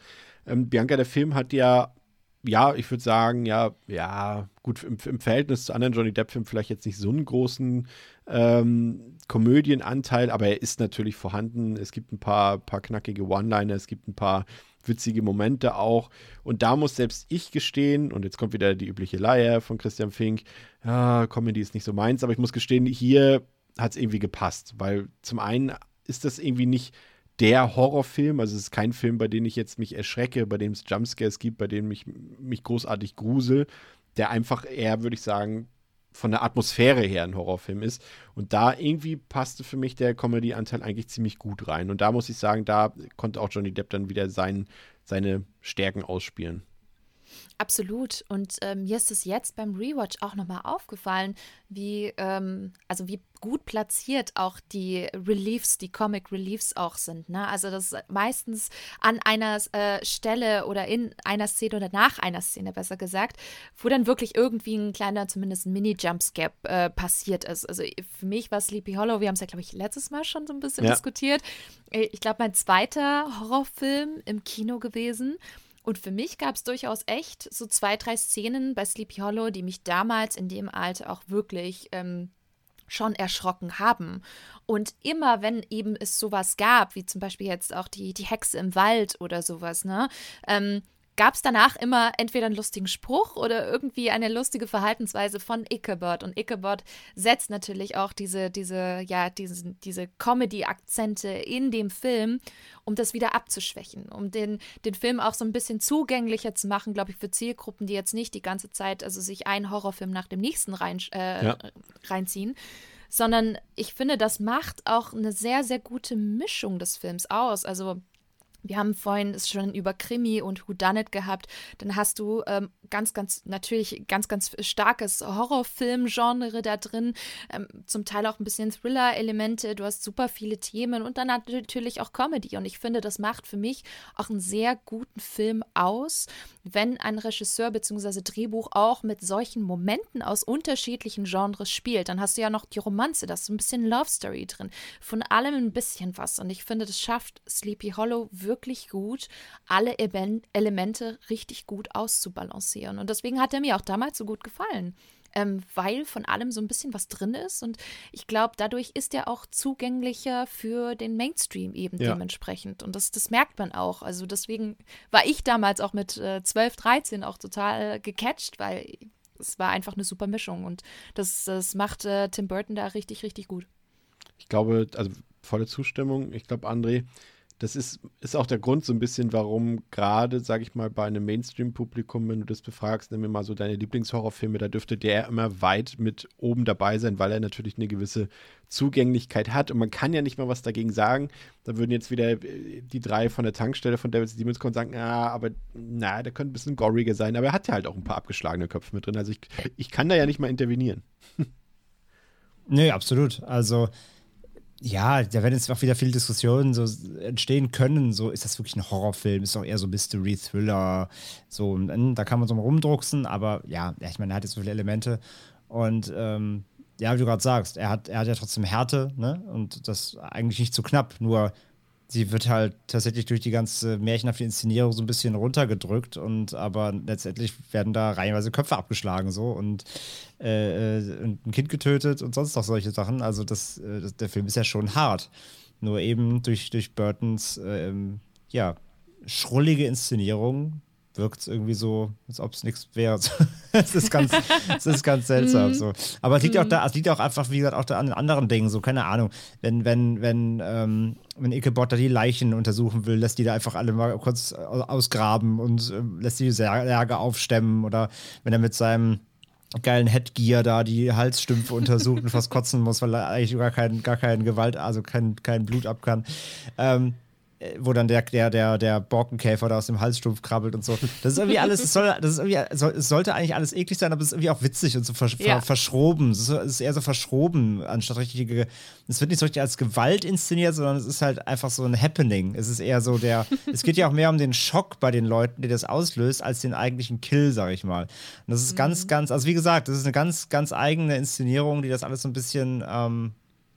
Ähm, Bianca, der Film hat ja ja, ich würde sagen, ja, ja, gut, im, im, Verhältnis zu anderen Johnny Depp-Filmen vielleicht jetzt nicht so einen großen ähm, Komödienanteil, aber er ist natürlich vorhanden. Es gibt ein paar, paar knackige One-Liner, es gibt ein paar witzige Momente auch. Und da muss selbst ich gestehen, und jetzt kommt wieder die übliche Leier von Christian Fink, ja, Comedy ist nicht so meins, aber ich muss gestehen, hier hat es irgendwie gepasst, weil zum einen ist das irgendwie nicht der Horrorfilm. Also es ist kein Film, bei dem ich jetzt mich erschrecke, bei dem es Jumpscares gibt, bei dem ich mich großartig grusel, der einfach eher, würde ich sagen, von der Atmosphäre her ein Horrorfilm ist. Und da irgendwie passte für mich der Comedy-Anteil eigentlich ziemlich gut rein. Und da muss ich sagen, da konnte auch Johnny Depp dann wieder sein, seine Stärken ausspielen. Absolut. Und ähm, mir ist es jetzt beim Rewatch auch nochmal aufgefallen, wie, ähm, also wie gut platziert auch die Reliefs, die Comic Reliefs auch sind. Ne? Also das ist meistens an einer äh, Stelle oder in einer Szene oder nach einer Szene, besser gesagt, wo dann wirklich irgendwie ein kleiner, zumindest ein Mini-Jumpscare äh, passiert ist. Also für mich war Sleepy Hollow, wir haben es ja, glaube ich, letztes Mal schon so ein bisschen ja. diskutiert. Äh, ich glaube, mein zweiter Horrorfilm im Kino gewesen. Und für mich gab es durchaus echt so zwei, drei Szenen bei Sleepy Hollow, die mich damals in dem Alter auch wirklich ähm, schon erschrocken haben. Und immer, wenn eben es sowas gab, wie zum Beispiel jetzt auch die, die Hexe im Wald oder sowas, ne, ähm, gab es danach immer entweder einen lustigen Spruch oder irgendwie eine lustige Verhaltensweise von Ichabod. Und Ichabod setzt natürlich auch diese, diese, ja, diese, diese Comedy-Akzente in dem Film, um das wieder abzuschwächen, um den, den Film auch so ein bisschen zugänglicher zu machen, glaube ich, für Zielgruppen, die jetzt nicht die ganze Zeit, also sich einen Horrorfilm nach dem nächsten rein, äh, ja. reinziehen sondern ich finde, das macht auch eine sehr, sehr gute Mischung des Films aus. Also wir haben vorhin es schon über Krimi und Whodunit gehabt. Dann hast du ähm, ganz, ganz, natürlich ganz, ganz starkes Horrorfilm-Genre da drin. Ähm, zum Teil auch ein bisschen Thriller-Elemente. Du hast super viele Themen und dann natürlich auch Comedy. Und ich finde, das macht für mich auch einen sehr guten Film aus, wenn ein Regisseur bzw. Drehbuch auch mit solchen Momenten aus unterschiedlichen Genres spielt. Dann hast du ja noch die Romanze, da ist ein bisschen Love Story drin. Von allem ein bisschen was. Und ich finde, das schafft Sleepy Hollow wirklich wirklich gut, alle Eben- Elemente richtig gut auszubalancieren. Und deswegen hat er mir auch damals so gut gefallen ähm, weil von allem so ein bisschen was drin ist. Und ich glaube, dadurch ist er auch zugänglicher für den Mainstream eben Ja. dementsprechend. Und das, das merkt man auch. Also deswegen war ich damals auch mit äh, 12, 13 auch total gecatcht, weil es war einfach eine super Mischung. Und das, das macht äh, Tim Burton da richtig, richtig gut. Ich glaube, also volle Zustimmung. Ich glaube, André, das ist, ist auch der Grund so ein bisschen, warum gerade, sage ich mal, bei einem Mainstream-Publikum, wenn du das befragst, nimm mir mal so deine Lieblingshorrorfilme, da dürfte der immer weit mit oben dabei sein, weil er natürlich eine gewisse Zugänglichkeit hat und man kann ja nicht mal was dagegen sagen. Da würden jetzt wieder äh, die drei von der Tankstelle von David Demons kommen und sagen, ja, aber na, der könnte ein bisschen goriger sein, aber er hat ja halt auch ein paar abgeschlagene Köpfe mit drin. Also ich, ich kann da ja nicht mal intervenieren. Nee, absolut. Also, ja, da werden jetzt auch wieder viele Diskussionen so entstehen können. So, ist das wirklich ein Horrorfilm? Ist doch eher so Mystery, Thriller. So, da kann man so mal rumdrucksen, aber ja, ich meine, er hat jetzt so viele Elemente. Und ähm, ja, wie du gerade sagst, er hat, er hat ja trotzdem Härte, ne? Und das eigentlich nicht zu knapp, nur sie wird halt tatsächlich durch die ganze märchenhafte Inszenierung so ein bisschen runtergedrückt und aber letztendlich werden da reihenweise Köpfe abgeschlagen so und, äh, äh, und ein Kind getötet und sonst noch solche Sachen. Also das, äh, das, der Film ist ja schon hart. Nur eben durch, durch Burtons ähm, ja, schrullige Inszenierung wirkt es irgendwie so, als ob es nichts wäre. Es ist ganz, es ist ganz seltsam. so. Aber es liegt auch da, es liegt auch einfach, wie gesagt, auch da an anderen Dingen, so, keine Ahnung. Wenn, wenn, wenn, ähm, wenn Ichabod da die Leichen untersuchen will, lässt die da einfach alle mal kurz au- ausgraben und ähm, lässt die Särge aufstemmen oder wenn er mit seinem geilen Headgear da die Halsstümpfe untersucht und fast kotzen muss, weil er eigentlich gar kein, gar kein Gewalt, also kein, kein Blut ab kann. Ähm, äh, wo dann der, der, der, der Borkenkäfer da aus dem Halsstumpf krabbelt und so. Das ist irgendwie alles, es, soll, das ist irgendwie, soll, es sollte eigentlich alles eklig sein, aber es ist irgendwie auch witzig und so versch Ja. ver verschroben. Es ist, eher so verschroben, anstatt richtige. Es wird nicht so richtig als Gewalt inszeniert, sondern es ist halt einfach so ein Happening. Es ist eher so der. es geht ja auch mehr um den Schock bei den Leuten, die das auslöst, als den eigentlichen Kill, sag ich mal. Und das ist ganz, ganz, also wie gesagt, das ist eine ganz, ganz eigene Inszenierung, die das alles so ein bisschen, ähm,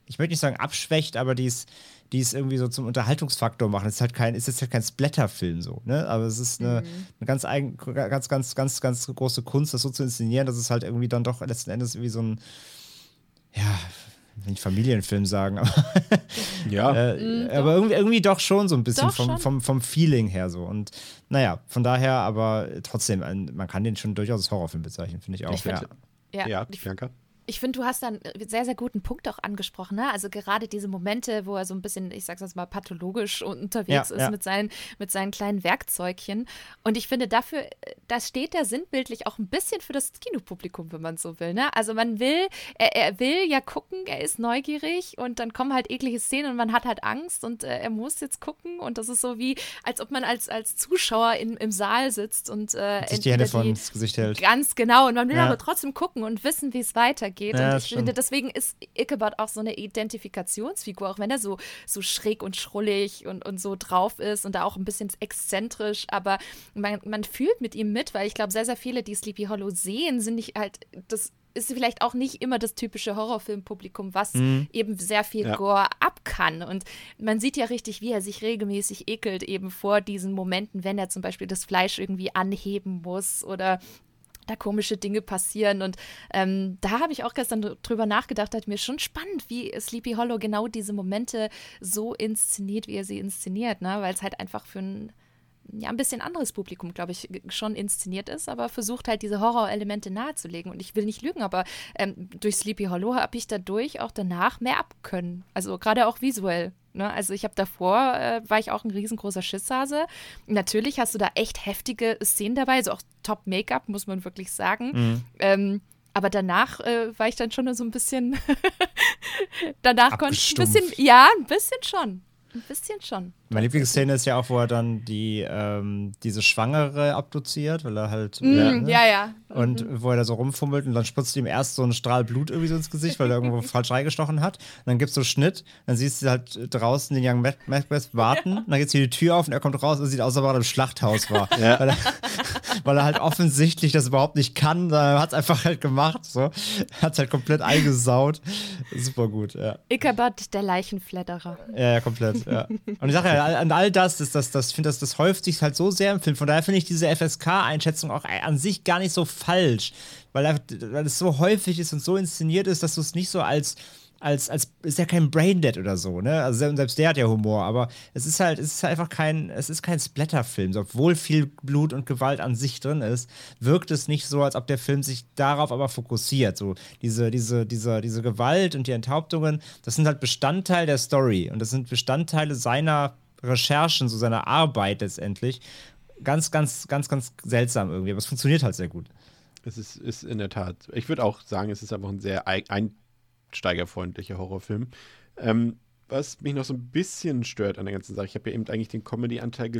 ich möchte nicht sagen abschwächt, aber die ist die es irgendwie so zum Unterhaltungsfaktor machen. Es ist halt kein, es ist halt kein Splatter-Film so, ne? Aber es ist eine, eine ganz, eigen, ganz, ganz, ganz, ganz große Kunst, das so zu inszenieren, dass es halt irgendwie dann doch letzten Endes wie so ein, ja, will nicht Familienfilm sagen, aber, Ja. äh, aber irgendwie, irgendwie doch schon so ein bisschen Doch, vom, schon. vom, vom Feeling her so. Und naja, von daher, aber trotzdem, man kann den schon durchaus als Horrorfilm bezeichnen, finde ich auch. Ich find- ja. Ja, ja, ich Bianca. Ich finde, du hast da einen sehr, sehr guten Punkt auch angesprochen. Ne? Also gerade diese Momente, wo er so ein bisschen, ich sag's jetzt mal, pathologisch unterwegs Ja, ist ja. Mit, seinen, mit seinen kleinen Werkzeugchen. Und ich finde, dafür, äh, da steht er sinnbildlich auch ein bisschen für das Kinopublikum, wenn man so will. Ne? Also man will, er, er will ja gucken, er ist neugierig und dann kommen halt eklige Szenen und man hat halt Angst und äh, er muss jetzt gucken. Und das ist so wie, als ob man als, als Zuschauer in, im Saal sitzt und äh, Sich die Hände vor ins Gesicht hält. Ganz genau. Und man will Ja. aber trotzdem gucken und wissen, wie es weitergeht. Ja, und ich finde, deswegen ist Ichabod auch so eine Identifikationsfigur, auch wenn er so, so schräg und schrullig und, und so drauf ist und da auch ein bisschen exzentrisch. Aber man, man fühlt mit ihm mit, weil ich glaube, sehr, sehr viele, die Sleepy Hollow sehen, sind nicht halt, das ist vielleicht auch nicht immer das typische Horrorfilmpublikum, was eben sehr viel Ja. Gore ab kann. Und man sieht ja richtig, wie er sich regelmäßig ekelt, eben vor diesen Momenten, wenn er zum Beispiel das Fleisch irgendwie anheben muss oder da komische Dinge passieren. Und ähm, da habe ich auch gestern drüber nachgedacht, hat mir schon spannend, wie Sleepy Hollow genau diese Momente so inszeniert, wie er sie inszeniert, ne? weil es halt einfach für ein ja, ein bisschen anderes Publikum, glaube ich, schon inszeniert ist, aber versucht halt diese Horrorelemente nahezulegen. Und ich will nicht lügen, aber ähm, durch Sleepy Hollow habe ich dadurch auch danach mehr abkönnen. Also gerade auch visuell. Ne? Also ich habe davor, äh, war ich auch ein riesengroßer Schisshase. Natürlich hast du da echt heftige Szenen dabei, also auch Top-Make-up, muss man wirklich sagen. Ähm, aber danach äh, war ich dann schon so ein bisschen. danach konnte ich ein bisschen. Ja, ein bisschen schon. Ein bisschen schon. Meine Lieblingsszene ist ja auch, wo er dann die, ähm, diese Schwangere abduziert, weil er halt. Mm, ne? ja, ja. Und wo er da so rumfummelt und dann spritzt ihm erst so ein Strahl Blut irgendwie so ins Gesicht, weil er irgendwo falsch reingestochen hat. Und dann gibt's so Schnitt, dann siehst du halt draußen den Young Mac- Macbeth warten, und dann geht hier die Tür auf und er kommt raus und sieht aus, als ob er im Schlachthaus war. Ja. Weil er, weil er halt offensichtlich das überhaupt nicht kann. Er hat es einfach halt gemacht, so. Hat es halt komplett eingesaut. Super gut, ja. Ichabod, der Leichenfledderer. Ja, ja, komplett, ja. Und ich sage ja, an all das, das, das, das, find, das, das häuft sich halt so sehr im Film. Von daher finde ich diese FSK-Einschätzung auch an sich gar nicht so falsch, weil, weil es so häufig ist und so inszeniert ist, dass du es nicht so als als, als ist ja kein Braindead oder so, ne? Also selbst der hat ja Humor, aber es ist halt, es ist einfach kein, es ist kein Splatterfilm. Obwohl viel Blut und Gewalt an sich drin ist, wirkt es nicht so, als ob der Film sich darauf aber fokussiert. So diese, diese, diese, diese Gewalt und die Enthauptungen, das sind halt Bestandteil der Story und das sind Bestandteile seiner Recherchen, so seiner Arbeit letztendlich. Ganz, ganz, ganz, ganz seltsam irgendwie, aber es funktioniert halt sehr gut. Es ist, ist in der Tat, ich würde auch sagen, es ist einfach ein sehr ein, einsteigerfreundlicher Horrorfilm. Ähm, was mich noch so ein bisschen stört an der ganzen Sache, ich habe ja eben eigentlich den Comedy-Anteil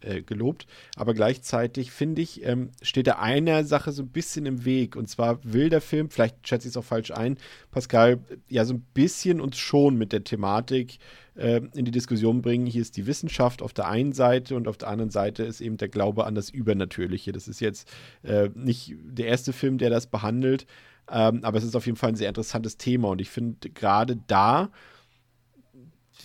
äh, gelobt, aber gleichzeitig finde ich, ähm, steht da einer Sache so ein bisschen im Weg. Und zwar will der Film, vielleicht schätze ich es auch falsch ein, Pascal, ja so ein bisschen uns schon mit der Thematik äh, in die Diskussion bringen. Hier ist die Wissenschaft auf der einen Seite und auf der anderen Seite ist eben der Glaube an das Übernatürliche. Das ist jetzt äh, nicht der erste Film, der das behandelt. Ähm, aber es ist auf jeden Fall ein sehr interessantes Thema und ich finde gerade da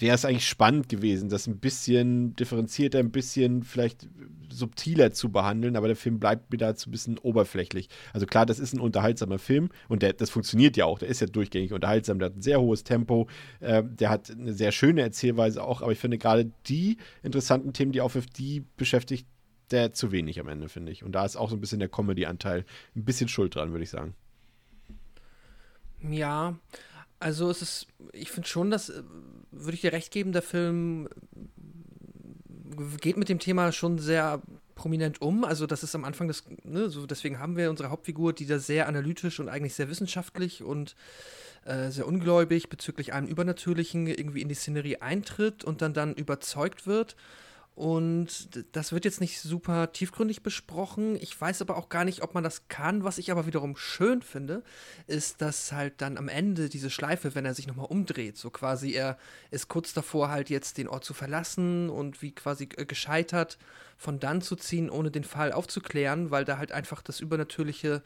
wäre es eigentlich spannend gewesen, das ein bisschen differenzierter, ein bisschen vielleicht subtiler zu behandeln, aber der Film bleibt mir dazu ein bisschen oberflächlich. Also klar, das ist ein unterhaltsamer Film und der, das funktioniert ja auch, der ist ja durchgängig unterhaltsam, der hat ein sehr hohes Tempo, äh, der hat eine sehr schöne Erzählweise auch, aber ich finde gerade die interessanten Themen, die aufwirft, die beschäftigt der zu wenig am Ende, finde ich. Und da ist auch so ein bisschen der Comedy-Anteil ein bisschen schuld dran, würde ich sagen. Ja, also es ist, ich finde schon, dass, äh, würde ich dir recht geben, der Film geht mit dem Thema schon sehr prominent um. Also das ist am Anfang des, ne, so deswegen haben wir unsere Hauptfigur, die da sehr analytisch und eigentlich sehr wissenschaftlich und äh, sehr ungläubig bezüglich einem Übernatürlichen irgendwie in die Szenerie eintritt und dann dann überzeugt wird und das wird jetzt nicht super tiefgründig besprochen. Ich weiß aber auch gar nicht, ob man das kann. Was ich aber wiederum schön finde, ist, dass halt dann am Ende diese Schleife, wenn er sich nochmal umdreht, so quasi er ist kurz davor, halt jetzt den Ort zu verlassen und wie quasi gescheitert von dann zu ziehen, ohne den Fall aufzuklären, weil da halt einfach das Übernatürliche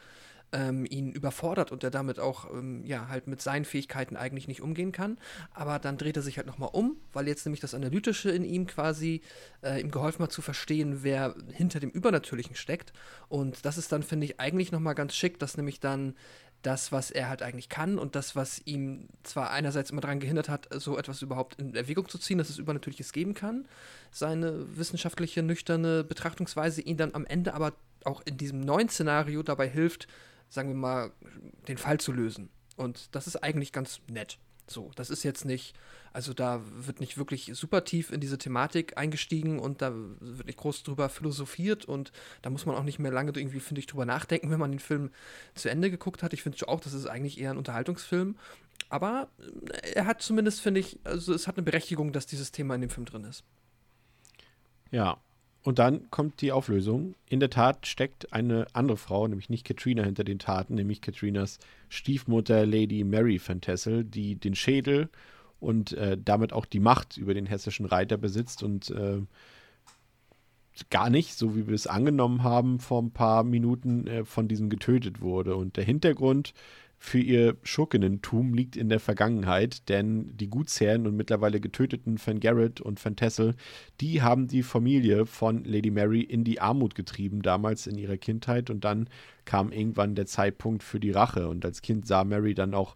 ähm, ihn überfordert und er damit auch ähm, ja halt mit seinen Fähigkeiten eigentlich nicht umgehen kann. Aber dann dreht er sich halt nochmal um, weil jetzt nämlich das Analytische in ihm quasi äh, ihm geholfen hat zu verstehen, wer hinter dem Übernatürlichen steckt. Und das ist dann, finde ich, eigentlich nochmal ganz schick, dass nämlich dann das, was er halt eigentlich kann und das, was ihm zwar einerseits immer daran gehindert hat, so etwas überhaupt in Erwägung zu ziehen, dass es Übernatürliches geben kann, seine wissenschaftliche, nüchterne Betrachtungsweise ihn dann am Ende aber auch in diesem neuen Szenario dabei hilft, sagen wir mal, den Fall zu lösen. Und das ist eigentlich ganz nett. So, das ist jetzt nicht, also da wird nicht wirklich super tief in diese Thematik eingestiegen und da wird nicht groß drüber philosophiert und da muss man auch nicht mehr lange irgendwie, finde ich, drüber nachdenken, wenn man den Film zu Ende geguckt hat. Ich finde auch, das ist eigentlich eher ein Unterhaltungsfilm. Aber äh, er hat zumindest, finde ich, also es hat eine Berechtigung, dass dieses Thema in dem Film drin ist. Ja, und dann kommt die Auflösung. In der Tat steckt eine andere Frau, nämlich nicht Katrina, hinter den Taten, nämlich Katrinas Stiefmutter Lady Mary Van Tassel, die den Schädel und äh, damit auch die Macht über den hessischen Reiter besitzt und äh, gar nicht, so wie wir es angenommen haben, vor ein paar Minuten äh, von diesem getötet wurde. Und der Hintergrund für ihr Schurkenentum liegt in der Vergangenheit, denn die Gutsherren und mittlerweile getöteten Van Garrett und Van Tassel, die haben die Familie von Lady Mary in die Armut getrieben, damals in ihrer Kindheit und dann kam irgendwann der Zeitpunkt für die Rache und als Kind sah Mary dann auch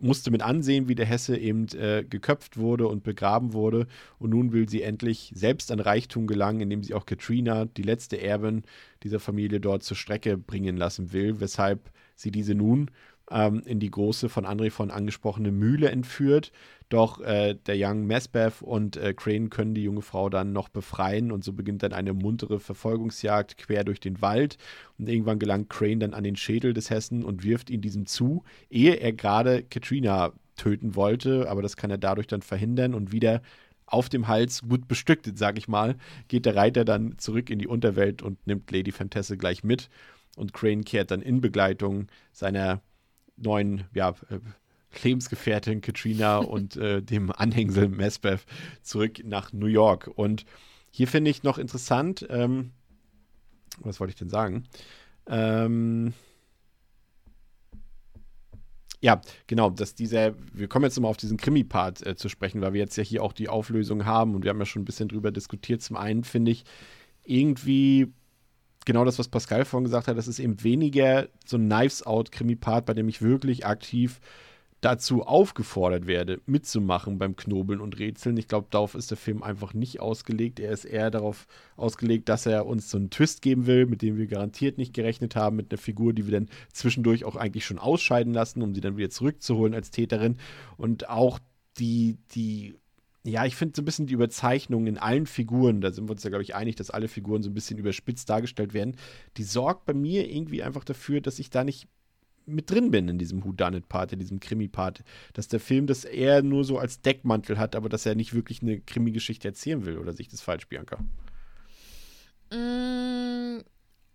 musste mit ansehen, wie der Hesse eben äh, geköpft wurde und begraben wurde. Und nun will sie endlich selbst an Reichtum gelangen, indem sie auch Katrina, die letzte Erbin dieser Familie, dort zur Strecke bringen lassen will, weshalb sie diese nun ähm, in die große von André von angesprochene Mühle entführt. Doch äh, der Young Masbeth und äh, Crane können die junge Frau dann noch befreien und so beginnt dann eine muntere Verfolgungsjagd quer durch den Wald. Und irgendwann gelangt Crane dann an den Schädel des Hessen und wirft ihn diesem zu, ehe er gerade Katrina töten wollte, aber das kann er dadurch dann verhindern und wieder auf dem Hals, gut bestückt, sag ich mal, geht der Reiter dann zurück in die Unterwelt und nimmt Lady Fantesse gleich mit. Und Crane kehrt dann in Begleitung seiner neuen ja, äh, Lebensgefährtin Katrina und äh, dem Anhängsel Mesbeth zurück nach New York. Und hier finde ich noch interessant, ähm, was wollte ich denn sagen? Ähm, ja, genau, dass dieser, wir kommen jetzt nochmal auf diesen Krimi-Part äh, zu sprechen, weil wir jetzt ja hier auch die Auflösung haben und wir haben ja schon ein bisschen drüber diskutiert. Zum einen finde ich irgendwie genau das, was Pascal vorhin gesagt hat, das ist eben weniger so ein Knives-Out-Krimi-Part, bei dem ich wirklich aktiv dazu aufgefordert werde, mitzumachen beim Knobeln und Rätseln. Ich glaube, darauf ist der Film einfach nicht ausgelegt. Er ist eher darauf ausgelegt, dass er uns so einen Twist geben will, mit dem wir garantiert nicht gerechnet haben, mit einer Figur, die wir dann zwischendurch auch eigentlich schon ausscheiden lassen, um sie dann wieder zurückzuholen als Täterin. Und auch die, die ja, ich finde so ein bisschen die Überzeichnung in allen Figuren, da sind wir uns ja, glaube ich, einig, dass alle Figuren so ein bisschen überspitzt dargestellt werden, die sorgt bei mir irgendwie einfach dafür, dass ich da nicht mit drin bin in diesem Whodunit-Part, in diesem Krimi-Part. Dass der Film das eher nur so als Deckmantel hat, aber dass er nicht wirklich eine Krimi-Geschichte erzählen will. Oder sich das falsch, Bianca? Mm,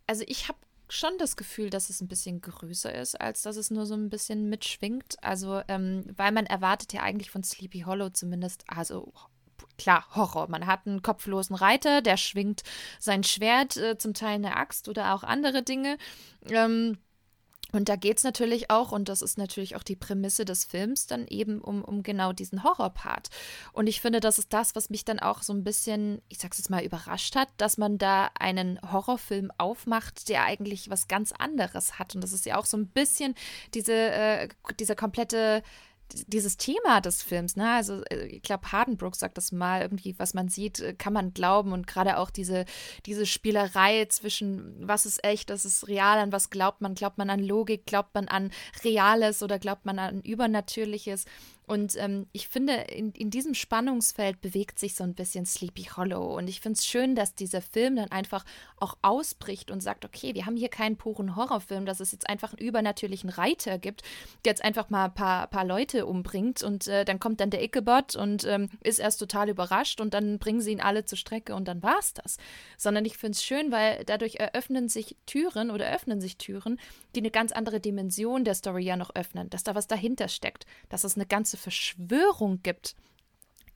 also ich habe schon das Gefühl, dass es ein bisschen größer ist, als dass es nur so ein bisschen mitschwingt. Also, ähm, weil man erwartet ja eigentlich von Sleepy Hollow zumindest, also klar, Horror. Man hat einen kopflosen Reiter, der schwingt sein Schwert, äh, zum Teil eine Axt oder auch andere Dinge. Ähm, und da geht es natürlich auch, und das ist natürlich auch die Prämisse des Films, dann eben um, um genau diesen Horrorpart. Und ich finde, das ist das, was mich dann auch so ein bisschen, ich sag's jetzt mal, überrascht hat, dass man da einen Horrorfilm aufmacht, der eigentlich was ganz anderes hat. Und das ist ja auch so ein bisschen diese, äh, dieser komplette dieses Thema des Films, ne? Also äh, ich glaube, Hardenbrook sagt das mal, irgendwie, was man sieht, äh, kann man glauben. Und gerade auch diese, diese Spielerei zwischen was ist echt, was ist real, an was glaubt man? Glaubt man an Logik, glaubt man an Reales oder glaubt man an Übernatürliches? Und ähm, ich finde, in, in diesem Spannungsfeld bewegt sich so ein bisschen Sleepy Hollow. Und ich finde es schön, dass dieser Film dann einfach auch ausbricht und sagt, okay, wir haben hier keinen puren Horrorfilm, dass es jetzt einfach einen übernatürlichen Reiter gibt, der jetzt einfach mal ein paar, paar Leute umbringt. Und äh, dann kommt dann der Ichabod und ähm, ist erst total überrascht und dann bringen sie ihn alle zur Strecke und dann war es das. Sondern ich finde es schön, weil dadurch eröffnen sich Türen oder öffnen sich Türen, die eine ganz andere Dimension der Story ja noch öffnen, dass da was dahinter steckt, dass es eine ganze Verschwörung gibt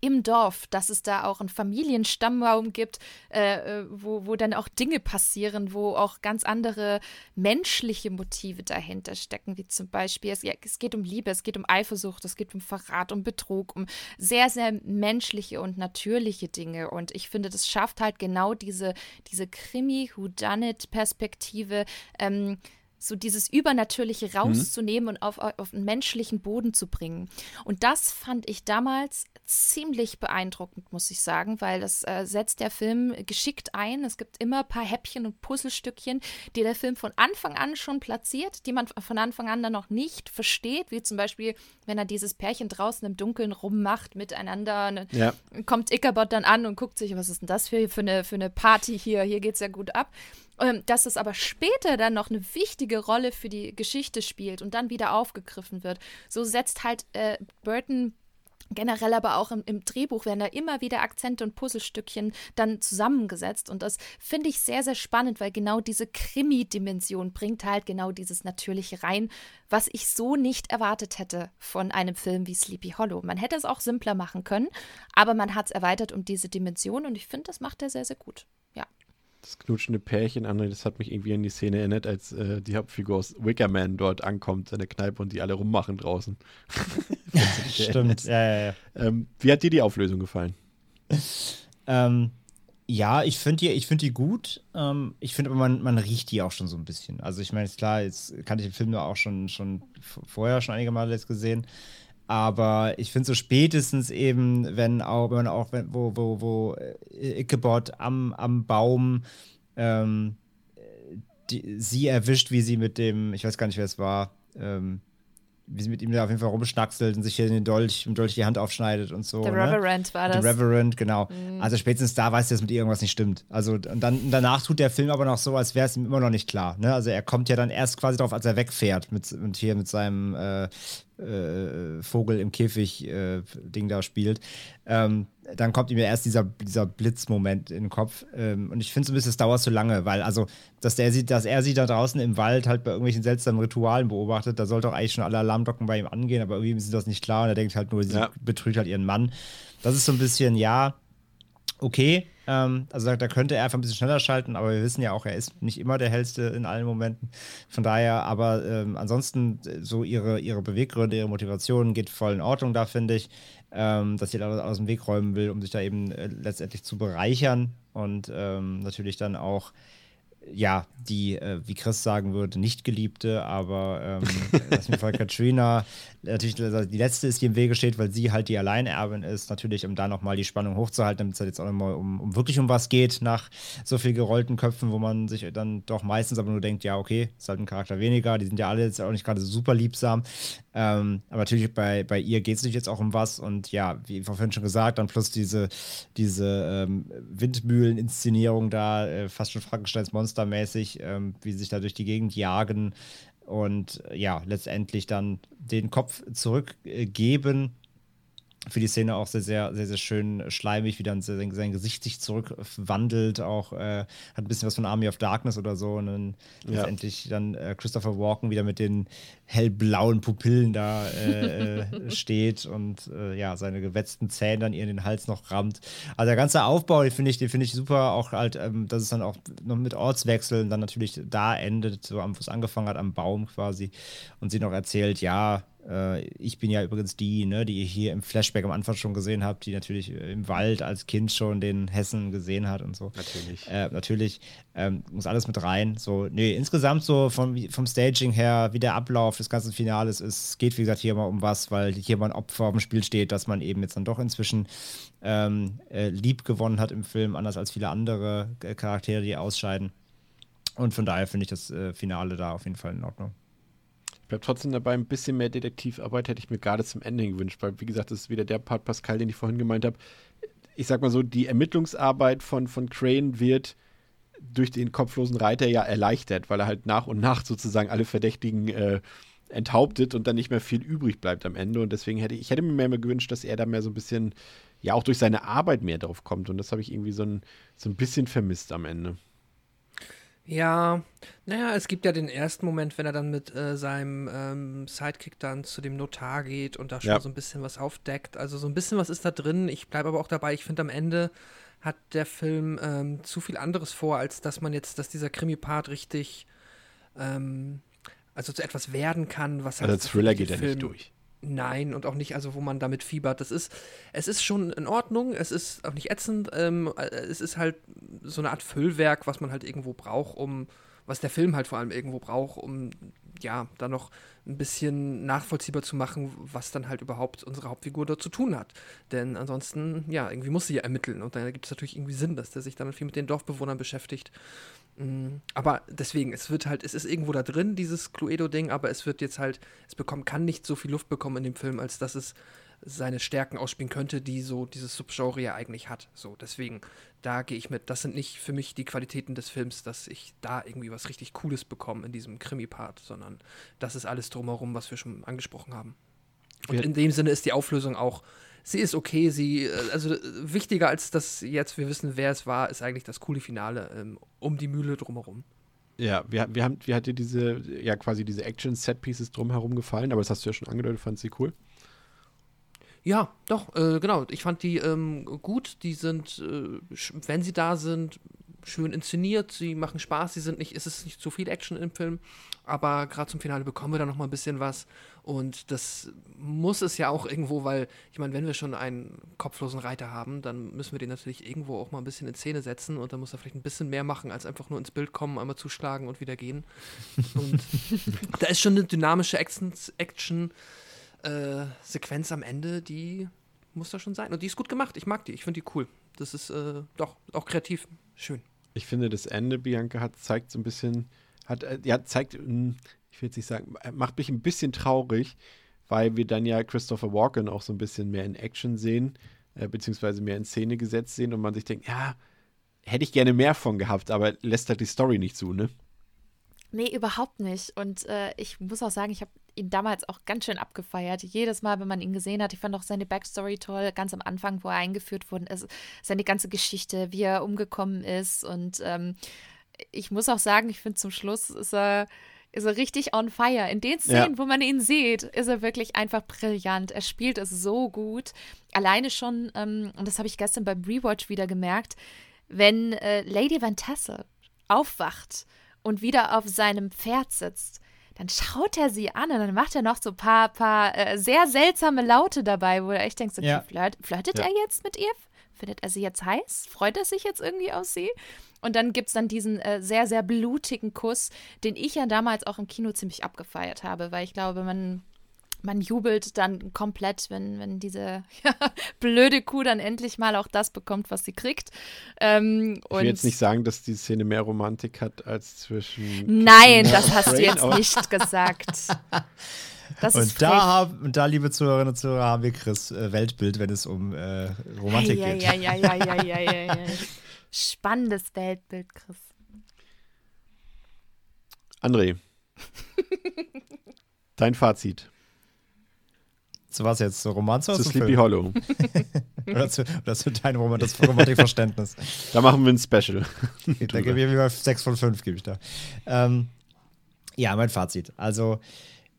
im Dorf, dass es da auch einen Familienstammbaum gibt, äh, äh, wo, wo dann auch Dinge passieren, wo auch ganz andere menschliche Motive dahinter stecken, wie zum Beispiel, es, ja, es geht um Liebe, es geht um Eifersucht, es geht um Verrat, um Betrug, um sehr, sehr menschliche und natürliche Dinge. Und ich finde, das schafft halt genau diese, diese Krimi-Whodunit-Perspektive, ähm, so dieses Übernatürliche rauszunehmen mhm. und auf, auf einen menschlichen Boden zu bringen. Und das fand ich damals ziemlich beeindruckend, muss ich sagen, weil das äh, setzt der Film geschickt ein. Es gibt immer ein paar Häppchen und Puzzlestückchen, die der Film von Anfang an schon platziert, die man von Anfang an dann noch nicht versteht, wie zum Beispiel, wenn er dieses Pärchen draußen im Dunkeln rummacht miteinander. Ne, ja. Kommt Ichabod dann an und guckt sich, was ist denn das für, für, eine, für eine Party hier? Hier geht es ja gut ab. Ähm, dass es aber später dann noch eine wichtige Rolle für die Geschichte spielt und dann wieder aufgegriffen wird. So setzt halt äh, Burton generell aber auch im, im, Drehbuch werden da immer wieder Akzente und Puzzlestückchen dann zusammengesetzt. Und das finde ich sehr, sehr spannend, weil genau diese Krimi-Dimension bringt halt genau dieses Natürliche rein, was ich so nicht erwartet hätte von einem Film wie Sleepy Hollow. Man hätte es auch simpler machen können, aber man hat es erweitert um diese Dimension und ich finde, das macht er sehr, sehr gut. Ja das knutschende Pärchen an. Das hat mich irgendwie an die Szene erinnert, als äh, die Hauptfigur aus Wickerman dort ankommt in der Kneipe und die alle rummachen draußen. Stimmt, ja, ja, ja. Ähm, wie hat dir die Auflösung gefallen? ähm, ja, ich finde die, find die gut. Ähm, ich finde aber, man, man riecht die auch schon so ein bisschen. Also ich meine, ist klar, jetzt kannte ich den Film auch schon, schon vorher schon einige Male jetzt gesehen. Aber ich finde so spätestens eben, wenn auch, wenn auch, wenn, wo, wo, wo äh, Ichabod am, am Baum ähm, die, sie erwischt, wie sie mit dem, ich weiß gar nicht, wer es war, ähm, wie sie mit ihm da auf jeden Fall rumschnackselt und sich hier den Dolch, im Dolch die Hand aufschneidet und so. Der ne? Reverend war das. Der Reverend, genau. Mhm. Also spätestens da weiß er, dass mit ihr irgendwas nicht stimmt. Also und dann danach tut der Film aber noch so, als wäre es ihm immer noch nicht klar. Ne? Also er kommt ja dann erst quasi drauf, als er wegfährt mit, und hier mit seinem äh, äh, Vogel im Käfig-Ding äh, da spielt. Ähm, dann kommt ihm ja erst dieser, dieser Blitzmoment in den Kopf. Ähm, und ich finde so ein bisschen, es dauert zu lange, weil, also, dass, der sie, dass er sie da draußen im Wald halt bei irgendwelchen seltsamen Ritualen beobachtet, da sollte auch eigentlich schon alle Alarmglocken bei ihm angehen, aber irgendwie ist das nicht klar und er denkt halt nur, sie ja. betrügt halt ihren Mann. Das ist so ein bisschen, ja, okay. Ähm, also da, da, könnte er einfach ein bisschen schneller schalten, aber wir wissen ja auch, er ist nicht immer der hellste in allen Momenten. Von daher, aber ähm, ansonsten äh, so ihre, ihre Beweggründe, ihre Motivation geht voll in Ordnung da, finde ich. Ähm, dass jeder aus dem Weg räumen will, um sich da eben äh, letztendlich zu bereichern und ähm, natürlich dann auch ja, die, äh, wie Chris sagen würde, nicht geliebte, aber ähm, auf jeden Fall Katrina, natürlich also die letzte ist, die im Wege steht, weil sie halt die Alleinerbin ist, natürlich, um da nochmal die Spannung hochzuhalten, damit es halt jetzt auch nochmal um, um wirklich um was geht, nach so viel gerollten Köpfen, wo man sich dann doch meistens aber nur denkt, ja, okay, ist halt ein Charakter weniger, die sind ja alle jetzt auch nicht gerade super liebsam. Ähm, aber natürlich bei, bei ihr geht es nicht jetzt auch um was und ja, wie vorhin schon gesagt, dann plus diese, diese ähm, Windmühlen-Inszenierung da, äh, fast schon Frankensteins Monster-mäßig, ähm, wie sie sich da durch die Gegend jagen und ja, letztendlich dann den Kopf zurückgeben. Für die Szene auch sehr, sehr, sehr, sehr schön schleimig, wie dann sein, sein Gesicht sich zurückwandelt, auch äh, hat ein bisschen was von Army of Darkness oder so und dann ja. letztendlich dann äh, Christopher Walken wieder mit den hellblauen Pupillen da äh, äh steht und äh, ja, seine gewetzten Zähne dann ihr in den Hals noch rammt. Also der ganze Aufbau, den finde ich, den finde ich super, auch halt, ähm, dass es dann auch noch mit Ortswechseln dann natürlich da endet, so wo es angefangen hat, am Baum quasi und sie noch erzählt, ja, ich bin ja übrigens die, ne, die ihr hier im Flashback am Anfang schon gesehen habt, die natürlich äh, im Wald als Kind schon den Hessen gesehen hat und so. Natürlich. Äh, natürlich ähm, muss alles mit rein. So, nee, insgesamt so vom, vom Staging her, wie der Ablauf des ganzen Finales ist, es geht wie gesagt hier mal um was, weil hier mal ein Opfer auf dem Spiel steht, dass man eben jetzt dann doch inzwischen ähm, äh, lieb gewonnen hat im Film, anders als viele andere äh, Charaktere, die ausscheiden. Und von daher finde ich das äh, Finale da auf jeden Fall in Ordnung. Ich bleibe trotzdem dabei, ein bisschen mehr Detektivarbeit hätte ich mir gerade zum Ende gewünscht, weil, wie gesagt, das ist wieder der Part Pascal, den ich vorhin gemeint habe. Ich sag mal so, die Ermittlungsarbeit von, von Crane wird durch den kopflosen Reiter ja erleichtert, weil er halt nach und nach sozusagen alle Verdächtigen äh, enthauptet und dann nicht mehr viel übrig bleibt am Ende. Und deswegen hätte ich, hätte mir mehr, mehr gewünscht, dass er da mehr so ein bisschen, ja, auch durch seine Arbeit mehr drauf kommt. Und das habe ich irgendwie so ein, so ein bisschen vermisst am Ende. Ja, naja, es gibt ja den ersten Moment, wenn er dann mit äh, seinem ähm, Sidekick dann zu dem Notar geht und da schon ja. so ein bisschen was aufdeckt. Also so ein bisschen was ist da drin. Ich bleibe aber auch dabei, ich finde am Ende hat der Film ähm, zu viel anderes vor, als dass man jetzt, dass dieser Krimi-Part richtig ähm, also zu etwas werden kann, was halt. Also Thriller geht ja nicht durch. Nein, und auch nicht, also wo man damit fiebert. Das ist, es ist schon in Ordnung, es ist auch nicht ätzend, ähm, es ist halt so eine Art Füllwerk, was man halt irgendwo braucht, um, was der Film halt vor allem irgendwo braucht, um ja, da noch ein bisschen nachvollziehbar zu machen, was dann halt überhaupt unsere Hauptfigur dort zu tun hat. Denn ansonsten, ja, irgendwie muss sie ja ermitteln und da gibt es natürlich irgendwie Sinn, dass der sich dann viel mit den Dorfbewohnern beschäftigt. Mm, aber deswegen, es wird halt, es ist irgendwo da drin, dieses Cluedo-Ding, aber es wird jetzt halt, es bekommt, kann nicht so viel Luft bekommen in dem Film, als dass es seine Stärken ausspielen könnte, die so dieses Subgenre ja eigentlich hat. So, deswegen, da gehe ich mit. Das sind nicht für mich die Qualitäten des Films, dass ich da irgendwie was richtig Cooles bekomme in diesem Krimi-Part, sondern das ist alles drumherum, was wir schon angesprochen haben. Und in dem Sinne ist die Auflösung auch sie ist okay, sie, äh, also wichtiger als dass jetzt wir wissen, wer es war, ist eigentlich das coole Finale ähm, um die Mühle drumherum. Ja, wir, wir haben, wie hat dir diese, ja quasi diese Action-Set-Pieces drumherum gefallen, aber das hast du ja schon angedeutet, fand sie cool. Ja, doch, äh, genau. Ich fand die ähm, gut. Die sind, äh, wenn sie da sind, schön inszeniert. Sie machen Spaß. Sie sind nicht, es ist nicht zu viel Action im Film, aber gerade zum Finale bekommen wir da noch mal ein bisschen was. Und das muss es ja auch irgendwo, weil, ich meine, wenn wir schon einen kopflosen Reiter haben, dann müssen wir den natürlich irgendwo auch mal ein bisschen in Szene setzen und dann muss er vielleicht ein bisschen mehr machen, als einfach nur ins Bild kommen, einmal zuschlagen und wieder gehen. Und da ist schon eine dynamische Action-Sequenz äh, am Ende, die muss da schon sein. Und die ist gut gemacht. Ich mag die. Ich finde die cool. Das ist äh, doch auch kreativ. Schön. Ich finde, das Ende, Bianca, hat zeigt so ein bisschen, hat, äh, ja, zeigt, hm, ich will jetzt nicht sagen, äh, macht mich ein bisschen traurig, weil wir dann ja Christopher Walken auch so ein bisschen mehr in Action sehen, äh, beziehungsweise mehr in Szene gesetzt sehen und man sich denkt, ja, hätte ich gerne mehr von gehabt, aber lässt halt die Story nicht zu, ne? Nee, überhaupt nicht. Und äh, ich muss auch sagen, ich habe ihn damals auch ganz schön abgefeiert. Jedes Mal, wenn man ihn gesehen hat, ich fand auch seine Backstory toll, ganz am Anfang, wo er eingeführt wurde, ist, seine ganze Geschichte, wie er umgekommen ist. Und ähm, ich muss auch sagen, ich finde zum Schluss ist er ist er richtig on fire. In den Szenen, wo man ihn sieht, ist er wirklich einfach brillant. Er spielt es so gut. Alleine schon, ähm, und das habe ich gestern beim Rewatch wieder gemerkt, wenn äh, Lady Van Tassel aufwacht und wieder auf seinem Pferd sitzt, dann schaut er sie an und dann macht er noch so ein paar, paar äh, sehr seltsame Laute dabei, wo er echt denkt, so, Ja. flirt, flirtet Ja. er jetzt mit ihr? Findet er sie jetzt heiß? Freut er sich jetzt irgendwie auf sie? Und dann gibt es dann diesen äh, sehr, sehr blutigen Kuss, den ich ja damals auch im Kino ziemlich abgefeiert habe, weil ich glaube, man, man jubelt dann komplett, wenn, wenn diese ja, blöde Kuh dann endlich mal auch das bekommt, was sie kriegt. Ähm, Ich will jetzt nicht sagen, dass die Szene mehr Romantik hat als zwischen. Nein, das hast du Crane, jetzt nicht gesagt. Das Und da, haben, und da, liebe Zuhörerinnen und Zuhörer, haben wir Chris äh, Weltbild, wenn es um äh, Romantik ja, geht. ja, ja, ja, ja, ja, ja, ja. Spannendes Weltbild, Chris. André. Dein Fazit Zu was jetzt? Zu Romanze oder zu Sleepy Film? Hollow. Oder zu, oder zu deinem Roman das Romantikverständnis? Da machen wir ein Special. Okay, da gebe ich mir 6 von 5, gebe ich da. Ähm, ja, mein Fazit. Also,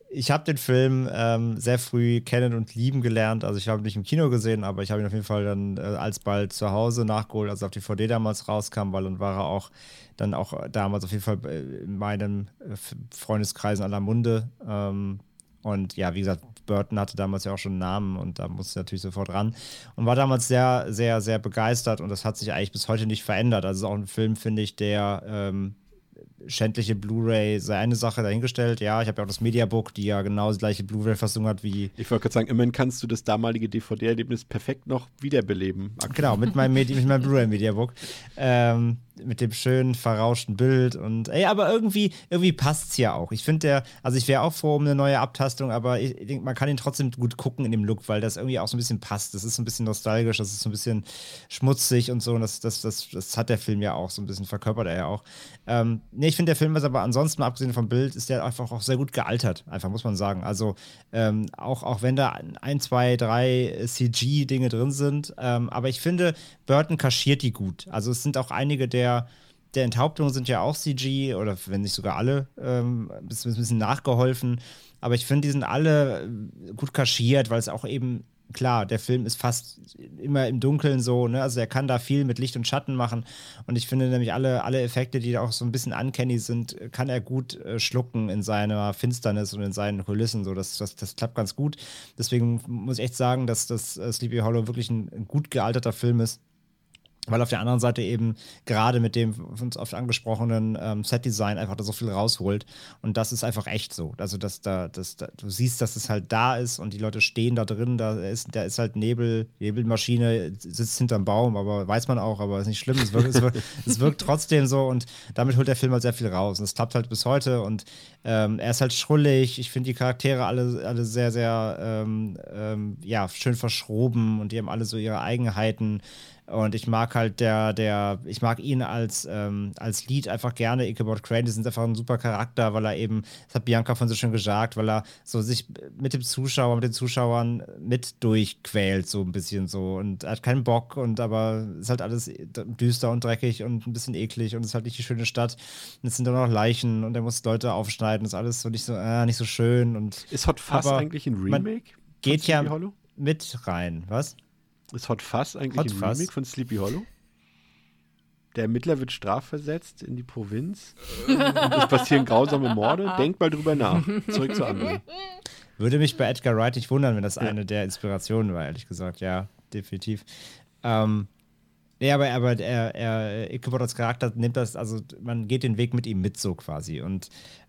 ich habe den Film ähm, sehr früh kennen und lieben gelernt. Also, ich habe ihn nicht im Kino gesehen, aber ich habe ihn auf jeden Fall dann äh, alsbald zu Hause nachgeholt, als er auf DVD damals rauskam, weil dann war er auch dann auch damals auf jeden Fall äh, in meinem äh, Freundeskreis in aller Munde. Ähm, und ja, wie gesagt, Burton hatte damals ja auch schon einen Namen und da musste natürlich sofort ran. Und war damals sehr, sehr, sehr begeistert und das hat sich eigentlich bis heute nicht verändert. Also es ist auch ein Film, finde ich, der ähm, schändliche Blu-ray sei eine Sache dahingestellt. Ja, ich habe ja auch das Mediabook, die ja genau die gleiche Blu-ray-Fassung hat wie Ich wollte gerade sagen, immerhin kannst du das damalige DVD-Erlebnis perfekt noch wiederbeleben. Genau, mit meinem, Medi mit meinem Blu-ray-Mediabook. Ähm, mit dem schönen, verrauschten Bild. Und ey, aber irgendwie, irgendwie passt es ja auch. Ich finde der, also ich wäre auch froh um eine neue Abtastung, aber ich, ich denke, man kann ihn trotzdem gut gucken in dem Look, weil das irgendwie auch so ein bisschen passt. Das ist so ein bisschen nostalgisch, das ist so ein bisschen schmutzig und so. Und das, das, das, das hat der Film ja auch so ein bisschen, verkörpert er ja auch. Ähm, nee, ich finde der Film ist aber ansonsten, abgesehen vom Bild, ist der einfach auch sehr gut gealtert, einfach muss man sagen. Also ähm, auch, auch wenn da ein, zwei, drei CG-Dinge drin sind, ähm, aber ich finde, Burton kaschiert die gut. Also es sind auch einige der, der Enthauptungen sind ja auch CG oder wenn nicht sogar alle, ähm, bisschen, ein bisschen nachgeholfen. Aber ich finde, die sind alle gut kaschiert, weil es auch eben klar, der Film ist fast immer im Dunkeln so, ne? Also er kann da viel mit Licht und Schatten machen. Und ich finde nämlich alle, alle Effekte, die da auch so ein bisschen uncanny sind, kann er gut äh, schlucken in seiner Finsternis und in seinen Kulissen. So, das, das, das klappt ganz gut. Deswegen muss ich echt sagen, dass das äh, Sleepy Hollow wirklich ein, ein gut gealterter Film ist. Weil auf der anderen Seite eben gerade mit dem von uns oft angesprochenen ähm, Set-Design einfach da so viel rausholt. Und das ist einfach echt so. Also, dass da, dass da, du siehst, dass es halt da ist und die Leute stehen da drin. Da ist, da ist halt Nebel, Nebelmaschine, sitzt hinterm Baum, aber weiß man auch, aber ist nicht schlimm. Es wirkt, es wirkt, es wirkt trotzdem so und damit holt der Film halt sehr viel raus. Und es klappt halt bis heute und ähm, er ist halt schrullig. Ich finde die Charaktere alle, alle sehr, sehr ähm, ähm, ja, schön verschroben und die haben alle so ihre Eigenheiten. Und ich mag halt der, der, ich mag ihn als, ähm, als Lied einfach gerne. Ichabod Crane, das ist einfach ein super Charakter, weil er eben, das hat Bianca von so schön gesagt, weil er so sich mit dem Zuschauer, mit den Zuschauern mit durchquält, so ein bisschen so. Und er hat keinen Bock und aber ist halt alles düster und dreckig und ein bisschen eklig und es ist halt nicht die schöne Stadt. Und es sind dann noch Leichen und er muss Leute aufschneiden. Ist alles so nicht so, äh, nicht so schön und Ist Hot Fuzz eigentlich ein Remake? geht ja mit rein. Was? Ist Hot Fuzz eigentlich Hot ein Fuzz? Remake von Sleepy Hollow? Der Ermittler wird strafversetzt in die Provinz. und es passieren grausame Morde. Denkt mal drüber nach. Zurück zu André. Würde mich bei Edgar Wright nicht wundern, wenn das Ja. eine der Inspirationen war, ehrlich gesagt. Ja, definitiv. Ähm, nee, aber, aber er, er, Ichabod als Charakter nimmt das, also man geht den Weg mit ihm mit so quasi. Und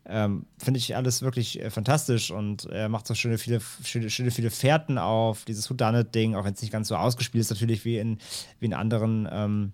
ähm, finde ich alles wirklich äh, fantastisch und er macht so schöne viele, schöne, schöne viele Fährten auf, dieses Whodunit-Ding, auch wenn es nicht ganz so ausgespielt ist, natürlich wie in, wie in anderen ähm,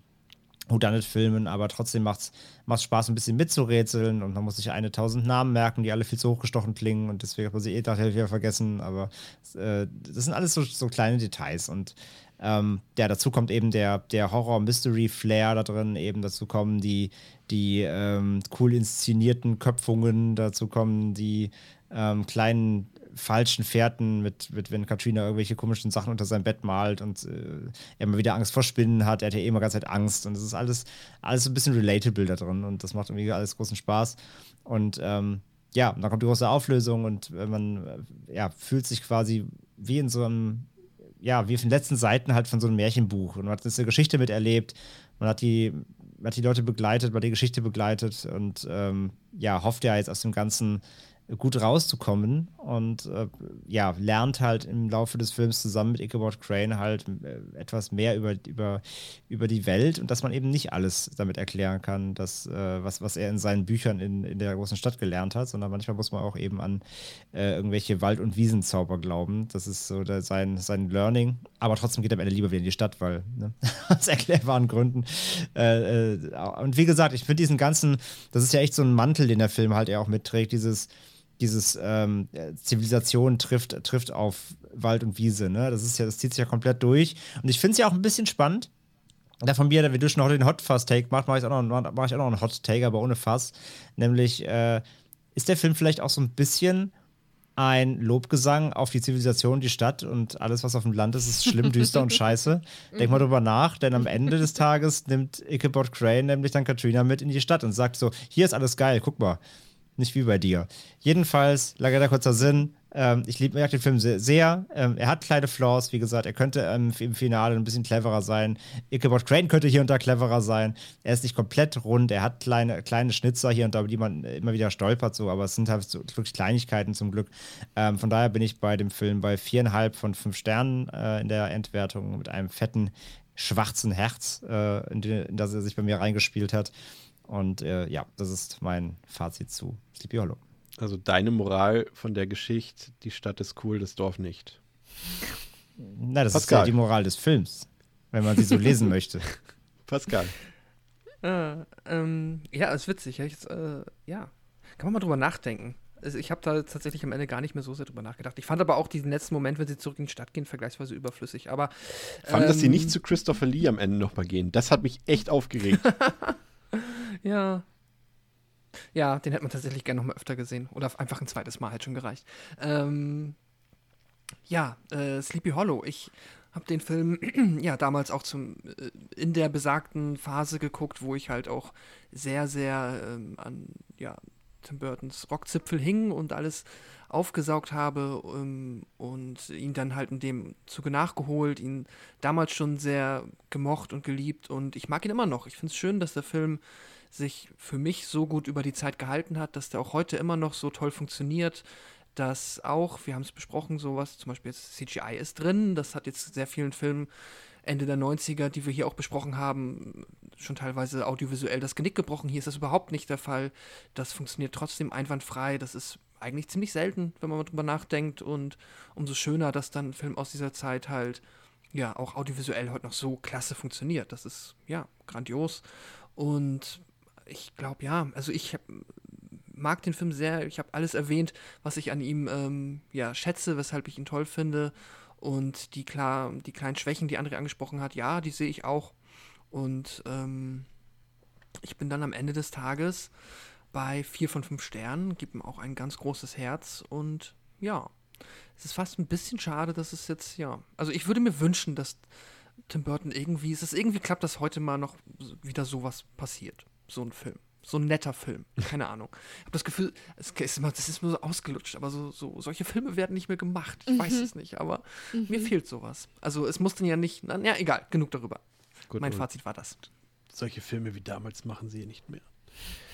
Whodunit-Filmen, aber trotzdem macht es Spaß, ein bisschen mitzurätseln und man muss sich eine tausend Namen merken, die alle viel zu hochgestochen klingen und deswegen man sie eh nachher wieder vergessen, aber äh, das sind alles so, so kleine Details und ähm, ja, dazu kommt eben der, der Horror-Mystery-Flair da drin, eben dazu kommen die, die ähm, cool inszenierten Köpfungen, dazu kommen die ähm, kleinen falschen Fährten mit, mit, wenn Katrina irgendwelche komischen Sachen unter sein Bett malt und äh, er immer wieder Angst vor Spinnen hat, er hat ja eh immer ganz Zeit Angst und es ist alles, alles ein bisschen relatable da drin und das macht irgendwie alles großen Spaß. Und ähm, ja, dann kommt die große Auflösung und äh, man äh, ja, fühlt sich quasi wie in so einem, ja, wie auf den letzten Seiten halt von so einem Märchenbuch. Und man hat eine Geschichte miterlebt, man hat die, man hat die Leute begleitet, man hat die Geschichte begleitet und ähm, ja, hofft ja jetzt aus dem Ganzen gut rauszukommen und äh, ja, lernt halt im Laufe des Films zusammen mit Ichabod Crane halt äh, etwas mehr über, über, über die Welt und dass man eben nicht alles damit erklären kann, dass, äh, was, was er in seinen Büchern in, in der großen Stadt gelernt hat, sondern manchmal muss man auch eben an äh, irgendwelche Wald- und Wiesenzauber glauben. Das ist so der, sein, sein Learning. Aber trotzdem geht er am Ende lieber wieder in die Stadt, weil, ne, aus erklärbaren Gründen. Äh, äh, und wie gesagt, ich finde diesen ganzen, das ist ja echt so ein Mantel, den der Film halt ja auch mitträgt, dieses dieses ähm, Zivilisation trifft, trifft auf Wald und Wiese. Ne? Das ist ja, das zieht sich ja komplett durch. Und ich finde es ja auch ein bisschen spannend. Da von mir, wie du schon heute den Hot Fuzz Take machst, mache ich, auch noch, mach ich auch noch einen Hot Take, aber ohne Fass. Nämlich, äh, ist der Film vielleicht auch so ein bisschen ein Lobgesang auf die Zivilisation, die Stadt und alles, was auf dem Land ist, ist schlimm, düster und scheiße. Denk mal drüber nach, denn am Ende des Tages nimmt Ichabod Crane nämlich dann Katrina mit in die Stadt und sagt so: Hier ist alles geil, guck mal. Nicht wie bei dir. Jedenfalls, lange der kurzer Sinn. Ähm, ich liebe den Film sehr. sehr. Ähm, er hat kleine Flaws, wie gesagt. Er könnte ähm, im Finale ein bisschen cleverer sein. Ichabod Crane könnte hier und da cleverer sein. Er ist nicht komplett rund. Er hat kleine, kleine Schnitzer hier und da, über die man immer wieder stolpert, so. Aber es sind halt so, wirklich Kleinigkeiten zum Glück. Ähm, von daher bin ich bei dem Film bei viereinhalb von fünf Sternen äh, in der Endwertung mit einem fetten, schwarzen Herz, äh, in, den, in das er sich bei mir reingespielt hat. Und äh, ja, das ist mein Fazit zu Sleepy Hollow. Also deine Moral von der Geschichte, die Stadt ist cool, das Dorf nicht. Na, das Pascal. ist ja die Moral des Films, wenn man sie so lesen möchte. Pascal. Äh, ähm, ja, ist witzig. Ja, jetzt, äh, ja, kann man mal drüber nachdenken. Also ich habe da tatsächlich am Ende gar nicht mehr so sehr drüber nachgedacht. Ich fand aber auch diesen letzten Moment, wenn sie zurück in die Stadt gehen, vergleichsweise überflüssig. Aber fand, ähm, dass sie nicht zu Christopher Lee am Ende nochmal gehen. Das hat mich echt aufgeregt. ja. Ja, den hätte man tatsächlich gerne noch mal öfter gesehen. Oder einfach ein zweites Mal hätte schon gereicht. Ähm, ja, äh, Sleepy Hollow. Ich habe den Film ja damals auch zum äh, in der besagten Phase geguckt, wo ich halt auch sehr, sehr ähm, an ja, Tim Burtons Rockzipfel hing und alles aufgesaugt habe ähm, und ihn dann halt in dem Zuge nachgeholt, ihn damals schon sehr gemocht und geliebt und ich mag ihn immer noch. Ich finde es schön, dass der Film sich für mich so gut über die Zeit gehalten hat, dass der auch heute immer noch so toll funktioniert, dass auch, wir haben es besprochen, sowas, zum Beispiel jetzt CGI ist drin, das hat jetzt sehr vielen Filmen Ende der 90er, die wir hier auch besprochen haben, schon teilweise audiovisuell das Genick gebrochen. Hier ist das überhaupt nicht der Fall. Das funktioniert trotzdem einwandfrei. Das ist eigentlich ziemlich selten, wenn man mal drüber nachdenkt. Und umso schöner, dass dann ein Film aus dieser Zeit halt ja auch audiovisuell heute noch so klasse funktioniert. Das ist ja grandios. Und ich glaube ja, also ich hab, mag den Film sehr. Ich habe alles erwähnt, was ich an ihm ähm, ja schätze, weshalb ich ihn toll finde. Und die klar, die kleinen Schwächen, die André angesprochen hat, ja, die sehe ich auch. Und ähm, ich bin dann am Ende des Tages bei vier von fünf Sternen, gibt ihm auch ein ganz großes Herz und ja, es ist fast ein bisschen schade, dass es jetzt, ja, also ich würde mir wünschen, dass Tim Burton irgendwie, es ist irgendwie klappt, dass heute mal noch wieder sowas passiert, so ein Film. So ein netter Film, keine Ahnung. Ich habe das Gefühl, es ist immer, das ist nur so ausgelutscht, aber so, so solche Filme werden nicht mehr gemacht. Ich mhm. weiß es nicht, aber mhm. mir fehlt sowas. Also es musste ja nicht, na, ja, egal, genug darüber. Gut, mein Fazit war das. Solche Filme wie damals machen sie nicht mehr.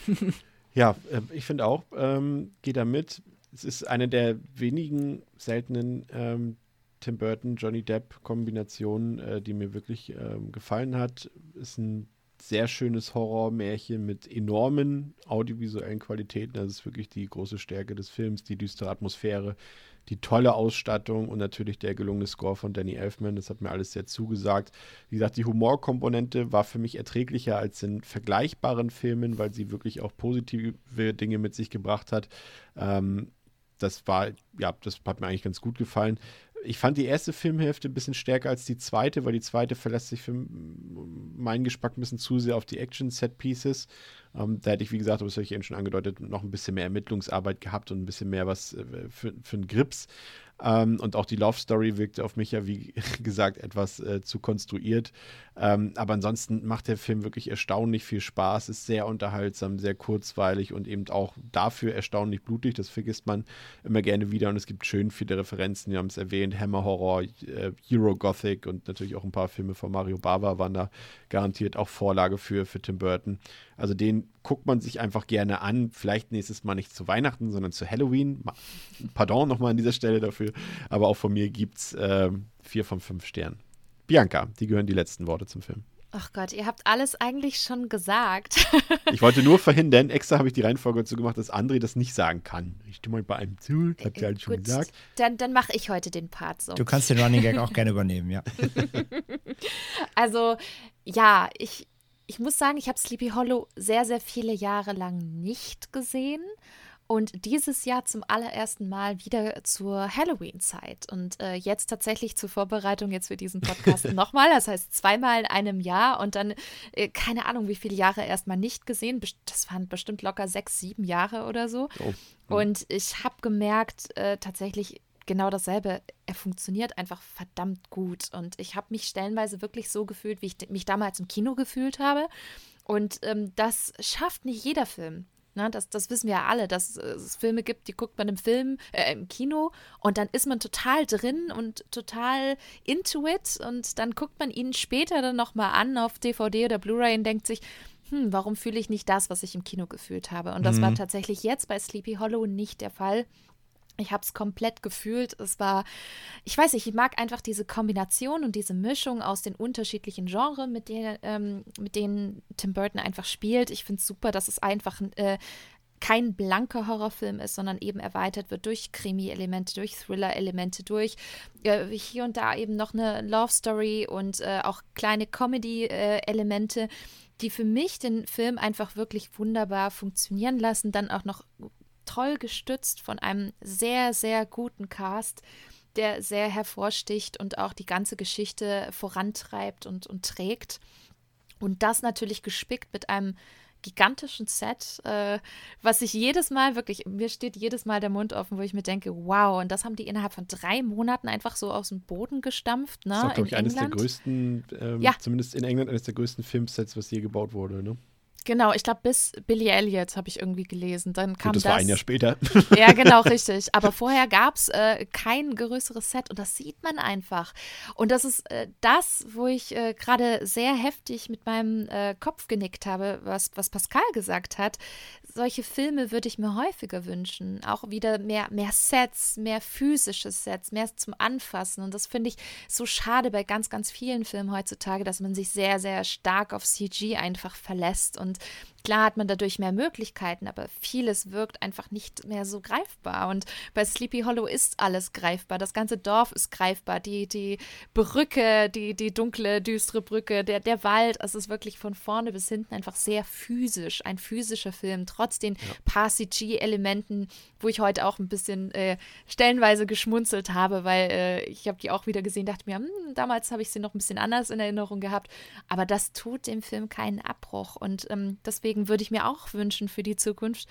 Ja, äh, ich finde auch, ähm, geht da mit. Es ist eine der wenigen seltenen ähm, Tim Burton, Johnny Depp Kombinationen, äh, die mir wirklich ähm, gefallen hat. Ist ein sehr schönes Horrormärchen mit enormen audiovisuellen Qualitäten. Das ist wirklich die große Stärke des Films, die düstere Atmosphäre, die tolle Ausstattung und natürlich der gelungene Score von Danny Elfman. Das hat mir alles sehr zugesagt. Wie gesagt, die Humorkomponente war für mich erträglicher als in vergleichbaren Filmen, weil sie wirklich auch positive Dinge mit sich gebracht hat. Ähm, das war, ja, das hat mir eigentlich ganz gut gefallen ich fand die erste Filmhälfte ein bisschen stärker als die zweite, weil die zweite verlässt sich für meinen Geschmack ein bisschen zu sehr auf die Action-Set-Pieces. Ähm, da hätte ich, wie gesagt, das habe ich eben schon angedeutet, noch ein bisschen mehr Ermittlungsarbeit gehabt und ein bisschen mehr was äh, für, für einen Grips. Ähm, und auch die Love Story wirkte auf mich ja, wie gesagt, etwas äh, zu konstruiert. Ähm, aber ansonsten macht der Film wirklich erstaunlich viel Spaß, ist sehr unterhaltsam, sehr kurzweilig und eben auch dafür erstaunlich blutig. Das vergisst man immer gerne wieder. Und es gibt schön viele Referenzen. Wir haben es erwähnt: Hammer Horror, äh, Euro Gothic und natürlich auch ein paar Filme von Mario Bava waren da garantiert auch Vorlage für, für Tim Burton. Also den guckt man sich einfach gerne an. Vielleicht nächstes Mal nicht zu Weihnachten, sondern zu Halloween. Pardon nochmal an dieser Stelle dafür. Aber auch von mir gibt es äh, vier von fünf Sternen. Bianca, die gehören die letzten Worte zum Film. Ach Gott, ihr habt alles eigentlich schon gesagt. ich wollte nur verhindern, extra habe ich die Reihenfolge dazu gemacht, dass André das nicht sagen kann. Ich stimme mal bei einem zu, habt ihr halt schon Gut, gesagt. Dann, dann mache ich heute den Part so. Du kannst den Running Gag auch gerne übernehmen, ja. also, ja, ich, ich muss sagen, ich habe Sleepy Hollow sehr, sehr viele Jahre lang nicht gesehen und dieses Jahr zum allerersten Mal wieder zur Halloween-Zeit. Und äh, jetzt tatsächlich zur Vorbereitung jetzt für diesen Podcast nochmal. Das heißt zweimal in einem Jahr und dann äh, keine Ahnung, wie viele Jahre erstmal nicht gesehen. Das waren bestimmt locker sechs, sieben Jahre oder so. Oh. Mhm. Und ich habe gemerkt, äh, tatsächlich genau dasselbe. Er funktioniert einfach verdammt gut. Und ich habe mich stellenweise wirklich so gefühlt, wie ich mich damals im Kino gefühlt habe. Und ähm, das schafft nicht jeder Film. Ne, das, das wissen wir ja alle, dass es Filme gibt, die guckt man im Film, äh, im Kino und dann ist man total drin und total into it und dann guckt man ihn später dann nochmal an auf DVD oder Blu-ray und denkt sich, hm, warum fühle ich nicht das, was ich im Kino gefühlt habe? Und das mhm. war tatsächlich jetzt bei Sleepy Hollow nicht der Fall. Ich habe es komplett gefühlt. Es war, ich weiß nicht, ich mag einfach diese Kombination und diese Mischung aus den unterschiedlichen Genres, mit, der, ähm, mit denen Tim Burton einfach spielt. Ich finde es super, dass es einfach äh, kein blanker Horrorfilm ist, sondern eben erweitert wird durch Krimi-Elemente, durch Thriller-Elemente, durch äh, hier und da eben noch eine Love-Story und äh, auch kleine Comedy-Elemente, die für mich den Film einfach wirklich wunderbar funktionieren lassen. Dann auch noch toll gestützt von einem sehr, sehr guten Cast, der sehr hervorsticht und auch die ganze Geschichte vorantreibt und, und trägt. Und das natürlich gespickt mit einem gigantischen Set, äh, was ich jedes Mal wirklich, mir steht jedes Mal der Mund offen, wo ich mir denke, wow, und das haben die innerhalb von drei Monaten einfach so aus dem Boden gestampft. Ne, das ist, glaube ich, eines der größten, ähm, ja. zumindest in England, eines der größten Filmsets, was je gebaut wurde. Ne? Genau, ich glaube, bis Billy Elliot habe ich irgendwie gelesen. Dann kam Gut, das, das war ein Jahr später. Ja, genau, richtig. Aber vorher gab es äh, kein größeres Set und das sieht man einfach. Und das ist äh, das, wo ich äh, gerade sehr heftig mit meinem äh, Kopf genickt habe, was, was Pascal gesagt hat. Solche Filme würde ich mir häufiger wünschen. Auch wieder mehr, mehr Sets, mehr physische Sets, mehr zum Anfassen. Und das finde ich so schade bei ganz, ganz vielen Filmen heutzutage, dass man sich sehr, sehr stark auf CG einfach verlässt und und Klar hat man dadurch mehr Möglichkeiten, aber vieles wirkt einfach nicht mehr so greifbar. Und bei Sleepy Hollow ist alles greifbar. Das ganze Dorf ist greifbar. Die, die Brücke, die, die dunkle, düstere Brücke, der, der Wald. Es ist wirklich von vorne bis hinten einfach sehr physisch. Ein physischer Film, trotz den ja. paar CG-Elementen, wo ich heute auch ein bisschen äh, stellenweise geschmunzelt habe, weil äh, ich habe die auch wieder gesehen, dachte mir, hm, damals habe ich sie noch ein bisschen anders in Erinnerung gehabt. Aber das tut dem Film keinen Abbruch. Und ähm, deswegen deswegen würde ich mir auch wünschen für die Zukunft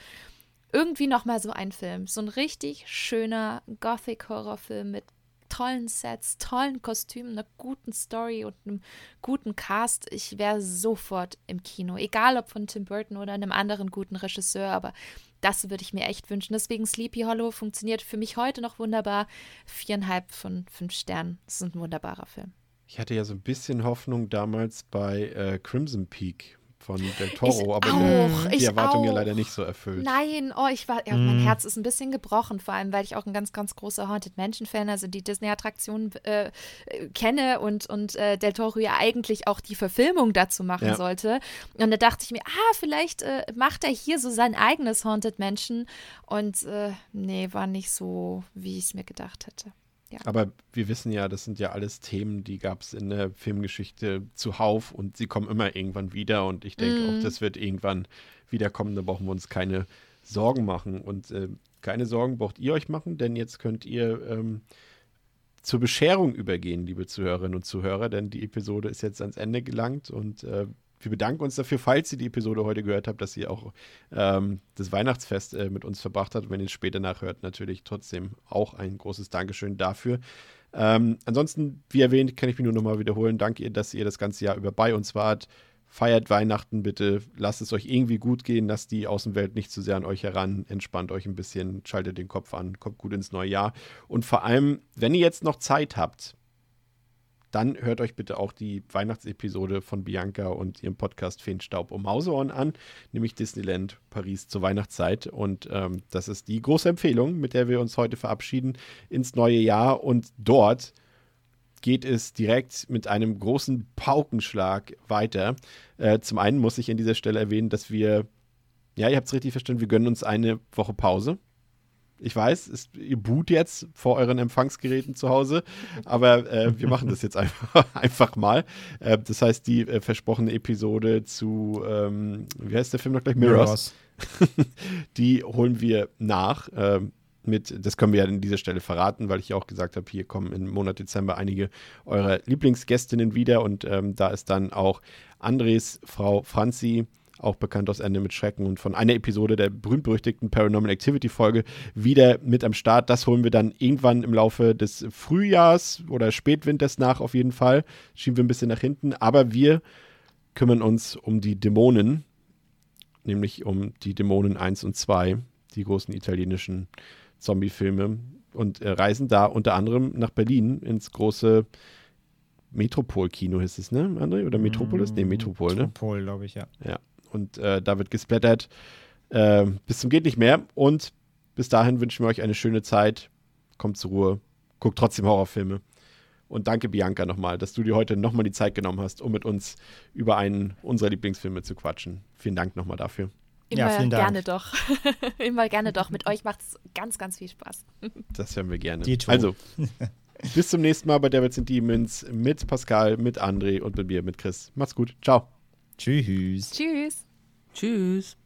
irgendwie noch mal so ein Film, so ein richtig schöner Gothic Horrorfilm mit tollen Sets, tollen Kostümen, einer guten Story und einem guten Cast. Ich wäre sofort im Kino, egal ob von Tim Burton oder einem anderen guten Regisseur, aber das würde ich mir echt wünschen. Deswegen Sleepy Hollow funktioniert für mich heute noch wunderbar. Viereinhalb von fünf Sternen. Das ist ein wunderbarer Film. Ich hatte ja so ein bisschen Hoffnung damals bei äh, Crimson Peak, von Del Toro, aber auch, die Erwartung auch. ja leider nicht so erfüllt. Nein, oh, ich war, ja, mm. mein Herz ist ein bisschen gebrochen, vor allem, weil ich auch ein ganz, ganz großer Haunted Mansion-Fan, also die Disney-Attraktion äh, kenne und, und äh, Del Toro ja eigentlich auch die Verfilmung dazu machen ja. sollte. Und da dachte ich mir, ah, vielleicht äh, macht er hier so sein eigenes Haunted Mansion und äh, nee, war nicht so, wie ich es mir gedacht hätte. Ja. Aber wir wissen ja, das sind ja alles Themen, die gab es in der Filmgeschichte zuhauf und sie kommen immer irgendwann wieder und ich denke mm. auch, mhm. das wird irgendwann wiederkommen, da brauchen wir uns keine Sorgen machen und äh, keine Sorgen braucht ihr euch machen, denn jetzt könnt ihr ähm, zur Bescherung übergehen, liebe Zuhörerinnen und Zuhörer, denn die Episode ist jetzt ans Ende gelangt und äh, wir bedanken uns dafür, falls ihr die Episode heute gehört habt, dass ihr auch ähm, das Weihnachtsfest äh, mit uns verbracht habt. Wenn ihr es später nachhört, natürlich trotzdem auch ein großes Dankeschön dafür. Ähm, ansonsten, wie erwähnt, kann ich mich nur nochmal wiederholen. Danke ihr, dass ihr das ganze Jahr über bei uns wart. Feiert Weihnachten bitte, lasst es euch irgendwie gut gehen, lasst die Außenwelt nicht zu sehr an euch heran, entspannt euch ein bisschen, schaltet den Kopf an, kommt gut ins neue Jahr. Und vor allem, wenn ihr jetzt noch Zeit habt, dann hört euch bitte auch die Weihnachtsepisode von Bianca und ihrem Podcast Feenstaub um Mauseohren an, nämlich Disneyland Paris zur Weihnachtszeit. Und ähm, das ist die große Empfehlung, mit der wir uns heute verabschieden ins neue Jahr. Und dort geht es direkt mit einem großen Paukenschlag weiter. Äh, zum einen muss ich an dieser Stelle erwähnen, dass wir, ja, ihr habt es richtig verstanden, wir gönnen uns eine Woche Pause. Ich weiß, es, ihr boot jetzt vor euren Empfangsgeräten zu Hause, aber äh, wir machen das jetzt einfach, einfach mal. Äh, das heißt, die äh, versprochene Episode zu, ähm, wie heißt der Film noch gleich? Mirrors. die holen wir nach. Ähm, mit, das können wir ja an dieser Stelle verraten, weil ich ja auch gesagt habe, hier kommen im Monat Dezember einige eurer Lieblingsgästinnen wieder und ähm, da ist dann auch Andres Frau Franzi auch bekannt aus Ende mit Schrecken und von einer Episode der berühmt-berüchtigten Paranormal Activity Folge wieder mit am Start. Das holen wir dann irgendwann im Laufe des Frühjahrs oder Spätwinters nach auf jeden Fall. Schieben wir ein bisschen nach hinten, aber wir kümmern uns um die Dämonen, nämlich um die Dämonen 1 und 2, die großen italienischen Zombie-Filme und äh, reisen da unter anderem nach Berlin ins große Metropol-Kino hieß es, ne, André? Oder Metropolis? Nee, Metropol, ne? Metropol, glaube ich, ja. Ja. Und äh, da wird gesplattert äh, bis zum geht nicht mehr. Und bis dahin wünschen wir euch eine schöne Zeit. Kommt zur Ruhe. Guckt trotzdem Horrorfilme. Und danke, Bianca, nochmal, dass du dir heute nochmal die Zeit genommen hast, um mit uns über einen unserer Lieblingsfilme zu quatschen. Vielen Dank nochmal dafür. Immer Ja, vielen Dank. gerne doch. Immer gerne doch. Mit euch macht es ganz, ganz viel Spaß. Das hören wir gerne. Also, bis zum nächsten Mal bei Devils and Demons mit Pascal, mit André und mit mir, mit Chris. Macht's gut. Ciao. Tschüss. Tschüss. Tschüss.